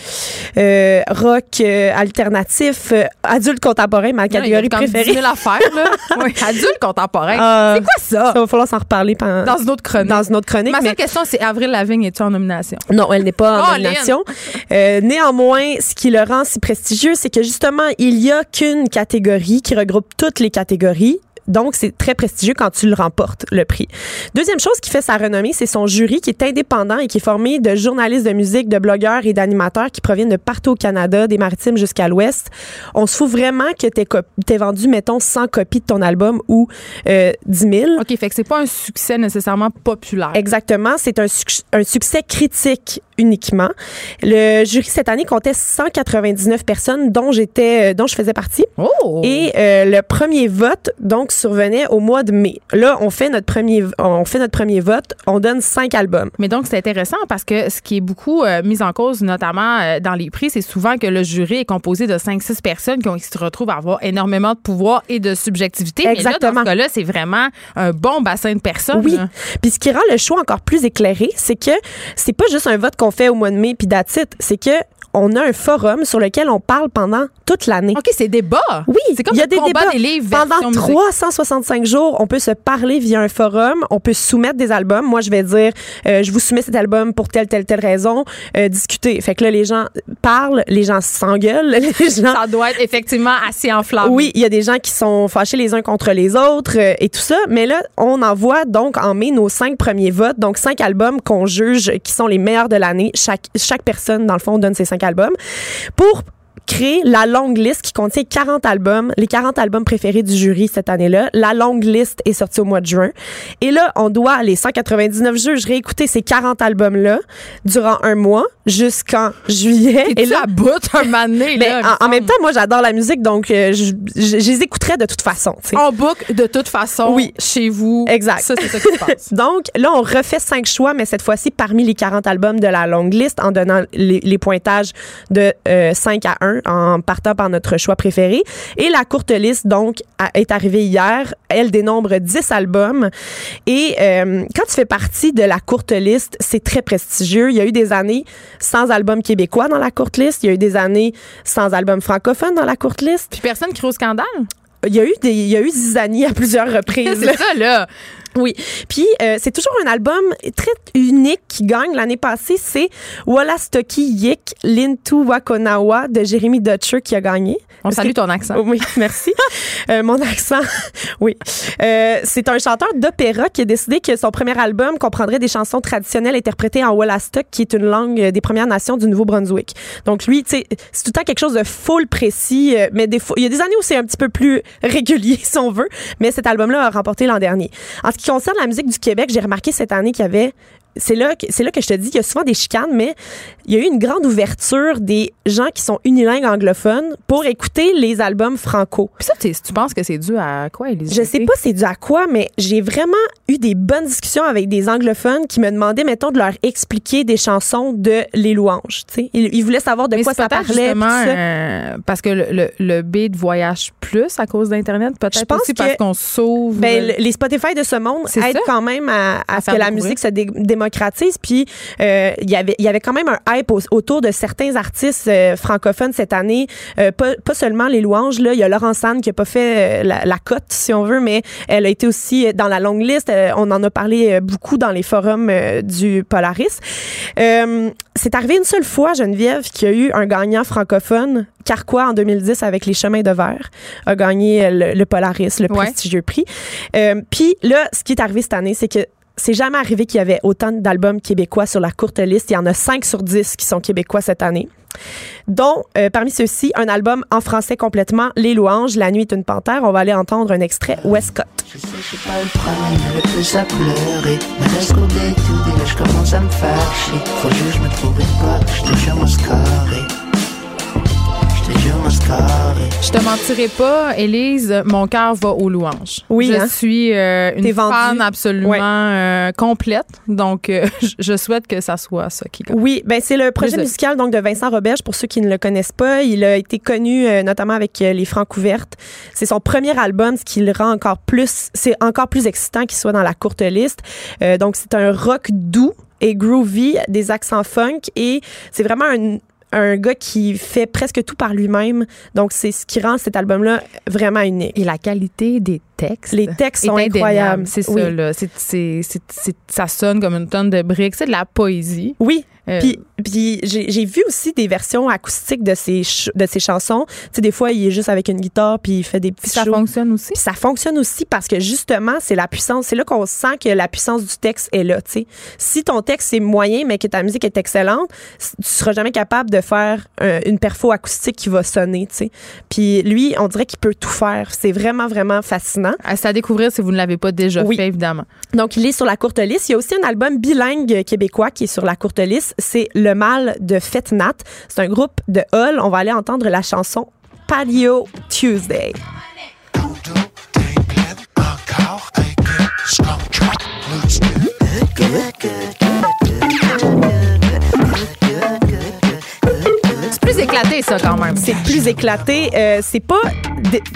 euh, rock euh, alternatif, euh, adulte contemporain, ma catégorie Il y a comme préférée. 10 000 affaires, là. oui. Adulte contemporain. Ah, c'est quoi ça? Ça va falloir s'en reparler pendant, Dans une autre chronique. dans une autre chronique. Ma mais- seule question, c'est Avril Lavigne, es-tu en nomination? Non, elle n'est pas en nomination. Euh, néanmoins, ce qui le rend si prestigieux, c'est que justement, il y a qu'une catégorie qui regroupe toutes les catégories. Donc, c'est très prestigieux quand tu le remportes, le prix. Deuxième chose qui fait sa renommée, c'est son jury qui est indépendant et qui est formé de journalistes de musique, de blogueurs et d'animateurs qui proviennent de partout au Canada, des maritimes jusqu'à l'ouest. On se fout vraiment que t'aies vendu, mettons, 100 copies de ton album ou euh, 10 000. OK, fait que c'est pas un succès nécessairement populaire. Exactement, c'est un, suc- un succès critique uniquement. Le jury cette année comptait 199 personnes dont j'étais euh, dont je faisais partie Oh! et euh, le premier vote donc survenait au mois de mai. Là, on fait notre premier on fait notre premier vote, on donne cinq albums. Mais donc, c'est intéressant parce que ce qui est beaucoup euh, mis en cause, notamment euh, dans les prix, c'est souvent que le jury est composé de 5-6 personnes qui, ont, qui se retrouvent à avoir énormément de pouvoir et de subjectivité. Mais là, dans Exactement. ce cas-là, c'est vraiment un bon bassin de personnes. Oui. Puis ce qui rend le choix encore plus éclairé, c'est que c'est pas juste un vote qu'on fait au mois de mai puis it. c'est que on a un forum sur lequel on parle pendant toute l'année. OK, c'est débat. Oui, c'est comme il y a des débats. des livres Pendant version musique. 365 jours, on peut se parler via un forum, on peut soumettre des albums. Moi, je vais dire, euh, je vous soumets cet album pour telle, telle, telle raison, euh, discuter. Fait que là, les gens parlent, les gens s'engueulent, les gens... Ça doit être effectivement assez enflammé. Oui, il y a des gens qui sont fâchés les uns contre les autres euh, et tout ça. Mais là, on envoie donc en mai nos cinq premiers votes, donc cinq albums qu'on juge qui sont les meilleurs de l'année. Chaque, chaque personne, dans le fond, donne ses cinq albums pour créer la longue liste qui contient 40 albums, les 40 albums préférés du jury cette année-là. La longue liste est sortie au mois de juin. Et là, on doit, les 199 juges, réécouter ces 40 albums-là durant un mois jusqu'en juillet. Et là, bout un là, il me en, même temps, moi, j'adore la musique, donc euh, je, je- je les écouterais de toute façon. En boucle, de toute façon, Oui. chez vous. Exact. Ça, c'est ça qui se passe. Donc, là, on refait cinq choix, mais cette fois-ci parmi les 40 albums de la longue liste, en donnant les, les pointages de euh, 5 à 1, en partant par notre choix préféré. Et la courte liste, donc, a- est arrivée hier. Elle dénombre 10 albums. Et euh, quand tu fais partie de la courte liste, c'est très prestigieux. Il y a eu des années sans album québécois dans la courte liste. Il y a eu des années sans album francophone dans la courte liste. Puis personne crie au scandale? Il y a eu des, il y a eu Zizani à plusieurs reprises. C'est ça, là. Oui. Puis euh, c'est toujours un album très unique qui gagne l'année passée, c'est Wallastoki Yik Lintu Wakonawa de Jérémy Dutcher qui a gagné. On salue que- ton accent. Oui, merci. Euh, mon accent, oui. Euh, c'est un chanteur d'opéra qui a décidé que son premier album comprendrait des chansons traditionnelles interprétées en Wolastoq, qui est une langue euh, des Premières Nations du Nouveau-Brunswick. Donc lui, c'est tout le temps quelque chose de full précis, euh, mais des fois, il y a des années où c'est un petit peu plus régulier, si on veut. Mais cet album-là a remporté l'an dernier. En ce qui concerne la musique du Québec, j'ai remarqué cette année qu'il y avait c'est là, que- c'est là que je te dis qu'il y a souvent des chicanes, mais il y a eu une grande ouverture des gens qui sont unilingues anglophones pour écouter les albums franco. Puis ça, tu penses que c'est dû à quoi, Élise? Je sais pas c'est dû à quoi, mais j'ai vraiment eu des bonnes discussions avec des anglophones qui me demandaient, mettons, de leur expliquer des chansons de Les Louanges. tu sais. Ils, ils voulaient savoir de Mais quoi ça parlait. justement, ça. euh, parce que le, le, le beat voyage plus à cause d'Internet. Je Peut-être pense aussi parce que- qu'on sauve. Ben, le- les Spotify de ce monde aident ça. quand même à, à À ce que la musique se dé- démocratise. Puis euh, il y avait il y avait quand même un hype au- autour de certains artistes euh, francophones cette année. Euh, pas, pas seulement les louanges. Là, il y a Laurence Anne qui a pas fait la, la cote si on veut, mais elle a été aussi dans la longue liste. On en a parlé beaucoup dans les forums du Polaris. C'est arrivé une seule fois, Geneviève, qu'il y a eu un gagnant francophone. Carquois, en 2010, avec Les Chemins de Verre, a gagné le, le Polaris, le Ouais. prestigieux prix. Puis là, ce qui est arrivé cette année, c'est que c'est jamais arrivé qu'il y avait autant d'albums québécois sur la courte liste. Il y en a 5 sur 10 qui sont québécois cette année. Dont, euh, parmi ceux-ci, un album en français complètement, Les Louanges, La nuit est une panthère. On va aller entendre un extrait Westcott. Je sais, je pas le mais le plus à pleurer. Mais laisse couler tout, et là, je commence à me faire chier. Faut juste je me trouve une pas, je te jure, moi, c'est Je te mentirai pas, Élise, mon cœur va aux louanges. Oui, Je hein? suis euh, une fan absolument Ouais. euh, complète. Donc, euh, je- souhaite que ça soit ça qui gagne. Oui, ben c'est le projet musical donc de Vincent Roberge pour ceux qui ne le connaissent pas. Il a été connu euh, notamment avec euh, les Francs ouvertes. C'est son premier album, ce qui le rend encore plus, c'est encore plus excitant qu'il soit dans la courte liste. Euh, donc c'est un rock doux et groovy, des accents funk et c'est vraiment un un gars qui fait presque tout par lui-même. Donc, c'est ce qui rend cet album-là vraiment unique. Et la qualité des textes. Les textes sont incroyables. C'est Oui. ça, là. Ça sonne comme une tonne de briques. C'est de la poésie. Oui. Euh, Puis, puis j'ai vu aussi des versions acoustiques de ses, ch- de ses chansons. Tu sais, des fois, il est juste avec une guitare puis il fait des petits puis ça shows. fonctionne aussi? Puis ça fonctionne aussi parce que justement, c'est la puissance. C'est là qu'on sent que la puissance du texte est là. tu sais. Si ton texte est moyen, mais que ta musique est excellente, tu seras jamais capable de faire euh, une perfo acoustique qui va sonner. tu sais. Puis lui, on dirait qu'il peut tout faire. C'est vraiment, vraiment fascinant. C'est à découvrir si vous ne l'avez pas déjà Oui. fait, évidemment. Donc, il est sur la courte liste. Il y a aussi un album bilingue québécois qui est sur la courte liste. C'est Le Mal de Fête Nat. C'est un groupe de Hull. On va aller entendre la chanson Patio Tuesday. C'est plus éclaté, ça, quand même. C'est plus éclaté. Euh, c'est pas.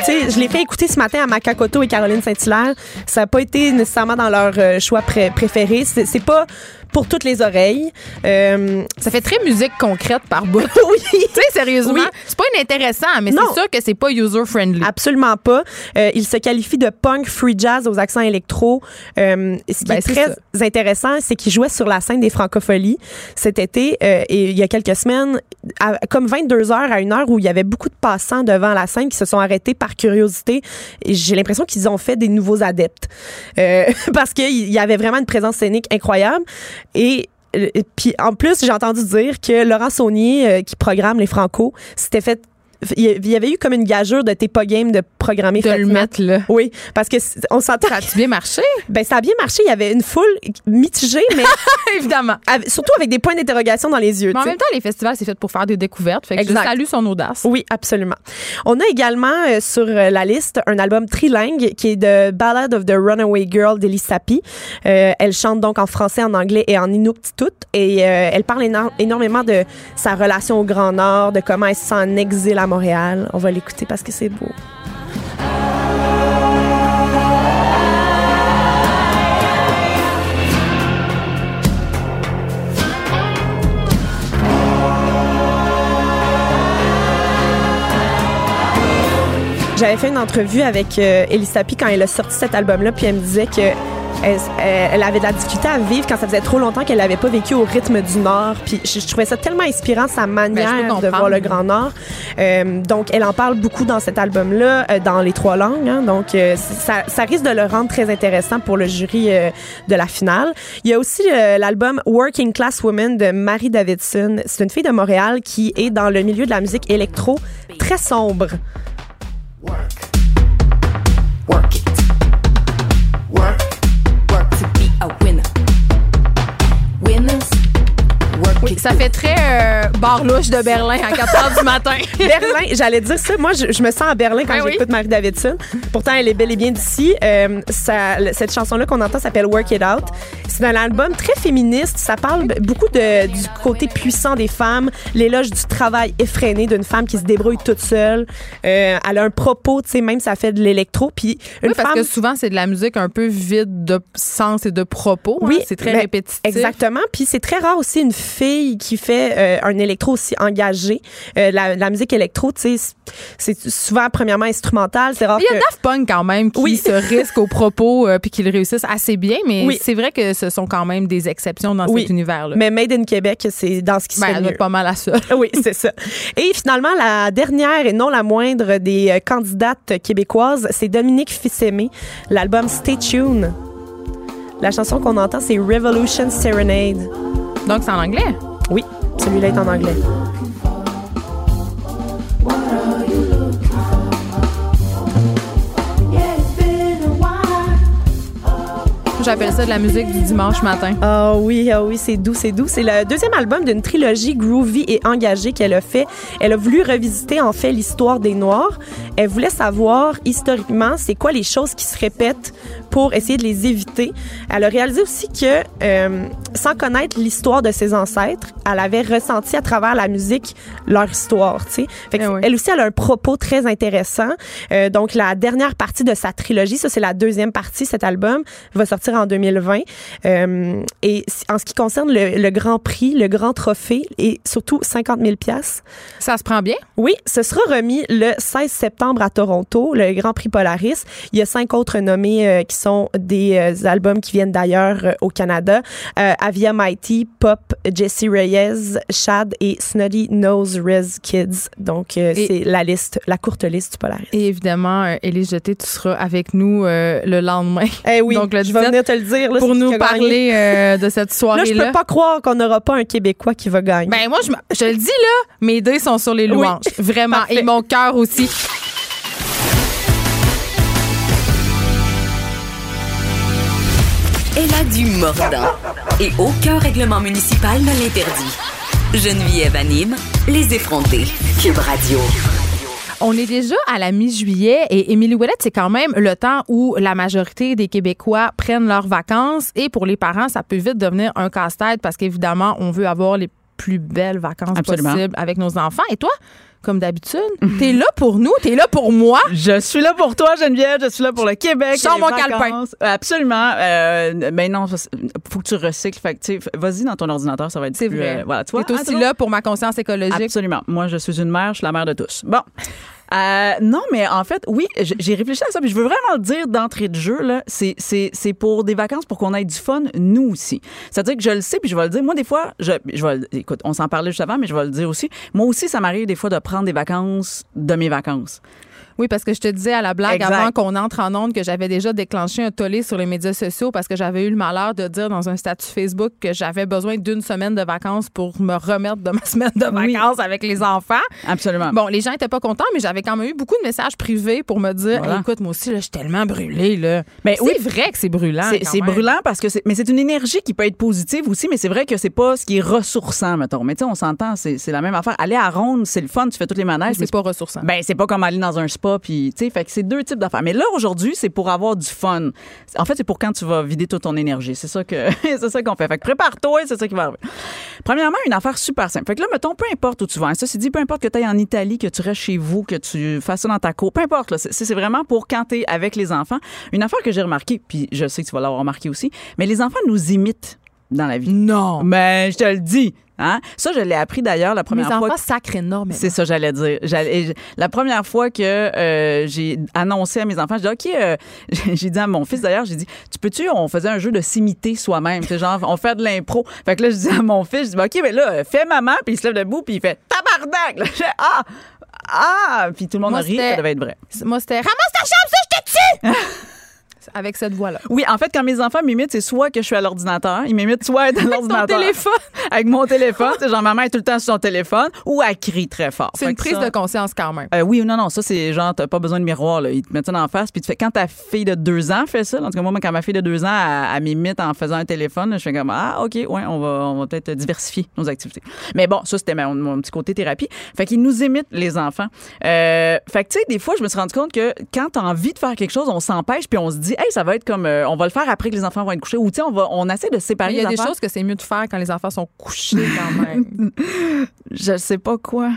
Tu je l'ai fait écouter ce matin à Macacoto et Caroline Saint-Hilaire. Ça n'a pas été nécessairement dans leur euh, choix pré- préféré. C'est pas pour toutes les oreilles. Euh, Ça fait très musique concrète par bout. oui. tu sais, sérieusement, Oui. c'est pas inintéressant, mais c'est sûr que c'est pas user-friendly. Absolument pas. Euh, il se qualifie de punk free jazz aux accents électro. Euh, ce qui Ben, est très ça. intéressant, c'est qu'il jouait sur la scène des francopholies cet été et il y a quelques semaines, à- comme 22 heures à une heure où il y avait beaucoup de passants devant la scène qui se sont arrêtés par curiosité. J'ai l'impression qu'ils ont fait des nouveaux adeptes parce qu'il y avait vraiment une présence scénique incroyable et euh, et puis en plus, j'ai entendu dire que Laurent Saunier, euh, qui programme les Franco, s'était fait. Il y avait eu comme une gageure de t'es pas game de programmer de le mettre là. Oui, parce que on s'entend. Ça a-tu bien marché? Ben ça a bien marché. Il y avait une foule mitigée, mais Évidemment. avec- surtout avec des points d'interrogation dans les yeux. Mais en même temps, les festivals, c'est fait pour faire des découvertes. Fait que Exact. je salue son audace. Oui, absolument. On a également euh, sur euh, la liste un album trilingue qui est de Ballad of the Runaway Girl d'Ellie Sapi. Euh, elle chante donc en français, en anglais et en inuktitut et euh, elle parle éno- énormément de sa relation au Grand Nord, de comment elle se sent en exil à Montréal. On va l'écouter parce que c'est beau. J'avais fait une entrevue avec euh, Ellie Sapi quand elle a sorti cet album-là, puis elle me disait que elle, avait de la difficulté à vivre quand ça faisait trop longtemps qu'elle n'avait pas vécu au rythme du Nord. Puis je, je trouvais ça tellement inspirant, sa manière de voir le Grand Nord. Euh, donc, elle en parle beaucoup dans cet album-là, euh, dans les trois langues. hein. donc, euh, ça, ça risque de le rendre très intéressant pour le jury de la finale. Il y a aussi l'album Working Class Woman de Marie Davidson. C'est une fille de Montréal qui est dans le milieu de la musique électro très sombre. Work Ça fait très euh, bar louche de Berlin à 4 heures du matin. Berlin, j'allais dire ça. Moi, je, je me sens à Berlin quand Ben oui. j'écoute Marie Davidson. Pourtant, elle est bel et bien d'ici. Euh, ça- cette chanson-là qu'on entend s'appelle Work It Out. C'est un album très féministe. Ça parle beaucoup de, du côté puissant des femmes, l'éloge du travail effréné d'une femme qui se débrouille toute seule. Euh, elle a un propos, tu sais, même ça fait de l'électro. Puis une Oui, parce femme. que souvent, c'est de la musique un peu vide de sens et de propos. hein. Oui, c'est très mais répétitif. Exactement. Puis c'est très rare aussi une fille qui fait euh, un électro aussi engagé. Euh, la, la musique électro, tu sais, c'est souvent premièrement instrumental. C'est rare Il y a que... Daft Punk quand même qui Oui. se risque aux propos euh, puis qu'ils réussissent assez bien, mais Oui. c'est vrai que ce sont quand même des exceptions dans Oui. cet univers-là. Mais Made in Québec, c'est dans ce qui se Ben, fait mieux. pas mal à ça. Oui, c'est ça. Et finalement, la dernière et non la moindre des candidates québécoises, c'est Dominique Fils-Aimé, l'album Stay Tuned. La chanson qu'on entend, c'est Revolution Serenade. Donc, c'est en anglais? Oui, celui-là est en anglais. J'appelle ça de la musique du dimanche matin. Ah oui, ah oui, c'est doux, c'est doux. C'est le deuxième album d'une trilogie groovy et engagée qu'elle a fait. Elle a voulu revisiter en fait l'histoire des Noirs. Elle voulait savoir historiquement c'est quoi les choses qui se répètent pour essayer de les éviter. Elle a réalisé aussi que euh, sans connaître l'histoire de ses ancêtres, elle avait ressenti à travers la musique leur histoire. Tu sais, fait que Eh oui. elle aussi elle a un propos très intéressant. Euh, donc la dernière partie de sa trilogie, ça c'est la deuxième partie, cet album va sortir en 2020. Euh, et en ce qui concerne le, le Grand Prix, le Grand Trophée et surtout 50 000 pièces. Ça se prend bien? Oui, ce sera remis le 16 septembre à Toronto, le Grand Prix Polaris. Il y a cinq autres nommés qui sont des euh, albums qui viennent d'ailleurs euh, au Canada. Euh, Avia Mighty, Pop, Jesse Reyes, Shad et Snotty Nose Rez Kids. Donc, c'est la liste, la courte liste du Polaris. Et évidemment, Élise Jeté, tu seras avec nous le lendemain. Eh oui, Donc, le je vais 17, venir te le dire. là, pour nous parler euh, de cette Là, je soirée-là. peux pas croire qu'on n'aura pas un Québécois qui va gagner. Ben moi, je, le dis là, mes dés sont sur les Oui. louanges. Vraiment. Et mon cœur aussi. Elle a du mordant. Et aucun règlement municipal ne l'interdit. Geneviève anime Les effrontés. Cube Radio. On est déjà à la mi-juillet et Émilie Ouellette, c'est quand même le temps où la majorité des Québécois prennent leurs vacances et pour les parents, ça peut vite devenir un casse-tête parce qu'évidemment, on veut avoir les plus belles vacances Absolument. possibles avec nos enfants. Et toi, comme d'habitude, t'es là pour nous, t'es là pour moi. Je suis là pour toi, Geneviève. Je suis là pour le Québec. Les mon calepin. Absolument. Euh, ben non, ça- faut que tu recycles. Fait vas-y dans ton ordinateur, ça va être C'est vrai. euh, voilà. T'es Ah, aussi là pour ma conscience écologique. Absolument. Moi, je suis une mère, je suis la mère de tous. Bon. Euh, non, mais en fait, oui, j'ai réfléchi à ça, puis je veux vraiment le dire d'entrée de jeu, là, c'est, c'est, c'est pour des vacances pour qu'on ait du fun, nous aussi. C'est-à-dire que je le sais, puis je vais le dire. Moi, des fois, je, je vais, le- écoute, on s'en parlait juste avant, mais je vais le dire aussi. Moi aussi, ça m'arrive des fois de prendre des vacances de mes vacances. Oui, parce que je te disais à la blague Exact. avant qu'on entre en onde que j'avais déjà déclenché un tollé sur les médias sociaux parce que j'avais eu le malheur de dire dans un statut Facebook que j'avais besoin d'une semaine de vacances pour me remettre de ma semaine de Oui. vacances avec les enfants. Absolument. Bon, les gens étaient pas contents, mais j'avais quand même eu beaucoup de messages privés pour me dire Voilà. Hey, écoute, moi aussi, là, je suis tellement brûlée. Là. Mais c'est oui. vrai que c'est brûlant. C'est brûlant parce que c'est mais c'est une énergie qui peut être positive aussi mais c'est vrai que c'est pas ce qui est ressourçant mettons mais tu sais on s'entend c'est la même affaire aller à ronde c'est le fun tu fais toutes les Mais manèges mais C'est pas ressourçant. ben c'est pas comme aller dans un spa puis tu sais fait que c'est deux types d'affaires. Mais là aujourd'hui c'est pour avoir du fun. En fait c'est pour quand tu vas vider toute ton énergie. C'est ça que c'est ça qu'on fait. Fait que prépare-toi c'est ça qui va arriver. Premièrement une affaire super simple. Fait que là mettons peu importe où tu vas hein, ça c'est dit peu importe que tu ailles en Italie que tu restes chez vous que tu fasses ça dans ta cour peu importe c'est vraiment pour quand tu es avec les enfants. Une affaire que j'ai remarqué puis je sais que tu vas l'avoir remarqué aussi mais les enfants nous imitent dans la vie. Non. mais je te le dis hein? Ça je l'ai appris d'ailleurs la Mes première fois enfants sacrent énormément. c'est ça, j'allais dire. J'allais- la première fois que euh, j'ai annoncé à mes enfants, j'ai dit, OK, euh, j'ai dit à mon fils d'ailleurs, j'ai dit, tu peux-tu, on faisait un jeu de s'imiter soi-même. C'est genre, on fait de l'impro. Fait que là, je dis à mon fils, je dis, OK, mais là, fais maman, puis il se lève debout, puis il fait tabarnak. Là, je fais, ah, ah, puis tout le monde a ri, ça devait être vrai. Moi, c'était Ramasse ta chambre, ça, je te tue! avec cette voix-là. Oui, en fait, quand mes enfants m'imitent, c'est soit que je suis à l'ordinateur, ils m'imitent soit à l'ordinateur. téléphone. Avec mon téléphone. C'est genre, maman est tout le temps sur son téléphone ou elle crie très fort. C'est une prise ça- de conscience quand même. Euh, oui ou non, non, ça, c'est genre, t'as pas besoin de miroir, là. Ils te mettent ça en face, puis tu fais, quand ta fille de deux ans fait ça, en tout cas, moi, quand ma fille de deux ans, elle, elle m'imite en faisant un téléphone, je fais comme, ah, OK, ouais, on va, on va peut-être diversifier nos activités. Mais bon, ça, c'était mon, mon petit côté thérapie. Fait qu'ils nous imitent, les enfants. Euh, fait que, tu sais, des fois, je me suis rendu compte que quand t'as envie de faire quelque chose, on s'empêche, puis on se dit, hey, ça va être comme, euh, on va le faire après que les enfants vont être couchés, ou tu sais, on, va, on essaie de séparer il y a les des affaires. choses que c'est mieux de faire quand les enfants sont couchés quand même. Je sais pas quoi.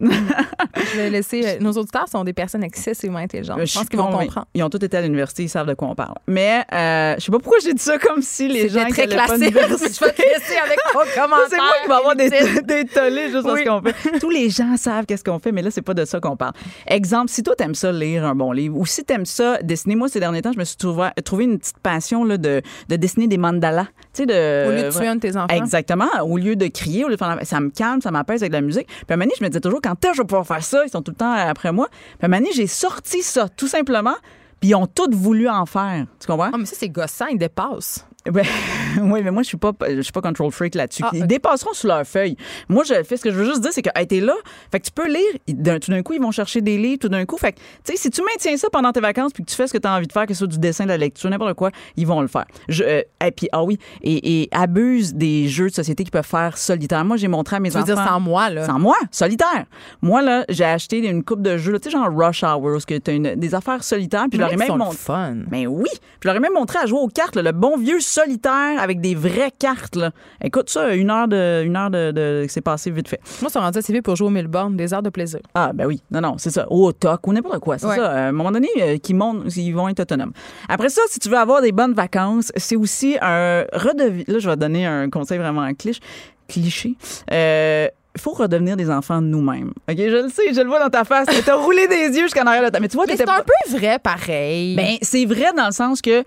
Je vais laisser. euh, Nos auditeurs sont des personnes excessivement intelligentes. Je pense qu'ils vont comprendre. Ils ont tous été à l'université, ils savent de quoi on parle. Mais euh, je sais pas pourquoi j'ai dit ça comme si les gens très qui allaient pas Je vais te laisser avec ton commentaire. C'est moi qui vais avoir des, des tollés juste Oui. parce qu'on fait. Tous les gens savent qu'est-ce qu'on fait, mais là, c'est pas de ça qu'on parle. Exemple, si toi, t'aimes ça lire un bon livre ou si t'aimes ça dessiner, moi, ces derniers temps, je me suis trouvé, trouvé une petite passion là, de, de dessiner des mandalas. Sais, de. Au lieu de tuer un de tes enfants. Exactement. Au lieu de crier, au lieu de faire ça me calme, ça m'apaise avec la musique. Puis à un moment donné, je me disais toujours, quand est-ce que je vais pouvoir faire ça? Ils sont tout le temps après moi. Puis à un moment donné, j'ai sorti ça, tout simplement. Puis ils ont tous voulu en faire. Tu comprends? Ah, mais ça, c'est gossant, ils dépassent. Ben, oui, mais moi, je suis pas, je suis pas control freak là-dessus. Ah, ils ok. dépasseront sur leur feuille. Moi, je fais ce que je veux juste dire, c'est que, hey, t'es là. Fait que tu peux lire. Tout d'un coup, ils vont chercher des livres, tout d'un coup. Fait que, tu sais, si tu maintiens ça pendant tes vacances puis que tu fais ce que tu as envie de faire, que ce soit du dessin, de la lecture, n'importe quoi, ils vont le faire. Je, euh, et puis, ah oui, et, et abuse des jeux de société qu'ils peuvent faire solitaire. Moi, j'ai montré à mes Tu veux enfants. dire sans moi, là? Sans moi, solitaire. Moi, là, j'ai acheté une coupe de jeux, tu sais, genre Rush Hour, où tu as des affaires solitaires, puis je leur ai même montré. fun. Mais oui. Puis je leur ai même montré à jouer aux cartes, là, le bon vieux solitaire avec des vraies cartes. Là. Écoute ça, une heure de, une heure de, de- c'est passé vite fait. Moi, sont rendus à TV pour jouer au Melbourne, des heures de plaisir. Ah ben oui, non non, c'est ça. Ou au toc ou n'importe quoi, c'est Ouais. ça. À un moment donné, euh, qu'ils montent, ils vont être autonomes. Après ça, si tu veux avoir des bonnes vacances, c'est aussi un redevi. Là, je vais te donner un conseil vraiment cliché. cliché. Euh, il faut redevenir des enfants nous-mêmes. OK, je le sais, je le vois dans ta face. T'as roulé des yeux jusqu'en arrière de ta. Mais tu vois, Mais c'est un peu vrai, pareil. ben, c'est vrai dans le sens que.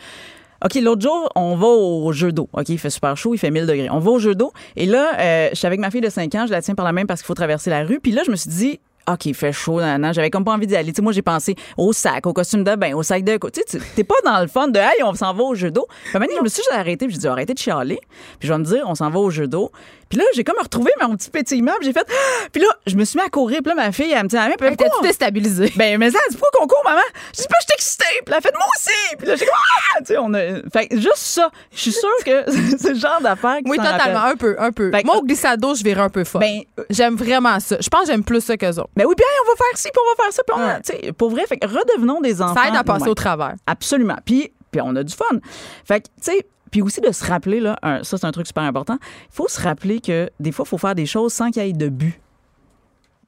OK, l'autre jour, on va au jeu d'eau. OK, il fait super chaud, il fait 1000 degrés. On va au jeu d'eau. Et là, euh, je suis avec ma fille de 5 ans, je la tiens par la main parce qu'il faut traverser la rue. Puis là, je me suis dit, OK, il fait chaud, nan, j'avais comme pas envie d'y aller. Tu sais, moi, j'ai pensé au sac, au costume de bain, au sac de. Tu sais, t'es pas dans le fun de, hey, on s'en va au jeu d'eau. Puis donné, je me suis juste arrêtée, puis j'ai dit, arrêtez de chialer. Puis je vais me dire, on s'en va au jeu d'eau. Puis là, j'ai comme retrouvé mon petit pétillement, puis j'ai fait, puis là, je me suis mis à courir. Puis là, ma fille, elle me tient à la main, puis elle T'es fait, Pourquoi? déstabilisé. Ben, mais ça, elle dit pourquoi qu'on court, maman? Je dis pas, je excitée. Puis là, elle fait moi aussi. Puis là, j'ai comme, ah! Tu sais, on a. Fait juste ça, je suis sûre que c'est le genre d'affaire qui Oui, totalement. rappelle. Un peu, un peu. Fait que- Moi, au glissade d'eau, je virais un peu fort. Ben, euh, J'aime vraiment ça. Je pense que j'aime plus ça qu'eux autres. ben oui, hey, on va faire ci, puis on va faire ça, puis on tu sais, pour vrai, fait que redevenons des enfants. Ça aide à passer au travers. Absolument. Puis, puis on a du fun. Fait que, tu sais, puis aussi de se rappeler, là, un- ça, c'est un truc super important. Il faut se rappeler que des fois, il faut faire des choses sans qu'il y ait de but.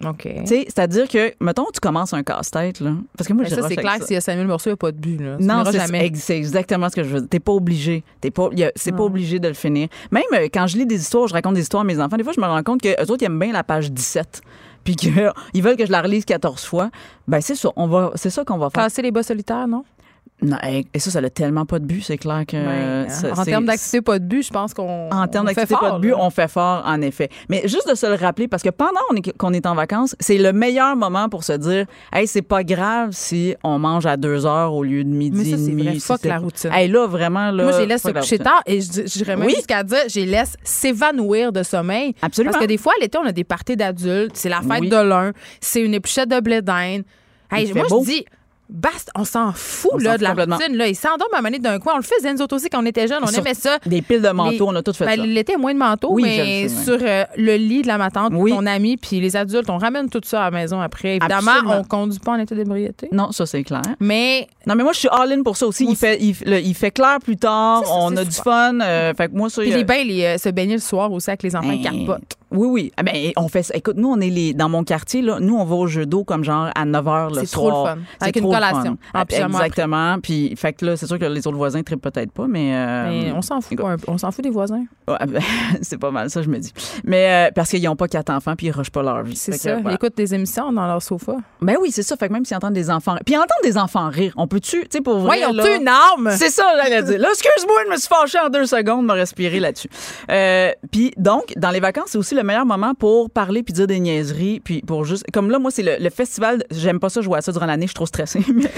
OK. Tu sais, c'est-à-dire que, mettons, tu commences un casse-tête, là. Parce que moi, Mais je ça, c'est clair s'il y a 5000 morceaux, il n'y a pas de but. Là. Tu Non, c'est jamais. ex- c'est exactement ce que je veux dire. T'es pas obligé. T'es pas, c'est pas obligé de le finir. Même euh, quand je lis des histoires, je raconte des histoires à mes enfants, des fois, je me rends compte que eux autres, ils aiment bien la page 17. Puis qu'ils veulent que je la relise 14 fois. Ben, c'est ça. On va, c'est ça qu'on va faire. Casser les bas solitaires, non? Non, et ça, ça n'a tellement pas de but. C'est clair que. Ben, ça- en termes d'activité, pas de but, je pense qu'on. en termes d'activité, pas de but, là. on fait fort, en effet. Mais juste de se le rappeler, parce que pendant qu'on est en vacances, c'est le meilleur moment pour se dire Hey, c'est pas grave si on mange à deux heures au lieu de midi Mais ça, et c'est vrai. si Fuck la routine. Hey, là, vraiment, là. Moi, les laisse se la coucher tard et j'irais même Oui. jusqu'à dire, les laisse s'évanouir de sommeil. Absolument. Parce que des fois, à l'été, on a des parties d'adultes, c'est la fête Oui. de l'un, c'est une épluchette de blé d'Inde. Hey, moi, beau. je dis, basta, on s'en fout On là, de la routine. Là. Ils s'endorment à mener d'un coin. On le faisait, nous autres aussi, quand on était jeunes. On Sur- aimait ça. Des piles de manteaux, Les- on a tout fait Ben, ça. L'été, moins de manteaux, Oui, mais sais, sur euh, le lit de la ma tante, Oui. ton ami, puis les adultes, on ramène tout ça à la maison après. Évidemment, Absolument. on conduit pas en état d'ébriété. Non, ça, c'est clair. Mais Non, mais moi, je suis all-in pour ça aussi. Il fait, il, le- il fait clair plus tard. Ça, on a du fun. euh, fait que moi, ça, puis il les bains, euh, se baigner le soir aussi avec les enfants, ils Ben, capotent. Oui, oui. Ah, Ben, on fait ça. Écoute, nous, on est les, dans mon quartier, là, nous, on va au jeu d'eau comme genre à 9 h le C'est trop soir. le fun. C'est Avec une collation. pyjama après. Exactement. Puis, fait que là, c'est sûr que les autres voisins trippent peut-être pas, mais. euh, Mais on s'en fout. On s'en fout des voisins. ouais, ben, c'est pas mal, ça, je me dis. Mais euh, parce qu'ils n'ont pas quatre enfants, puis ils rushent pas leur vie. C'est que, ça. voilà. Ils écoutent des émissions dans leur sofa. Ben oui, c'est ça. Fait que même s'ils entendent des enfants. Puis entendre des enfants rire, on peut-tu, tu sais, pour vrai. Ouais, ils ont là- une arme. C'est ça, j'allais dire. Là, excuse-moi, je me suis fâchée en deux secondes, me respirer là-dessus. Euh, Puis donc, dans les vacances, c'est aussi le le meilleur moment pour parler puis dire des niaiseries puis pour juste comme là moi c'est le, le festival j'aime pas ça jouer à ça durant l'année je suis trop stressée mais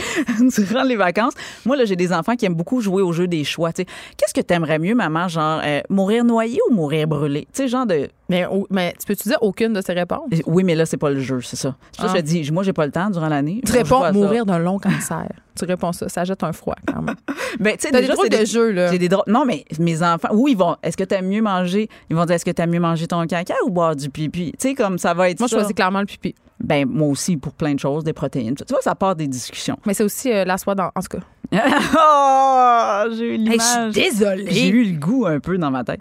durant les vacances moi là j'ai des enfants qui aiment beaucoup jouer au jeu des choix tu sais qu'est-ce que t'aimerais mieux maman genre euh, mourir noyé ou mourir brûlé tu sais genre de Mais, mais tu peux-tu dire aucune de ces réponses? oui mais là c'est pas le jeu c'est ça C'est ça que Ah. je te dis moi j'ai pas le temps durant l'année Tu réponds mourir d'un long cancer. Tu réponds ça. Ça jette un froid quand même. Ben, tu sais, T'as des déjà, drôles de jeux, là. J'ai des drôles. Non, mais mes enfants, oui, ils vont. Est-ce que t'aimes mieux manger? Ils vont dire, est-ce que t'aimes mieux manger ton caca ou boire du pipi? Tu sais, comme ça va être. Moi, je choisis clairement le pipi. Ben, moi aussi, pour plein de choses, des protéines. Tu vois, ça part des discussions. Mais c'est aussi euh, la soie dans. En tout cas. oh, j'ai eu l'image. je suis désolée. J'ai eu le goût un peu dans ma tête.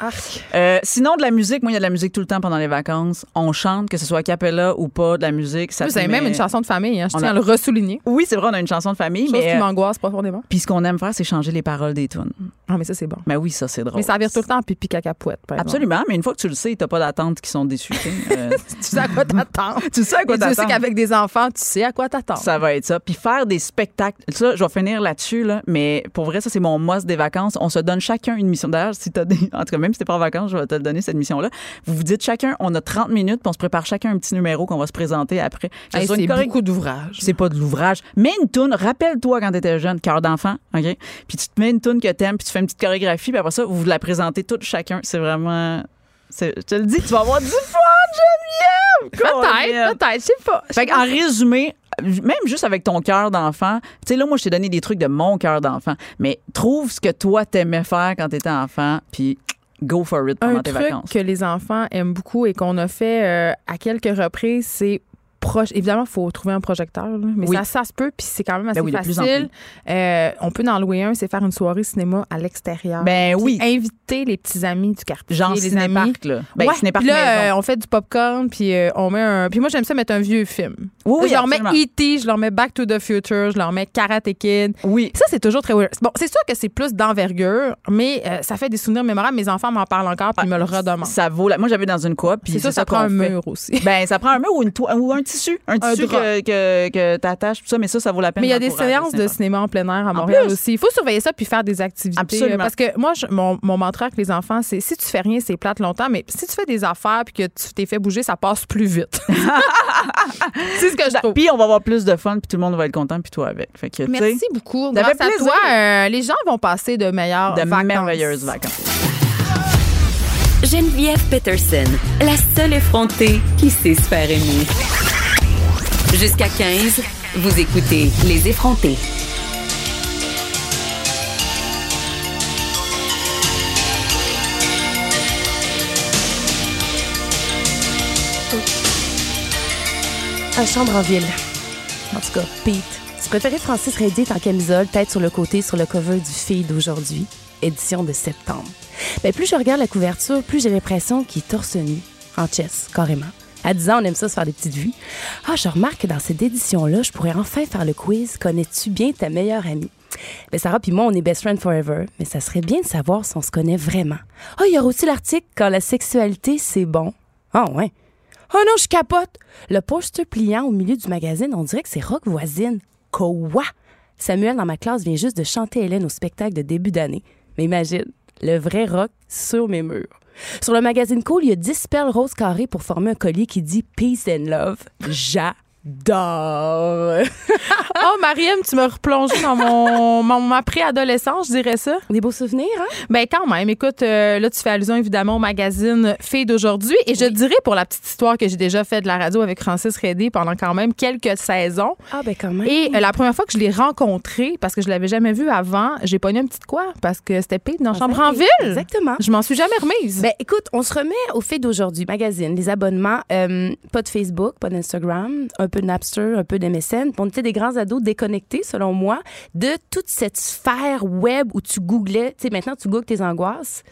Euh, sinon, de la musique, moi, il y a de la musique tout le temps pendant les vacances. On chante, que ce soit a cappella ou pas, de la musique. Ça Vous avez même une chanson de famille, hein, je On tiens a- à le ressouligner. Oui, c'est vrai, on a une chanson de famille, Chose mais. qui euh, m'angoisse profondément. Puis ce qu'on aime faire, c'est changer les paroles des tunes. Ah, mais ça, c'est bon. Ben oui, ça, c'est drôle. Mais ça vire tout le temps pipi cacapouette. par exemple. Absolument, mais une fois que tu le sais, t'as pas d'attente qui sont déçues. tu sais. Euh, Tu sais à quoi t'attends. tu sais à quoi Et Sait t'attends. qu'avec des enfants, tu sais à quoi t'attends. Ça va être ça. Puis faire des spectacles. Ça, je vais finir là-dessus, là. Mais pour vrai, ça, c'est mon must des vacances. On se donne chacun une mission. D'ailleurs, si t'as des. En tout cas, même si t'es pas en vacances, je vais te le donner, cette mission-là. Vous vous dites chacun, on a 30 minutes, puis on se prépare chacun un petit numéro qu'on va se présenter après. Hey, c'est choré- beaucoup d'ouvrages. C'est pas de l'ouvrage. Mets une toune. Rappelle-toi quand t'étais jeune, cœur d'enfant, OK? Puis tu te mets une toune que t'aimes, puis tu fais une petite chorégraphie, puis après ça, vous la présentez toute chacun. C'est vraiment. Je te le dis, tu vas avoir du fun, Geneviève! Peut-être, peut-être, je sais pas. Fait en résumé, même juste avec ton cœur d'enfant, tu sais, là, moi, je t'ai donné des trucs de mon cœur d'enfant, mais trouve ce que toi, t'aimais faire quand t'étais enfant, puis go for it pendant Un tes truc vacances. que les enfants aiment beaucoup et qu'on a fait euh, à quelques reprises, c'est proche. Évidemment, il faut trouver un projecteur, là, mais Oui. ça, ça se peut, puis c'est quand même assez Ben oui, facile. Euh, on peut en louer un, c'est faire une soirée cinéma à l'extérieur. Ben oui. Inviter les petits amis du quartier, Genre les amis. là. Ben, ouais, là, euh, on fait du popcorn, puis euh, on met un. Puis moi, j'aime ça mettre un vieux film. Oui, oui, je leur mets. E.T., je leur mets Back to the Future, je leur mets Karate Kid. Oui. Ça, c'est toujours très weird. Bon, c'est sûr que c'est plus d'envergure, mais euh, ça fait des souvenirs mémorables. Mes enfants m'en parlent encore, puis ils me le redemandent. Ça vaut la... Moi, j'avais dans une coop, puis C'est ça, ça prend un fait. mur aussi. Ben, ça prend un mur ou, une ou un tissu. Un Un tissu drap. que, que, que t'attaches, tout ça, mais ça, ça vaut la peine. Mais il y a des séances de cinéma en plein air à Montréal plus. aussi. Il faut surveiller ça puis faire des activités. Absolument. Parce que moi, je- mon, mon mantra avec les enfants, c'est si tu fais rien, c'est plate longtemps, mais si tu fais des affaires puis que tu t'es fait bouger, ça passe plus vite. c'est ce que je trouve. Puis on va avoir plus de fun, puis tout le monde va être content, puis toi avec. Fait que, Merci beaucoup. Ça Grâce à toi, euh, les gens vont passer de meilleures de vacances. merveilleuses vacances. Geneviève Peterson, la seule effrontée qui sait se faire aimer. Jusqu'à 15, vous écoutez Les effrontés. À chambre en ville. En tout cas, Pete. Tu préférais Francis Reddy en camisole, tête sur le côté, sur le cover du Feed d'aujourd'hui, édition de septembre. Ben, plus je regarde la couverture, plus j'ai l'impression qu'il est torse nu, en chess, carrément. À 10 ans, on aime ça se faire des petites vues. Ah, je remarque que dans cette édition-là, je pourrais enfin faire le quiz Connais-tu bien ta meilleure amie? Ben, Sarah puis moi, on est best friend forever, mais ça serait bien de savoir si on se connaît vraiment. Ah, il y aura aussi l'article Quand la sexualité, c'est bon. Ah, ouais. Oh non, je capote! Le poster pliant au milieu du magazine, on dirait que c'est Rock Voisine. Quoi? Samuel, dans ma classe, vient juste de chanter Hélène au spectacle de début d'année. Mais imagine, le vrai rock sur mes murs. Sur le magazine Cool, il y a 10 perles roses carrées pour former un collier qui dit Peace and Love. J'adore! Oh, Mariam, tu me replongé dans mon, mon- ma préadolescence, je dirais ça. Des beaux souvenirs, hein? Ben quand même, écoute, euh, là tu fais allusion évidemment au magazine Fille d'aujourd'hui et je dirais pour la petite histoire que j'ai déjà fait de la radio avec Francis Redé pendant quand même quelques saisons. Ah, ben quand même. Et euh, la première fois que je l'ai rencontré, parce que je l'avais jamais vu avant, j'ai pogné un petit quoi parce que c'était Pete dans Chambre en ville. Exactement. Je m'en suis jamais remise. Ben, écoute, on se remet au fait d'aujourd'hui. Magazine, les abonnements, euh, pas de Facebook, pas d'Instagram, un peu de Napster, un peu de. On était des grands ados déconnectés, selon moi, de toute cette sphère web où tu googlais. Tu sais, maintenant, tu googles tes angoisses,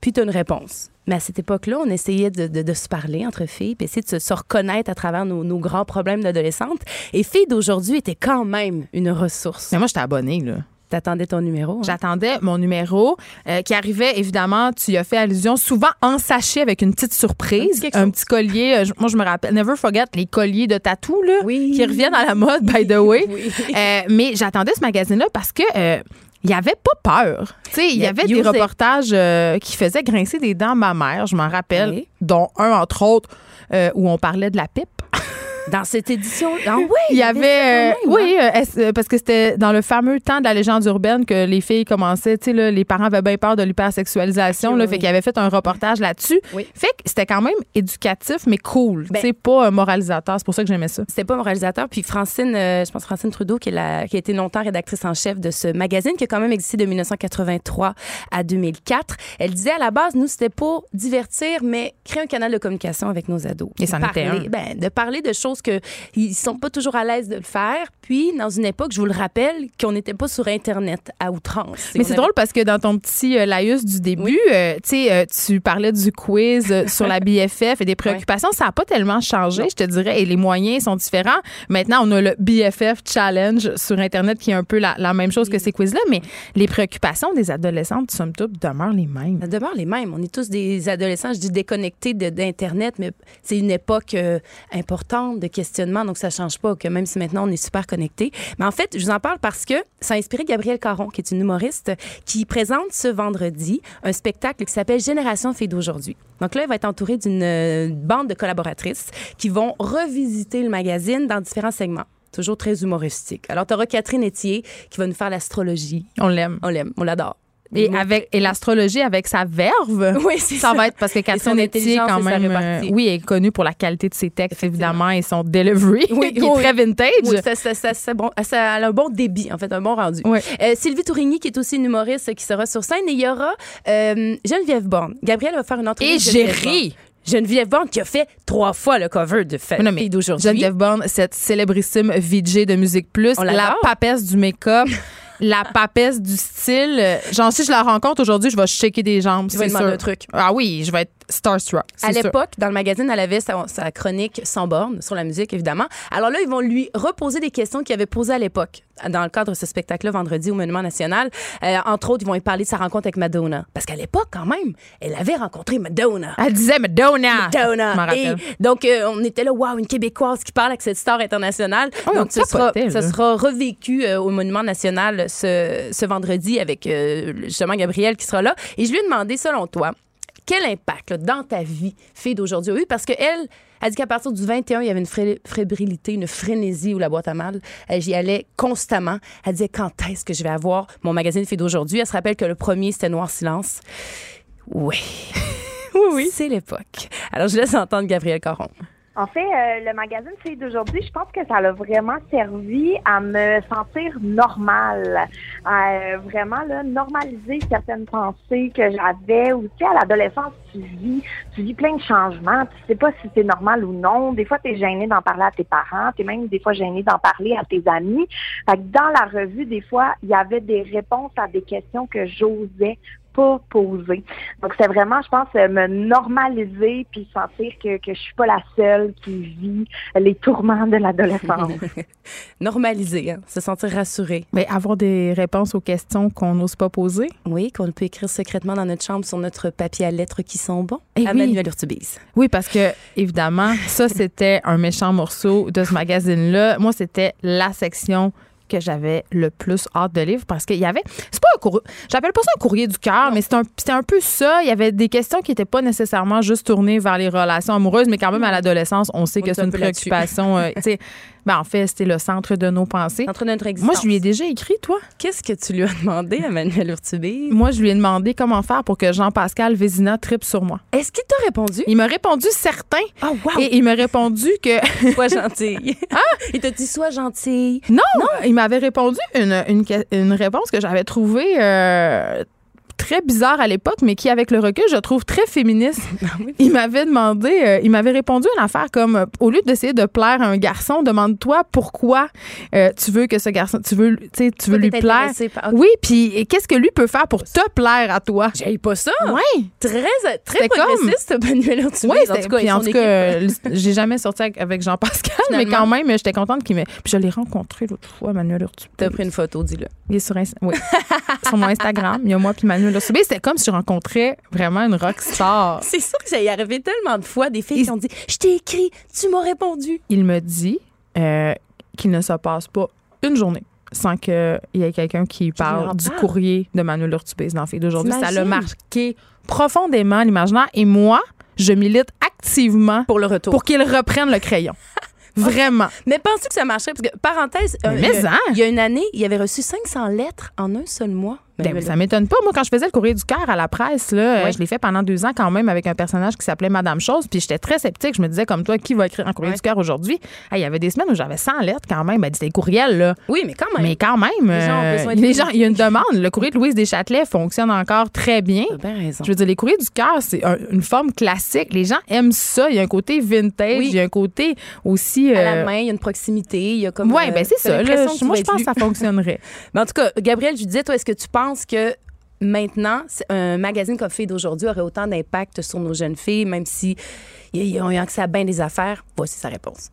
puis tu as une réponse. Mais à cette époque-là, on essayait de, se parler entre filles, puis essayer de se, reconnaître à travers nos, nos grands problèmes d'adolescente. Et Filles d'aujourd'hui était quand même une ressource. Mais moi, j'étais abonnée, là. T'attendais ton numéro. hein? J'attendais mon numéro euh, qui arrivait, évidemment, tu y as fait allusion, souvent en sachet avec une petite Un surprise. petit quelque Un petit collier. euh, moi, je me rappelle, never forget, les colliers de tatou, là, Oui. qui reviennent à la mode, by the way. Oui. Euh, mais j'attendais ce magazine-là parce que. il y avait pas peur. Il y avait des reportages euh, qui faisaient grincer des dents ma mère, je m'en rappelle, Oui. dont un entre autres euh, où on parlait de la pipe. Dans cette édition. Ah oui, Il y ça avait, euh, oui, euh, est-ce- euh, parce que c'était dans le fameux temps de la légende urbaine que les filles commençaient, tu sais, là, les parents avaient bien peur de l'hypersexualisation, là, oui, fait qu'ils avaient fait un reportage là-dessus. Oui. Fait que c'était quand même éducatif, mais cool, Ben- sais, pas un moralisateur. C'est pour ça que j'aimais ça. C'était pas mon réalisateur. Puis Francine, euh, je pense Francine Trudeau, qui, est la, qui a été longtemps rédactrice en chef de ce magazine, qui a quand même existé de 1983 à 2004. Elle disait à la base, nous, c'était pour divertir, mais créer un canal de communication avec nos ados. Et c'en était Parler- un. Ben, de parler de choses que ils sont pas toujours à l'aise de le faire. Puis, dans une époque, je vous le rappelle, qu'on n'était pas sur Internet à outrance. Mais c'est avait- drôle parce que dans ton petit euh, laïus du début, euh, euh, tu parlais du quiz euh, sur la BFF et des préoccupations. Ça n'a pas tellement changé, je te dirais, et les moyens sont différents. Maintenant, on a le BFF Challenge sur Internet qui est un peu la, la même chose que ces quiz-là, mais les préoccupations des adolescentes, somme toute, demeurent les mêmes. Ça demeure les mêmes. On est tous des adolescents, je dis déconnectés d'Internet, mais c'est une époque importante de questionnement, donc ça change pas, que même si maintenant on est super connectés. Mais en fait, je vous en parle parce que ça a inspiré Gabrielle Caron, qui est une humoriste, qui présente ce vendredi un spectacle qui s'appelle Génération Filles d'aujourd'hui. Donc là, elle va être entourée d'une euh, bande de collaboratrices qui vont revisiter le magazine dans différents segments. Toujours très humoristique. Alors, tu auras Catherine Etier qui va nous faire l'astrologie. On l'aime. On l'aime, on l'adore. Et, avec, et l'astrologie avec sa verve. Oui, ça. ça. va être parce que Catherine Etier, quand même, euh, oui, est connue pour la qualité de ses textes, évidemment, et son delivery, Oui, qui oui. est très vintage. Oui, ça, ça, ça, bon, ça a un bon débit, en fait, un bon rendu. Euh, Sylvie Tourigny, qui est aussi une humoriste, qui sera sur scène. Et il y aura euh, Geneviève Borne. Gabrielle va faire une entrevue. Et j'ai Geneviève ri. Geneviève Borne qui a fait trois fois le cover de Fille d'aujourd'hui. Geneviève Borne, cette célébrissime VJ de Musique Plus, la papesse du make-up, la papesse du style. Euh, Genre, si je la rencontre aujourd'hui, je vais shaker des jambes. Tu vas c'est demander un truc. Ah oui, je vais être starstruck. À l'époque, dans le magazine, elle avait sa, sa chronique sans borne sur la musique, évidemment. Alors là, ils vont lui reposer des questions qu'il avait posées à l'époque, dans le cadre de ce spectacle-là, vendredi au Monument National. Euh, entre autres, ils vont lui parler de sa rencontre avec Madonna. Parce qu'à l'époque, quand même, elle avait rencontré Madonna. Elle disait Madonna. Madonna. Et donc, euh, on était là, waouh, une Québécoise qui parle avec cette star internationale. Oh, on donc, ce sera, revécu euh, au Monument National ce, ce vendredi avec justement Gabrielle qui sera là. Et je lui ai demandé, selon toi, quel impact là, dans ta vie, fille d'aujourd'hui, a eu? Parce qu'elle, elle dit qu'à partir du 21, il y avait une fré- fébrilité, une frénésie ou la boîte à mal. Elle, J'y allais constamment. Elle disait quand est-ce que je vais avoir mon magazine Fille d'aujourd'hui? Elle se rappelle que le premier, c'était Noir Silence. Oui. oui, oui. C'est l'époque. Alors, je laisse entendre Gabrielle Caron. En fait, euh, le magazine Filles d'aujourd'hui, je pense que ça l'a vraiment servi à me sentir normale, à euh, vraiment là, normaliser certaines pensées que j'avais. Ou tu sais, à l'adolescence, tu vis, tu vis plein de changements. Tu sais pas si c'est normal ou non. Des fois, tu es gêné d'en parler à tes parents. Tu es même des fois gêné d'en parler à tes amis. Fait que dans la revue, des fois, il y avait des réponses à des questions que j'osais pas poser. Donc, c'est vraiment, je pense, euh, me normaliser puis sentir que, que je suis pas la seule qui vit les tourments de l'adolescence. Normaliser, hein, se sentir rassuré. Mais avoir des réponses aux questions qu'on n'ose pas poser? Oui, qu'on peut écrire secrètement dans notre chambre sur notre papier à lettres qui sont bons. Eh à oui. Manuel Urtubise. Oui, parce que, évidemment, ça, c'était un méchant morceau de ce magazine-là. Moi, c'était la section que j'avais le plus hâte de lire parce qu'il y avait c'est pas un courrier j'appelle pas ça un courrier du cœur mais c'était un, un peu ça. Il y avait des questions qui étaient pas nécessairement juste tournées vers les relations amoureuses mais quand même à l'adolescence on sait On que est c'est un une préoccupation euh, ben, en fait c'était le centre de nos pensées Entre notre existence. moi je lui ai déjà écrit toi Qu'est-ce que tu lui as demandé à Manuel Urtubise? moi je lui ai demandé comment faire pour que Jean-Pascal Vézina tripe sur moi Est-ce qu'il t'a répondu? il m'a répondu certain Ah, wow! et il m'a répondu que Sois gentille. ah! Il t'a dit sois gentille. Non, il m'avait répondu une, une, que- une réponse que j'avais trouvée euh, très bizarre à l'époque, mais qui, avec le recul, je trouve très féministe. Il m'avait demandé, euh, il m'avait répondu une affaire comme, euh, au lieu d'essayer de plaire à un garçon, demande-toi pourquoi euh, tu veux que ce garçon, tu veux, tu veux lui plaire. par- Ok. Oui, puis qu'est-ce que lui peut faire pour te plaire à toi? J'aille pas ça. Oui. Très, très comme- progressiste, Manuel Urtubise. Oui, en tout cas, en tout cas, j'ai jamais sorti avec, Jean-Pascal, mais quand même, j'étais contente qu'il me. Puis je l'ai rencontré l'autre fois, Manuel Urtubis. T'as pris une photo, dis-le. Il est sur, oui. sur mon Instagram. Il y a moi puis Manuel Urtubis. C'était comme si je rencontrais vraiment une rock star. C'est sûr que ça y est arrivé tellement de fois des filles qui ont dit Je t'ai écrit, tu m'as répondu. Il me dit euh, qu'il ne se passe pas une journée sans qu'il y ait quelqu'un qui parle du courrier de Manuel Urtubis dans Fille d'aujourd'hui. Ça l'a marqué profondément l'imaginaire. Et moi, je milite activement Pour le retour. pour qu'il reprenne le crayon. Vraiment. Mais penses-tu que ça marcherait? Parce que, parenthèse, euh, il, y a, hein? il y a une année, il avait reçu 500 lettres en un seul mois. Ben, Manuel. ça m'étonne pas. Moi, quand je faisais le courrier du cœur à la presse, là, euh, je l'ai fait pendant deux ans quand même avec un personnage qui s'appelait Madame Chose. Puis j'étais très sceptique. Je me disais, comme toi, qui va écrire un courrier du cœur aujourd'hui? Hey, il y avait des semaines où j'avais 100 lettres quand même. Ben, des courriels, là. Oui, mais quand même. Mais quand même, Les gens ont euh, besoin de les plus. gens, il y a une demande. Le courrier de Louise Deschâtelet fonctionne encore très bien. Bien raison. Je veux dire, les courriers du cœur, c'est un- une forme classique. Les gens aiment ça. Il y a un côté vintage, Oui. il y a un côté aussi. À euh, la main, il y a une proximité, il y a comme. Ouais, euh, ben c'est ça. là. moi, je pense que ça fonctionnerait. Mais en tout cas, Gabriel, je disais, toi, est-ce que tu penses que maintenant, un magazine comme Fille d'aujourd'hui aurait autant d'impact sur nos jeunes filles, même si ont eu accès à bien des affaires? Voici sa réponse.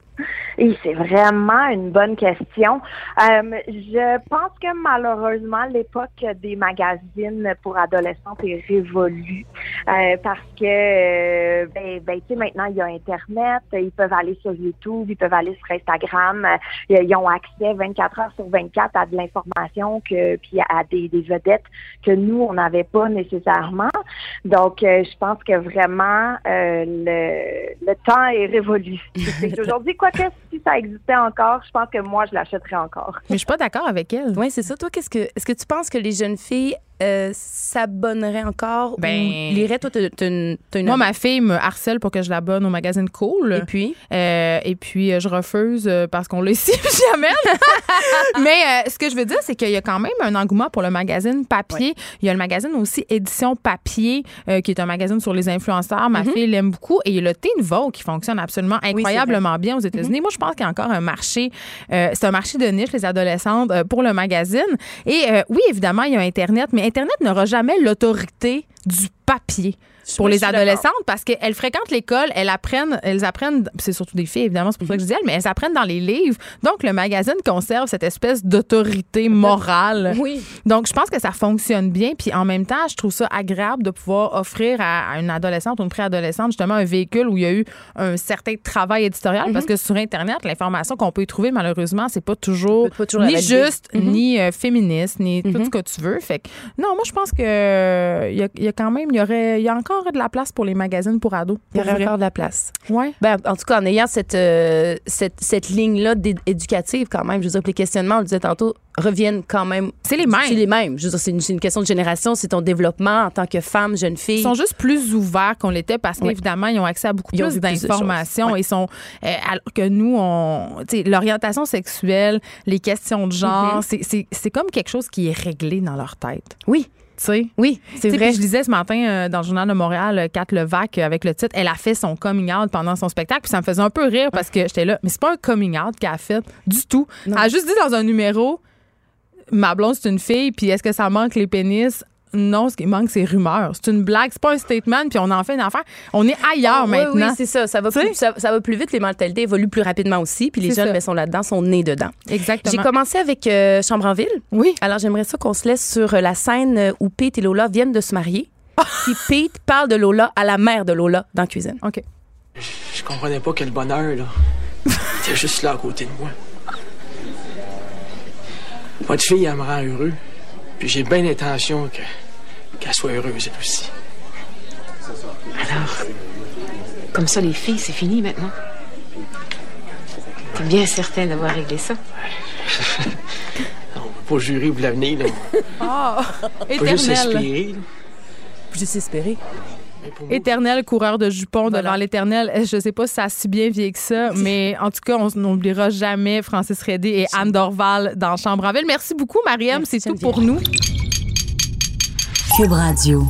Et c'est vraiment une bonne question. Euh, je pense que malheureusement, l'époque des magazines pour adolescentes est révolue euh, parce que, euh, ben, ben, tu sais, maintenant, il y a Internet, ils peuvent aller sur YouTube, ils peuvent aller sur Instagram, ils ont accès 24 heures sur 24 à de l'information que puis à des, des vedettes que nous, on n'avait pas nécessairement. Donc, je pense que vraiment, le, le temps est révolu. Aujourd'hui, quoi que si ça existait encore, je pense que moi, je l'achèterais encore. Mais je suis pas d'accord avec elle. Oui, c'est ça. Toi, qu'est-ce que est-ce que tu penses que les jeunes filles euh, s'abonneraient encore Ben, ou liraient? Toi, t'as une, une Moi, ma fille me harcèle pour que je l'abonne au magazine Cool. Et puis? Euh, et puis, euh, je refuse parce qu'on l'a ici, puis j'y amène. Mais euh, ce que je veux dire, c'est qu'il y a quand même un engouement pour le magazine papier. Il y a le magazine aussi Édition Papier, qui est un magazine sur les influenceurs. Ma fille l'aime beaucoup. Et il y a le Teen Vogue qui fonctionne absolument incroyablement bien aux États-Unis. Moi, je pense qu'il y a encore un marché. c'est un marché de niche, les adolescentes, pour le magazine. Et oui, évidemment, il y a Internet, mais Internet n'aura jamais l'autorité du papier pour les adolescentes parce qu'elles fréquentent l'école, elles apprennent, elles apprennent, c'est surtout des filles évidemment, c'est pour ça que je dis elles, mais elles apprennent dans les livres. Donc le magazine conserve cette espèce d'autorité morale. Oui. Donc je pense que ça fonctionne bien, puis en même temps, je trouve ça agréable de pouvoir offrir à, à une adolescente ou une préadolescente justement un véhicule où il y a eu un certain travail éditorial parce que sur internet, l'information qu'on peut y trouver malheureusement, c'est pas toujours, pas toujours ni juste, ni euh, féministe, ni tout ce que tu veux. Fait que non, moi je pense que euh, il y, y a quand même, il y aurait, il y a encore de la place pour les magazines pour ados. Il y aurait vrai. encore de la place. Ouais. Ben, en tout cas, en ayant cette, euh, cette, cette ligne-là éducative, quand même, je veux dire, les questionnements, on le disait tantôt, reviennent quand même. C'est les mêmes. C'est les mêmes. Je veux dire, c'est une, question de génération, c'est ton développement en tant que femme, jeune fille. Ils sont juste plus ouverts qu'on l'était parce qu'évidemment, ils ont accès à beaucoup Ils plus d'informations. Ouais. Ils sont, euh, alors que nous, on, l'orientation sexuelle, les questions de genre, c'est- c'est c'est comme quelque chose qui est réglé dans leur tête. Oui. Sais? Oui, c'est vrai. je lisais ce matin euh, dans le journal de Montréal, euh, Kat Levac, euh, avec le titre Elle a fait son coming out pendant son spectacle. Puis ça me faisait un peu rire parce que j'étais là, mais c'est pas un coming out qu'elle a fait du tout. Non. Elle a juste dit dans un numéro Ma blonde, c'est une fille, puis est-ce que ça manque les pénis Non, ce qui manque, c'est rumeurs. C'est une blague, c'est pas un statement, puis on en fait une affaire. On est ailleurs Oui, maintenant. Oui, c'est ça. Ça va, plus, ça, ça va plus vite. Les mentalités évoluent plus rapidement aussi. Puis les jeunes ben, sont là-dedans, sont nés dedans. Exactement. J'ai commencé avec euh, Chambre en ville. Oui. Alors, j'aimerais ça qu'on se laisse sur euh, la scène euh, où Pete et Lola viennent de se marier. Puis Pete parle de Lola à la mère de Lola dans la cuisine. OK. Je comprenais pas quel bonheur, là. Il était juste là à côté de moi. Votre fille, elle me rend heureux. Puis j'ai bien l'intention que, qu'elle soit heureuse, elle aussi. Alors, comme ça, les filles, c'est fini maintenant. T'es bien certain d'avoir réglé ça? On peut pas jurer pour l'avenir, là. Oh, On peut juste éternel. espérer, là. Juste espérer. Éternel coureur de jupons Voilà. devant l'éternel. Je sais pas si ça a si bien vieilli que ça, mais en tout cas, on n'oubliera jamais Francis Redé et Anne Dorval dans Chambre en ville. Merci beaucoup, Mariam. C'est tout pour nous. Cube Radio.